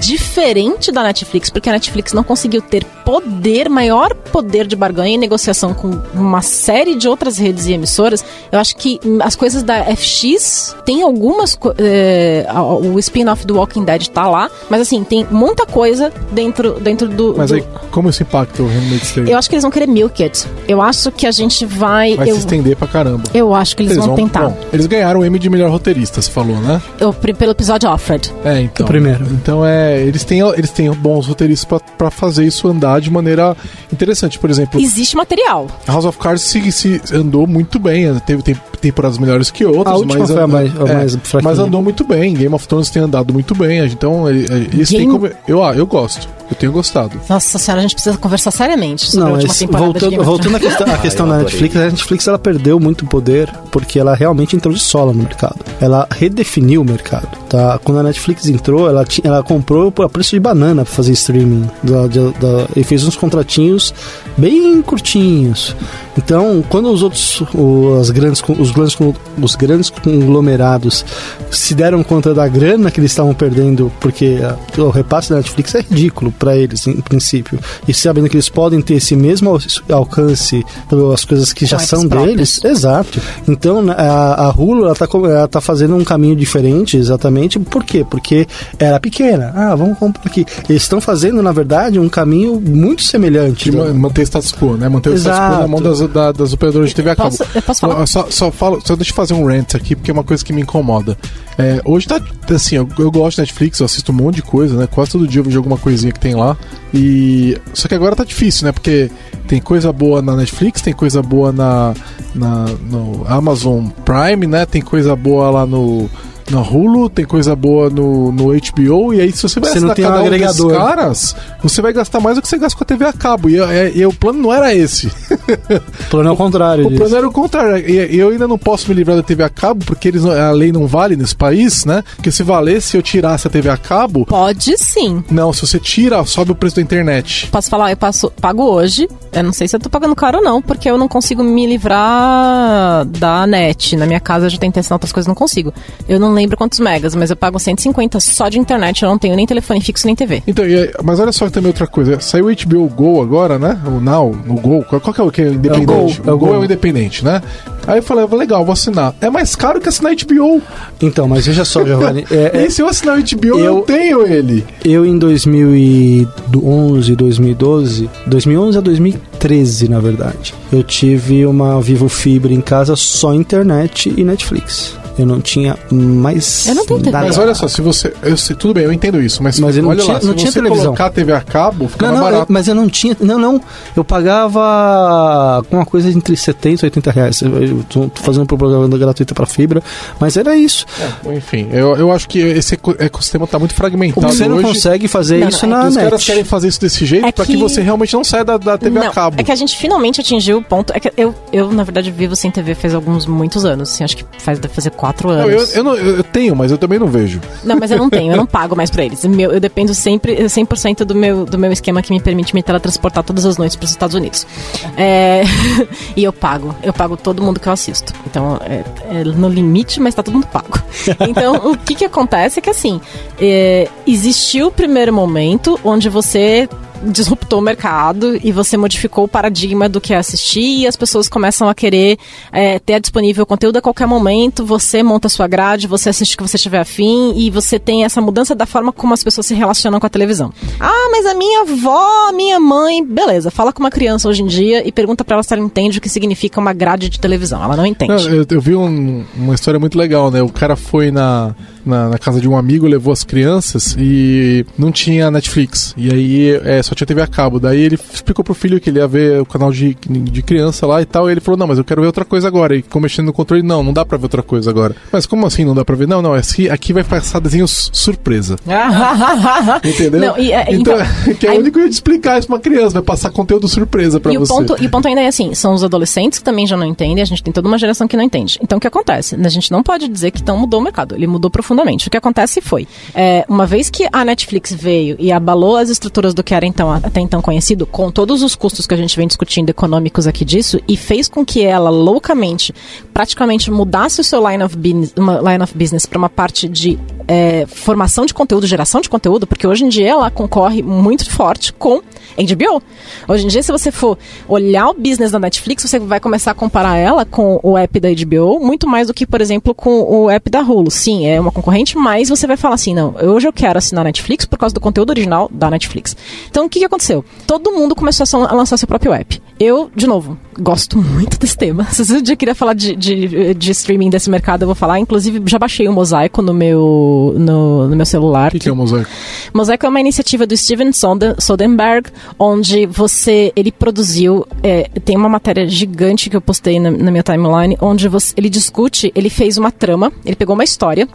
diferente da Netflix, porque a Netflix não conseguiu ter poder, maior poder de barganha e negociação com uma série de outras redes e emissoras. Eu acho que as coisas da FX tem algumas. a- o spin-off do Walking Dead tá lá, mas assim, tem muita coisa dentro, dentro do. Mas do- aí, como isso impacta o Tale? eu acho que eles vão querer milk it. Eu acho que a gente vai. Vai eu, se estender pra caramba. eu acho que eles, vão, tentar. Bom, eles ganharam o Emmy de melhor roteirista, você falou, né? Eu, pelo episódio Offred. É, então. O primeiro. Então é. é, eles têm eles têm bons roteiristas pra- pra fazer isso andar de maneira interessante. Por exemplo, Existe material. House of Cards se, se andou muito bem, né? teve tem, temporadas melhores que outras, A última mas, a mais- a mais mas andou muito bem. Game of Thrones tem andado muito bem, então ele- eles têm Game- como, eu ah, eu gosto, eu tenho gostado. Nossa senhora, a gente precisa conversar seriamente sobre a Não, última mas temporada de voltando, Game of voltando à questão, à Ah, questão eu da. Netflix, a Netflix ela perdeu muito poder porque ela realmente entrou de sola no mercado. Ela redefiniu o mercado. Tá? Quando a Netflix entrou, ela, ti- ela comprou por a preço de banana para fazer streaming da, de- da- e fez uns contratinhos bem curtinhos. Então, quando os outros, o- as grandes, os, grandes, os grandes conglomerados se deram conta da grana que eles estavam perdendo, porque a- o repasse da Netflix é ridículo para eles, em princípio, e sabendo que eles podem ter esse mesmo al- alcance pelas coisas que já Com são eles deles, exato. Então, a, a Hulu ela tá, ela tá fazendo um caminho diferente, exatamente. Por quê? Porque era pequena. Ah, vamos comprar aqui. Eles estão fazendo, na verdade, um caminho muito semelhante. De né? ma- manter status quo, né? Manter o status quo na Exato. mão das, da- das operadoras de TV a cabo. Posso- eu posso falar? Só, só, falo, só deixa eu fazer um rant aqui, porque é uma coisa que me incomoda. É, hoje tá assim, eu, eu gosto de Netflix, eu assisto um monte de coisa, né? Quase todo dia eu vejo alguma coisinha que tem lá. E. Só que agora tá difícil, né? Porque tem coisa boa na Netflix, tem coisa boa na, na no Amazon Prime, né? Tem coisa boa lá no. Na Hulu, tem coisa boa no, no HBO, e aí se você vai Você não assinar tem um cada um desses agregador. caras, você vai gastar mais do que você gasta com a TV a cabo. E, é- e o plano não era esse. O plano é o contrário O disso. plano era o contrário. E eu ainda não posso me livrar da TV a cabo, porque eles, não- a lei não vale nesse país, né? Porque se valesse, se eu tirasse a TV a cabo. Pode sim. Não, se você tira, sobe o preço da internet. Posso falar, eu passo, pago hoje. Eu não sei se eu tô pagando caro ou não, porque eu não consigo me livrar da net. Na minha casa eu já tentei assinar outras coisas, não consigo. Eu não lembro quantos megas, mas eu pago 150 só de internet. Eu não tenho nem telefone fixo nem TV. Então, mas olha só também outra coisa. Saiu o HBO Go agora, né? O Now, o Go. Qual, que é o que é o independente? Go, é o o Go Go. é o independente, né? Aí eu falei, legal, vou assinar. É mais caro que assinar HBO. Então, mas veja só, Giovanni. é- é- E se eu assinar o HBO, eu, eu- tenho ele. Eu em 2011, 2012, 2011 a 2013, na verdade, eu tive uma Vivo Fibra em casa só internet e Netflix. Eu não tinha mais Eu não tenho TV. nada. Mas olha só, se você. Eu sei, tudo bem, eu entendo isso, mas, Mas eu não olha tinha- lá, se não tinha você televisão. colocar a TV a cabo, fica Não, não, eu- barato. mas eu não tinha. Não, não. Eu pagava com uma coisa entre 70 e 80 reais. Eu eu tô, tô fazendo propaganda gratuita pra fibra, mas era isso. Enfim, eu, eu acho que esse eco- ecossistema tá muito fragmentado Você não hoje. consegue fazer Não, isso não, é na os net. caras querem fazer isso desse jeito É pra que... que- você realmente não saia da, da TV não, a cabo. é que a gente finalmente atingiu o ponto. É que eu, eu, na verdade, vivo sem TV faz alguns, muitos anos. Assim, acho que faz, deve fazer quatro Não, anos. eu, eu, não- eu- eu tenho, mas eu também não vejo. Não, mas eu não tenho, eu não pago mais pra eles. Meu, eu dependo sempre 100% do meu, do meu esquema que me permite me teletransportar todas as noites pros Estados Unidos. É, e eu pago, eu pago todo mundo que eu assisto. Então, é, é no limite, mas tá todo mundo pago. Então, o que que acontece é que, assim, é, existiu o primeiro momento onde você disruptou o mercado e você modificou o paradigma do que é assistir e as pessoas começam a querer é, ter disponível conteúdo a qualquer momento, você monta a sua grade, você assiste o que você tiver afim e você tem essa mudança da forma como as pessoas se relacionam com a televisão. Ah, mas a minha avó, a minha mãe, beleza, fala com uma criança hoje em dia e pergunta pra ela se ela entende o que significa uma grade de televisão. Ela não entende. Não, eu, eu vi um- uma história muito legal, né? O cara foi na, na, na casa de um amigo, levou as crianças e não tinha Netflix. E aí é, só tinha TV a cabo. Daí ele explicou pro filho que ele ia ver o canal de, de criança lá e tal. E ele falou: Não, mas eu quero ver outra coisa agora. E ficou mexendo no controle: Não, não dá pra ver outra coisa agora. Mas como assim não dá pra ver? Não, não, aqui, aqui vai passar desenhos surpresa. Entendeu? Não, e, é, então, então, que é aí- o único jeito de explicar isso pra uma criança, vai passar conteúdo surpresa pra e você. O ponto, e o ponto ainda é assim, são os adolescentes que também já não entendem, a gente tem toda uma geração que não entende. Então o que acontece? A gente não pode dizer que então mudou o mercado, ele mudou profundamente. O que acontece foi, é, uma vez que a Netflix veio e abalou as estruturas do que era então até então conhecido, com todos os custos que a gente vem discutindo econômicos aqui disso, e fez com que ela loucamente, praticamente mudasse o seu line of business, line of business para uma parte de é, formação de conteúdo, geração de conteúdo, porque hoje em dia ela concorre muito forte com HBO. Hoje em dia, se você for olhar o business da Netflix, você vai começar a comparar ela com o app da HBO, muito mais do que, por exemplo, com o app da Hulu. Sim, é uma concorrente, mas você vai falar assim, não, hoje eu quero assinar a Netflix por causa do conteúdo original da Netflix. Então, o que, que aconteceu? Todo mundo começou a lançar seu próprio app. Eu, de novo, gosto muito desse tema. Se você dia queria falar de, de, de, streaming desse mercado, eu vou falar. Inclusive, já baixei o Mosaico no meu, no, no meu celular. O que, que, é o Mosaico? Mosaico é uma iniciativa do Steven Soderbergh, onde você, ele produziu, é, tem uma matéria gigante que eu postei na, na minha timeline, onde você, ele discute, ele fez uma trama, ele pegou uma história,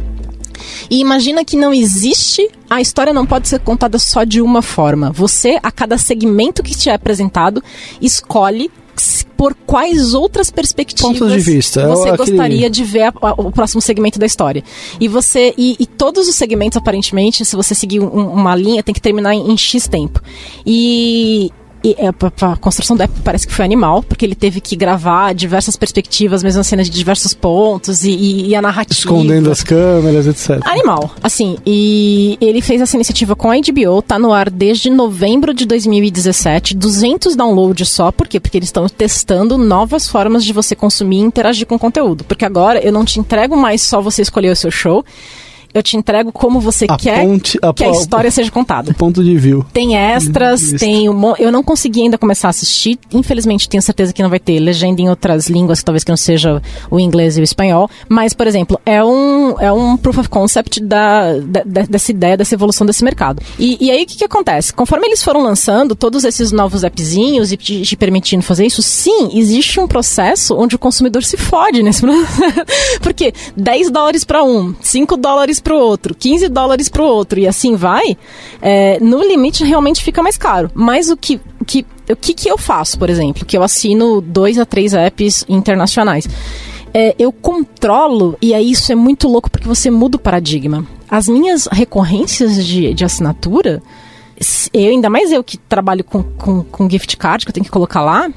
e imagina que não existe, a história não pode ser contada só de uma forma. Você, a cada segmento que te é apresentado, escolhe por quais outras perspectivas Pontos de vista. você é gostaria de ver a, a, o próximo segmento da história. E você e, e, todos os segmentos aparentemente, se você seguir um, uma linha, tem que terminar em, em X tempo. E e é, a, construção do app parece que foi animal, porque ele teve que gravar diversas perspectivas, mesmo cenas de diversos pontos e, e, e, a narrativa. Escondendo as câmeras, etc. Animal, assim. E ele fez essa iniciativa com a HBO, tá no ar desde novembro de 2017, 200 downloads só, por quê? Porque eles estão testando novas formas de você consumir e interagir com o conteúdo. Porque agora eu não te entrego mais só você escolher o seu show, eu te entrego como você a quer ponte, a, que a história seja contada. Ponto de view. Tem extras, tem um, eu não consegui ainda começar a assistir. Infelizmente, tenho certeza que não vai ter legenda em outras línguas, talvez que não seja o inglês e o espanhol. Mas, por exemplo, é um, é um proof of concept da, da dessa ideia, dessa evolução desse mercado. E, e aí, o que, que acontece? Conforme eles foram lançando todos esses novos appzinhos e te, te permitindo fazer isso, sim, existe um processo onde o consumidor se fode nesse processo. Porque 10 dólares para um, 5 dólares para o outro, 15 dólares para o outro e assim vai, é, no limite realmente fica mais caro. Mas o que, que, o que, que eu faço, por exemplo? Que eu assino dois a três apps internacionais. É, eu controlo, e aí isso é muito louco porque você muda o paradigma. As minhas recorrências de, de assinatura, eu, ainda mais eu que trabalho com, com, com gift card, que eu tenho que colocar lá,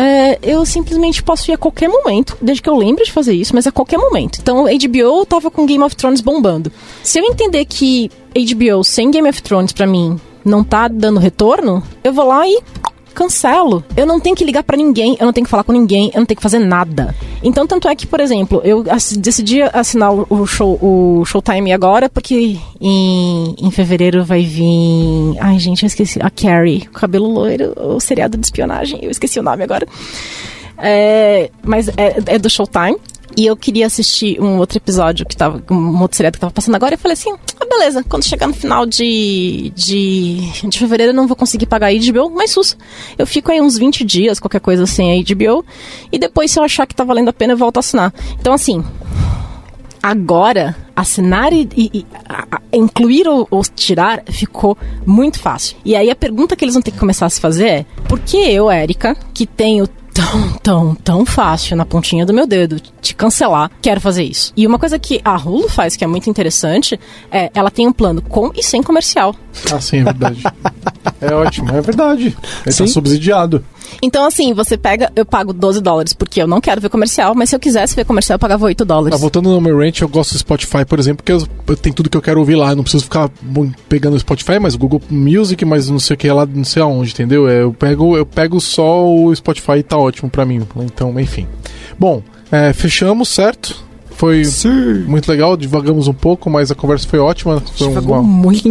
é, eu simplesmente posso ir a qualquer momento, desde que eu lembre de fazer isso, mas a qualquer momento. Então, HBO tava com Game of Thrones bombando. Se eu entender que HBO sem Game of Thrones para mim não tá dando retorno, eu vou lá e cancelo. Eu não tenho que ligar para ninguém, eu não tenho que falar com ninguém, eu não tenho que fazer nada. Então, tanto é que, por exemplo, eu decidi assinar o show o Showtime agora, porque em, em fevereiro vai vir. Ai, gente, eu esqueci. A Carrie, cabelo loiro, o seriado de espionagem, eu esqueci o nome agora. É, mas é, é do Showtime. E eu queria assistir um outro episódio que tava, um outro seriado que tava passando agora. E eu falei assim: ah, beleza, quando chegar no final de, de, de fevereiro eu não vou conseguir pagar a HBO, mas sus. Eu fico aí uns 20 dias, qualquer coisa assim, a HBO. E depois, se eu achar que tá valendo a pena, eu volto a assinar. Então, assim, agora assinar e, e, a, a, incluir ou, ou, tirar ficou muito fácil. E aí a pergunta que eles vão ter que começar a se fazer é: por que eu, Érica, que tenho tão, tão, tão fácil na pontinha do meu dedo te cancelar, quero fazer isso. E uma coisa que a Hulu faz, que é muito interessante, é ela tem um plano com e sem comercial. Ah, sim, é verdade. é ótimo, é verdade. Ele tá subsidiado. Então, assim, você pega, eu pago 12 dólares porque eu não quero ver comercial, mas se eu quisesse ver comercial, eu pagava 8 dólares. Ah, voltando no meu ranch, eu gosto do Spotify, por exemplo, porque eu, eu tenho tudo que eu quero ouvir lá. Eu não preciso ficar pegando o Spotify, mas Google Music, mas não sei o que lá, não sei aonde, entendeu? É, eu pego, eu pego só o Spotify e tá ótimo pra mim. Então, enfim. Bom, é, fechamos, certo? Foi Sim. muito legal, divagamos um pouco, mas a conversa foi ótima. Foi uma... muito.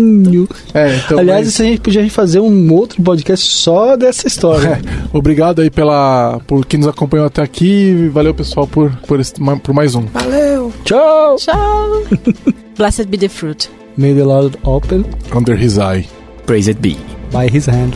É, então, Aliás, mas... a gente podia fazer um outro podcast só dessa história. É, obrigado aí pela, por quem nos acompanhou até aqui. Valeu, pessoal, por, por, esse, por mais um. Valeu! Tchau! Tchau! Blessed be the fruit. May the Lord open under his eye. Praise it be. By his hand.